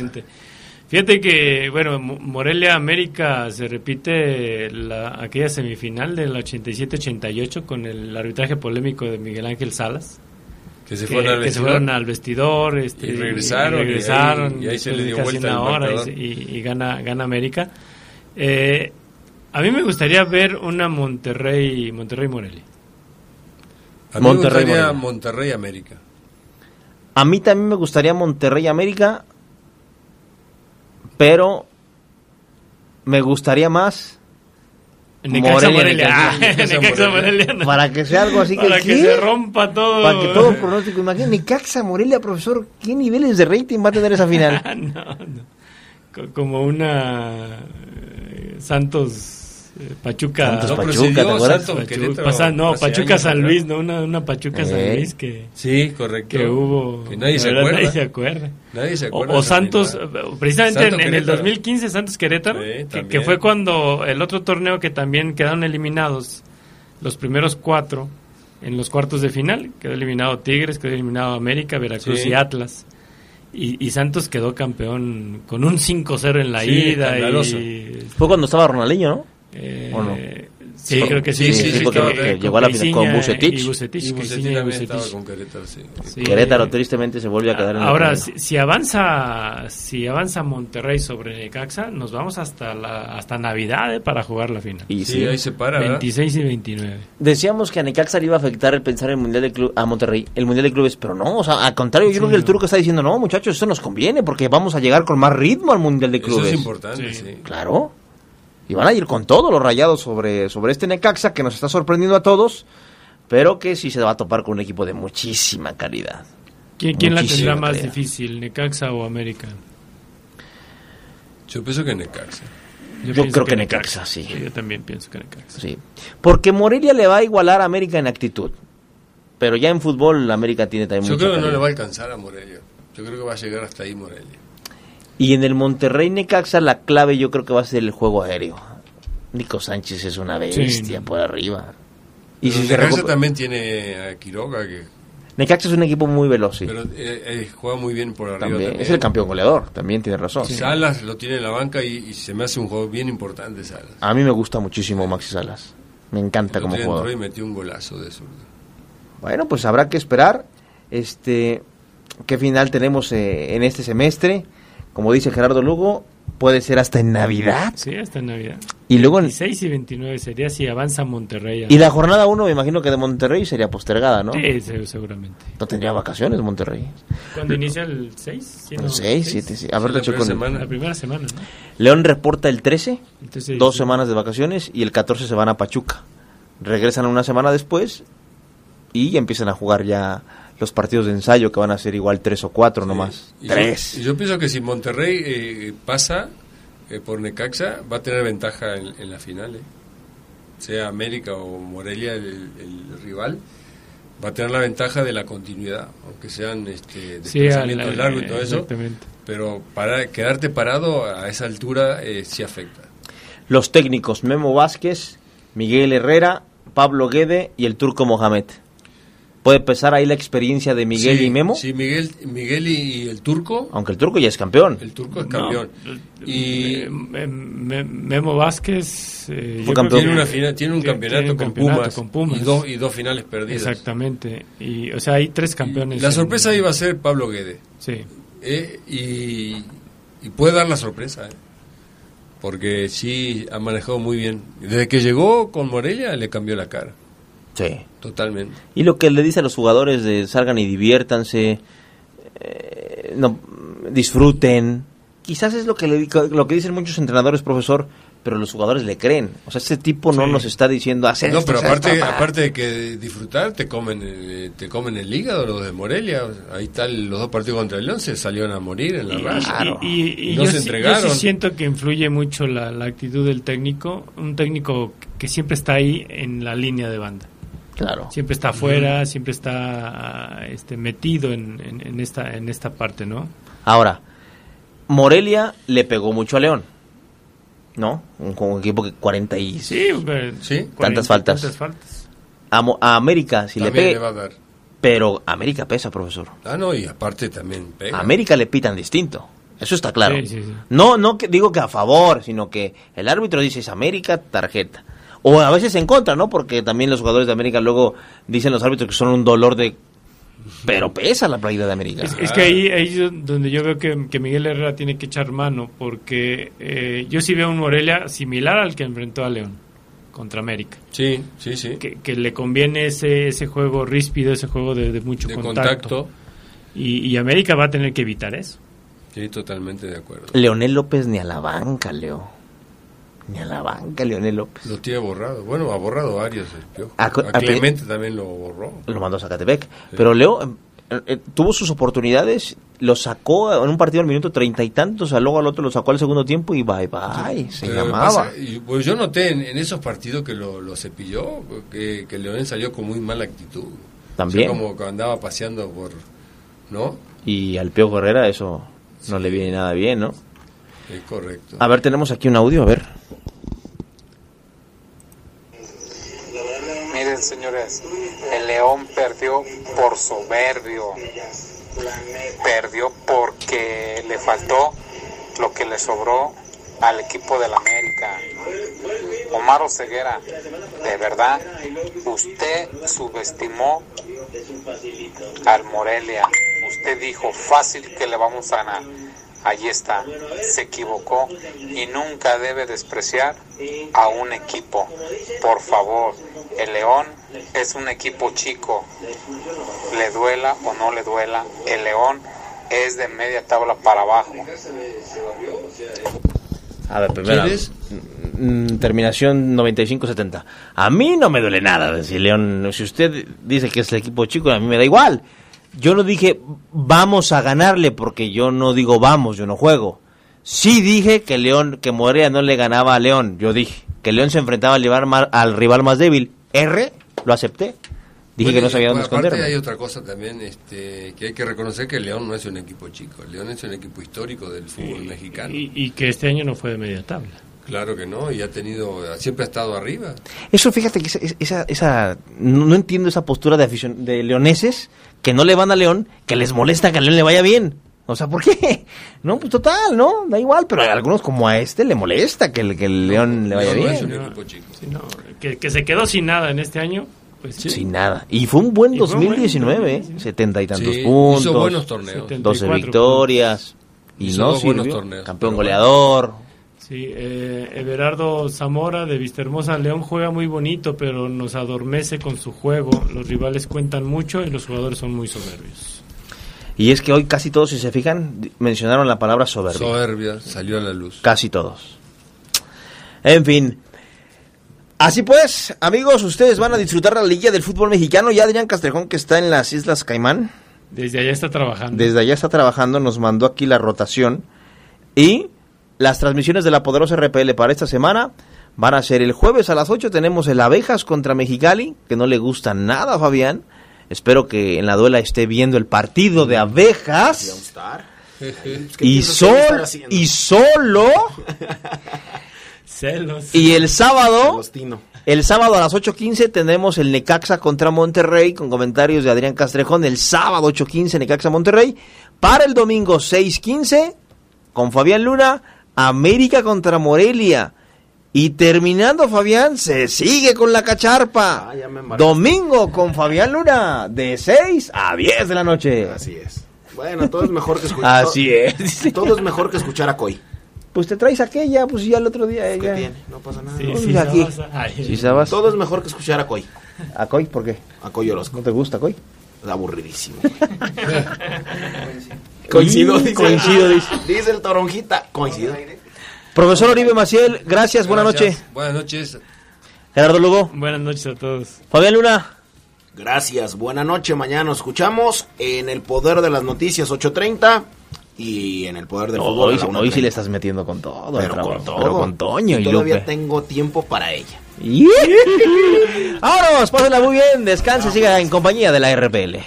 Fíjate que, bueno, Mo- Morelia América se repite la, aquella semifinal del 87-88 con el arbitraje polémico de Miguel Ángel Salas. Que se que, fueron al que se vestidor. fueron al vestidor este, Y regresaron, y regresaron, ahí- y ahí se le dio vuelta una el hora y, gana, gana América. Eh, a mí me gustaría ver una Monterrey Monterrey Morelia. A mí me Monterrey, gustaría Morelia. Monterrey América. A mí también me gustaría Monterrey América, pero me gustaría más Necaxa, Morelia, Morelia. Ah, Necaxa, Necaxa, Morelia. Morelia. para que sea algo así que, Para que se rompa todo. Para que todo pronóstico, imagínate, Necaxa Morelia, profesor, ¿qué niveles de rating va a tener esa final? no, no. Co- Como una eh, Santos Pachuca. No, Pachuca, se dio ¿te acuerdas? Santos Pachu- Querétaro pasa- no, Pachuca San atrás. Luis, ¿no? Una, una Pachuca San. Luis que, Sí, correcto. que hubo. Que nadie se verdad, acuerda. Nadie se acuerda. Nadie se O, acuerda. Santos, precisamente Santos en, en el Querétaro. 2015, Santos Querétaro, Sí, que- fue cuando el otro torneo que también quedaron eliminados, los primeros cuatro, en los cuartos de final, quedó eliminado Tigres, quedó eliminado América, Veracruz Sí. y Atlas. Y, y Santos quedó campeón con un 5-0 en la Sí, ida. Y, Fue cuando estaba Ronaldinho, ¿no? Eh, ¿O no? Sí, creo que sí. Sí, sí, sí, porque que llegó a la final con Vucetich. Y Vucetich, Y Bucetich y con Querétaro, sí. Sí. Querétaro tristemente se vuelve a quedar en el Ahora, camino. si, si avanza si avanza Monterrey sobre Necaxa, nos vamos hasta la hasta Navidad eh, para jugar la final. Y Sí, sí. ahí se para, ¿verdad? 26 y 29. Decíamos que a Necaxa le iba a afectar el pensar en el Mundial de Club, a Monterrey, el Mundial de Clubes, pero no, o sea, al contrario, yo creo que el turco está diciendo, no, muchachos, eso nos conviene porque vamos a llegar con más ritmo al Mundial de Eso Clubes. es importante, Sí. sí. Claro. Y van a ir con todo los rayados sobre, sobre este Necaxa que nos está sorprendiendo a todos, pero que sí se va a topar con un equipo de muchísima calidad. ¿Quién, quién la tendrá más calidad. difícil, Necaxa o América? Yo pienso que Necaxa. Yo creo que Necaxa, sí. Yo también pienso que Necaxa. Sí. Porque Morelia le va a igualar a América en actitud. Pero ya en fútbol América tiene también Yo mucha creo que no le va a alcanzar a Morelia. Yo creo que va a llegar hasta ahí Morelia. Y en el Monterrey Necaxa la clave yo creo que va a ser el juego aéreo. Nico Sánchez es una bestia por arriba. Y si se Necaxa recupera- también tiene a Quiroga que Necaxa es un equipo muy veloz, sí. Pero eh, eh, juega muy bien por arriba También. también. Es el campeón goleador, también tiene razón. Salas lo tiene en la banca y, y se me hace un juego bien importante Salas. A mí me gusta muchísimo Maxi Salas. Me encanta El como otro día entró jugador. y metió un golazo de zurda. Bueno, pues habrá que esperar este qué final tenemos eh, en este semestre. Como dice Gerardo Lugo, puede ser hasta en Navidad. Sí, hasta en Navidad. Y luego en- 16 y 29 sería si avanza Monterrey. y la jornada 1 me imagino que de Monterrey sería postergada, ¿no? Sí, se- seguramente. No tendría vacaciones Monterrey. ¿Cuándo inicia el 6? El 6, 7, sí. A ver, lo checo en- La primera semana, ¿no? León reporta el 13, Entonces, dos sí. semanas de vacaciones y el 14 se van a Pachuca. Regresan una semana después y empiezan a jugar ya los partidos de ensayo que van a ser igual tres o cuatro nomás. Y yo- Tres. y Yo, pienso que si Monterrey eh, pasa eh, por Necaxa, va a tener ventaja en, en la final. eh. Sea América o Morelia el, el rival, va a tener la ventaja de la continuidad, aunque sean este, Sí, desplazamientos largos y todo eso. Pero para quedarte parado a esa altura eh, sí afecta. Los técnicos Memo Vázquez, Miguel Herrera, Pablo Guede y el turco Mohamed. ¿Puede pesar ahí la experiencia de Miguel Sí, y Memo? Sí, Miguel, Miguel y, y el turco. Aunque el turco ya es campeón. El turco es campeón. No, y eh, Me- Me- Memo Vázquez eh, yo Fue creo campeón. que- tiene, una final, tiene un tiene- campeonato, tiene un con, campeonato Pumas, con Pumas. Y, dos, y dos finales perdidas. Exactamente. Y, o sea, hay tres campeones. La en- sorpresa iba a ser Pablo Guede. Sí. Eh, y, y puede dar la sorpresa, eh. porque sí ha manejado muy bien. Desde que llegó con Morelia le cambió la cara, Sí. totalmente. Y lo que le dice a los jugadores de salgan y diviértanse, eh, no, disfruten. Quizás es lo que, le, lo que dicen muchos entrenadores, profesor, pero los jugadores le creen. O sea, este tipo no Sí. nos está diciendo hacer No, esto, pero aparte, esto, pa". aparte de que disfrutar, te comen, eh, te comen el hígado los de Morelia. Ahí están los dos partidos contra el León, se salieron a morir en la Y, raya. Y- y- y No yo, se sí- yo entregaron. sí siento que influye mucho la, la actitud del técnico, un técnico que siempre está ahí en la línea de banda. Claro. Siempre está afuera, siempre está este, metido en, en- en esta, en esta parte, ¿no? Ahora, Morelia le pegó mucho a León. ¿No? Un, un equipo que 40 y... Sí, pero- Sí. Tantas faltas. tantas faltas. A, América, si le También pegue... le va a dar. Pero América pesa, profesor. Ah, no, y aparte también pega. A América le pitan distinto. Eso está claro. Sí, sí, sí. No, no que digo que a favor, sino que el árbitro dice es América, tarjeta. O a veces en contra, ¿no? Porque también los jugadores de América luego dicen los árbitros que son un dolor de... Pero pesa la playera de América. Es, es que ahí, ahí es donde yo veo que, que Miguel Herrera tiene que echar mano, porque eh, yo sí veo un Morelia similar al que enfrentó a León contra América. Sí, sí, sí. Que, que le conviene ese, ese juego ríspido, ese juego de, de mucho de contacto. contacto. Y, y América va a tener que evitar eso. Sí, totalmente de acuerdo. Leonel López ni a la banca, Leo. Ni a la banca, Leonel López. Lo tiene borrado. Bueno, ha borrado varios. el Piojo. A- A, a- Clemente también lo borró. Lo mandó a Zacatepec. Pero Leo eh, eh, tuvo sus oportunidades, lo sacó en un partido al minuto treinta y tantos, o sea, luego al otro lo sacó al segundo tiempo y bye bye, se Pero llamaba. pasa- y, pues yo noté en, en esos partidos que lo, lo cepilló, que, que Leonel salió con muy mala actitud. También. O sea, como que andaba paseando por... ¿No? Y al Pío Herrera eso no le viene nada bien, ¿no? Es correcto. A ver, tenemos aquí un audio, a ver. Miren, señores, el León perdió por soberbio. Perdió porque le faltó lo que le sobró al equipo del América. Omar Oseguera, de verdad, usted subestimó al Morelia. Usted dijo fácil que le vamos a ganar. Allí está, se equivocó y nunca debe despreciar a un equipo. Por favor, el León es un equipo chico. Le duela o no le duela, el León es de media tabla para abajo. A ver, primero. ¿Quién es? mm, Terminación 95-70. A mí no me duele nada si León. Si usted dice que es el equipo chico, a mí me da igual. Yo no dije vamos a ganarle porque yo no digo vamos, yo no juego. Sí dije que León, que Morelia no le ganaba a León. Yo dije que León se enfrentaba al rival más, al rival más débil. R, lo acepté. Dije Bueno, que no sabía dónde aparte esconderme. hay otra cosa también este, que hay que reconocer que el León no es un equipo chico. El León es un equipo histórico del fútbol mexicano. Y, y que este año no fue de media tabla. Claro que no, y ha tenido, siempre ha estado arriba. Eso, fíjate que esa, esa, esa- no, no entiendo esa postura de afición, de leoneses que no le van a León, que les molesta que a León le vaya bien. O sea, ¿por qué? No, pues total, ¿no? Da igual, pero a algunos como a este le molesta que el, que el León le vaya No, no es bien. un equipo chico. Sí, no, que, que se quedó sin nada en este año, pues sí. Sin nada. Y fue un buen Y fue un buen 2019, ¿eh? 2019. Setenta y tantos Sí, puntos. hizo buenos torneos. 12 74 victorias. Y Hizo no sirvió. torneos, Campeón goleador. Sí, eh, Everardo Zamora de Vistahermosa León juega muy bonito, pero nos adormece con su juego. Los rivales cuentan mucho y los jugadores son muy soberbios. Y es que hoy casi todos, si se fijan, mencionaron la palabra soberbia. Soberbia, salió a la luz. Casi todos. En fin. Así pues, amigos, ustedes van a disfrutar la Liga del Fútbol Mexicano. Ya Adrián Castrejón, que está en las Islas Caimán, Desde allá está trabajando. desde allá está trabajando, nos mandó aquí la rotación. Y las transmisiones de la poderosa RPL para esta semana van a ser el jueves a las 8. Tenemos el Abejas contra Mexicali, que no le gusta nada a Fabián. Espero que en la duela esté viendo el partido de Abejas. Y, sol, y solo. Celos. Y el sábado, Agostino. el sábado a las 8.15 tenemos el Necaxa contra Monterrey con comentarios de Adrián Castrejón. El sábado 8.15 Necaxa Monterrey. Para el domingo 6.15 con Fabián Luna, América contra Morelia. Y terminando Fabián, se sigue con la cacharpa. Ah, ya me embarcaste. domingo con Fabián Luna, de 6 a 10 de la noche. Así es. Bueno, todo es mejor que escuchar. Así es. Todo es mejor que escuchar a Coy. Pues te traes aquella, pues ya el otro día ¿Qué ella. tiene? No pasa nada. Sí, sí, aquí. Todo es mejor que escuchar a Coy. ¿A Coy? ¿Por qué? A Coy Orozco. ¿No te gusta Coy? Es aburridísimo. Coincido, dice. Coincido, dice. Dice el toronjita. Coincido. Profesor Oribe Maciel, gracias, buenas Gracias. noches. Buenas noches. Gerardo Lugo, Buenas noches a todos. Fabián Luna. Gracias. Buena noche. Mañana nos escuchamos en el Poder de las Noticias 8.30 y en el Poder del Fútbol. hoy, a la hoy sí 1:30. le estás metiendo con todo. Pero trabajo, con todo. Pero con Toño y, todavía Lupe. tengo tiempo para ella. Vámonos, pásenla muy bien, descanse, siga en compañía de la RPL.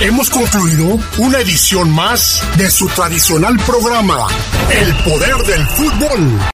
Hemos concluido una edición más de su tradicional programa, El Poder del Fútbol.